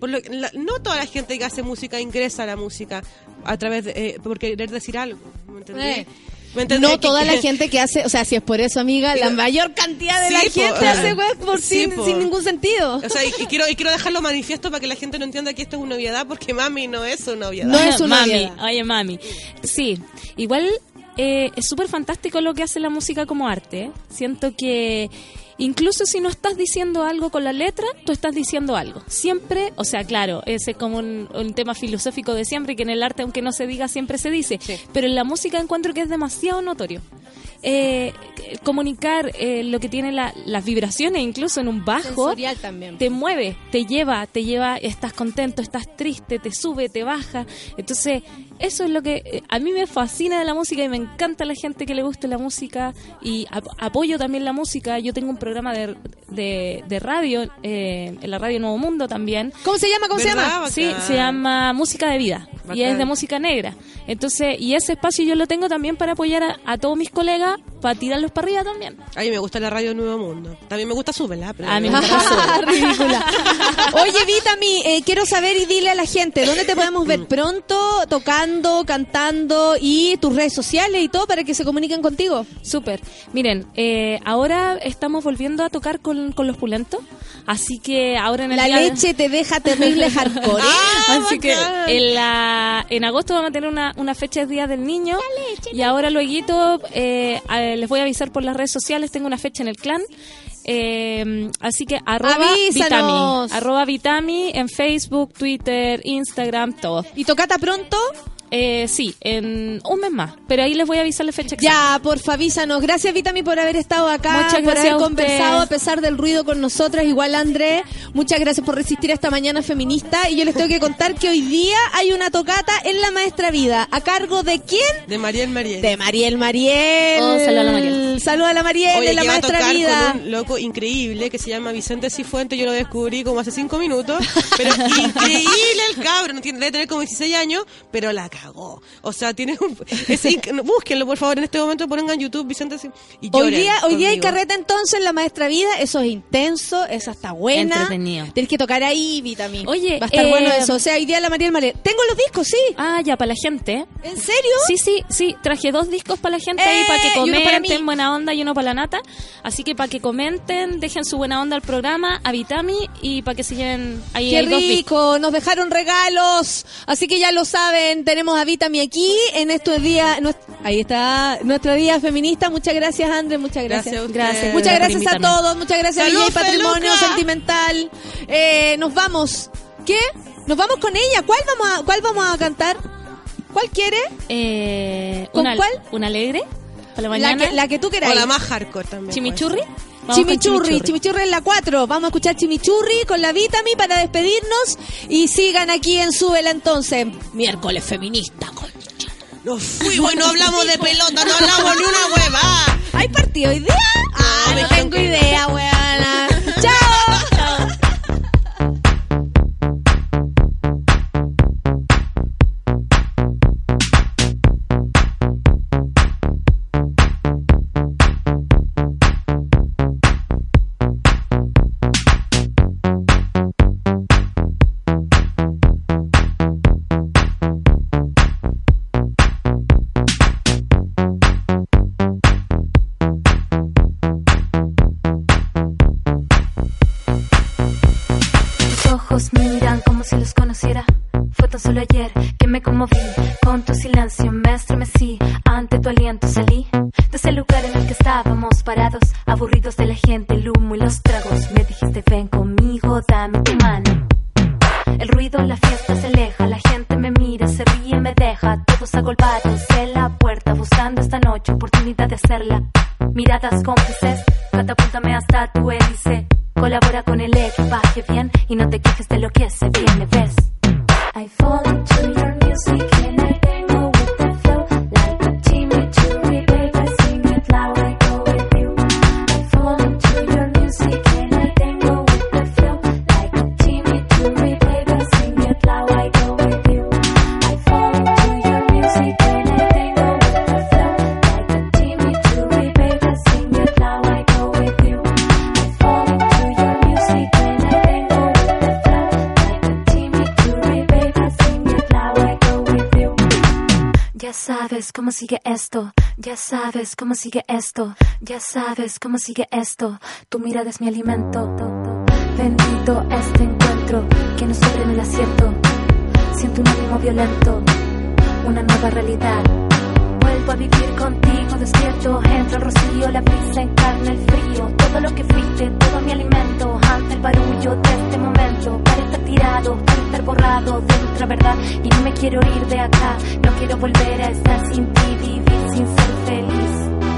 por lo- la- no toda la gente que hace música ingresa a la música a través de, eh, por querer decir algo, ¿me entendí? Eh. No toda la gente que hace, o sea, si es por eso, amiga, la mayor cantidad de Sí, la po, gente hace weas por Sí, sin, po. sin ningún sentido. O sea, y, y quiero, y quiero dejarlo manifiesto para que la gente no entienda que esto es una obviedad, porque mami no es una obviedad. No es una mami, obviedad. oye mami. Sí, igual eh, es súper fantástico lo que hace la música como arte. Siento que incluso si no estás diciendo algo con la letra, tú estás diciendo algo. Siempre, o sea, claro, ese es como un, un tema filosófico de siempre, que en el arte, aunque no se diga, siempre se dice. Pero en la música encuentro que es demasiado notorio. Eh, comunicar eh, lo que tiene la- las vibraciones, incluso en un bajo, Sensorial también. te mueve, te lleva, te lleva, estás contento, estás triste, te sube, te baja. Entonces, eso es lo que eh, a mí me fascina de la música y me encanta la gente que le guste la música y ap- apoyo también la música. Yo tengo un programa de, de, de radio, eh, en la radio Nuevo Mundo también. ¿Cómo se llama? ¿Cómo se llama? Sí, se llama Música de Vida y es de música negra. Entonces, y ese espacio yo lo tengo también para apoyar a, a todos mis colegas, para tirarlos para arriba también. A mí me gusta la radio Nuevo Mundo. También me gusta Súbela. Pero A mí me gusta ridícula. Oye, Vitami, eh, quiero saber y dile a la gente, ¿dónde te podemos ver pronto, tocando, cantando y tus redes sociales y todo para que se comuniquen contigo? Súper. Miren, eh, ahora estamos volviendo a tocar con, con los pulentos, así que ahora en el La día leche te deja terrible hardcore. ¿eh? Así que en, la, en agosto vamos a tener una, una fecha de Día del Niño. y ahora luego eh, les voy a avisar por las redes sociales. Tengo una fecha en el clan. Eh, así que arroba Avísanos. Vitami. Arroba Vitami en Facebook, Twitter, Instagram, todo. ¿Y tocata pronto? Eh, sí, en un mes más. Pero ahí les voy a avisar la fecha exacta. Ya, porfa, avísanos. Gracias, Vitami, por haber estado acá, Muchas por gracias haber a conversado a pesar del ruido con nosotras. Igual, André, muchas gracias por resistir a esta mañana feminista. Y yo les tengo que contar que hoy día hay una tocata en La Maestra Vida. ¿A cargo de quién? De Mariel Mariel. De Mariel Mariel. Oh, saludo a la Mariel. Saludo a la Mariel Oye, de La va a Maestra tocar Vida. con un loco increíble que se llama Vicente Cifuente. Yo lo descubrí como hace cinco minutos. Pero increíble el cabro. cabro no tiene, debe tener como 16 años, pero la cagó. O sea, tiene un... búsquenlo, por favor, en este momento pongan en YouTube Vicente y Hoy día, hoy día hay carreta entonces en la maestra vida, eso es intenso, esa está buena. Entretenido. Tienes que tocar ahí, Vitamin. Oye, va a estar eh, bueno eso. O sea, hoy día la María del. Tengo los discos, sí. Ah, ya, para la gente. ¿En serio? Sí, sí, sí. Traje dos discos para la gente ahí, ¡Eh! para que para comenten, buena onda y uno para la nata. Así que para que comenten, dejen su buena onda al programa, a Vitami y para que sigan ahí Qué hay dos discos. rico, nos dejaron regalos, así que ya lo saben, tenemos a Vitami aquí en estos días, ahí está, nuestro día feminista, muchas gracias André, muchas gracias. Gracias a ustedes. Gracias. Muchas gracias a todos, muchas gracias ¡Salud, DJ Patrimonio Feluca! Sentimental. Eh, nos vamos, ¿qué? Nos vamos con ella, ¿cuál vamos a, cuál vamos a cantar? ¿Cuál quiere? Eh, ¿Con una, cuál? ¿Una alegre? Para la que, la que tú queráis. O la más hardcore también. ¿Chimichurri? Chimichurri, chimichurri en la 4. Vamos a escuchar Chimichurri con la Vitami para despedirnos y sigan aquí en Súbela entonces. Miércoles feminista. con- Nos fuimos y no hablamos de pelota, no hablamos ni una hueva. ¿Hay partido hoy día? Ah, me no tengo idea, weona. ¡Chao! Cómo sigue esto, ya sabes cómo sigue esto. Tu mirada es mi alimento. Bendito este encuentro que nos sobre el asiento. Siento un ánimo violento, una nueva realidad. Vuelvo a vivir contigo despierto, entra el rocío, la brisa encarna el frío. Todo lo que fuiste, todo mi alimento, ante el barullo de este momento. Para estar tirado, para estar borrado de nuestra verdad. Y no me quiero ir de acá, no quiero volver a estar sin ti, vivir sin ser feliz.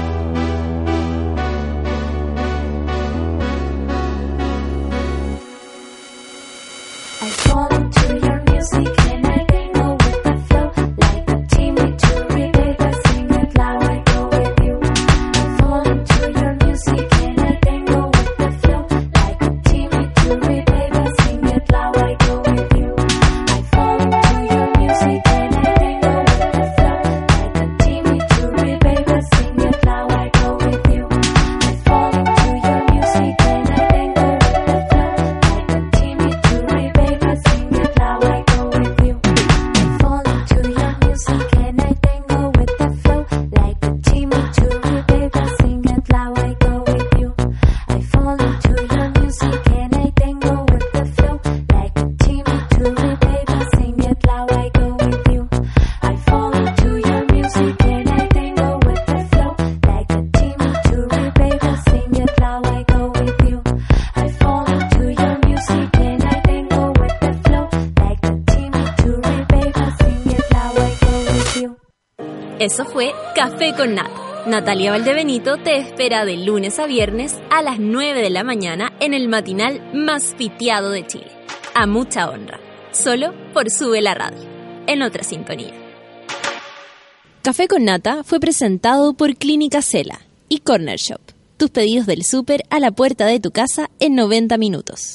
Eso fue Café con Nata. Natalia Valdebenito te espera de lunes a viernes a las 9 de la mañana en el matinal más piteado de Chile. A mucha honra. Solo por Sube la Radio. En otra sintonía. Café con Nata fue presentado por Clínica Cela y Corner Shop. Tus pedidos del súper a la puerta de tu casa en 90 minutos.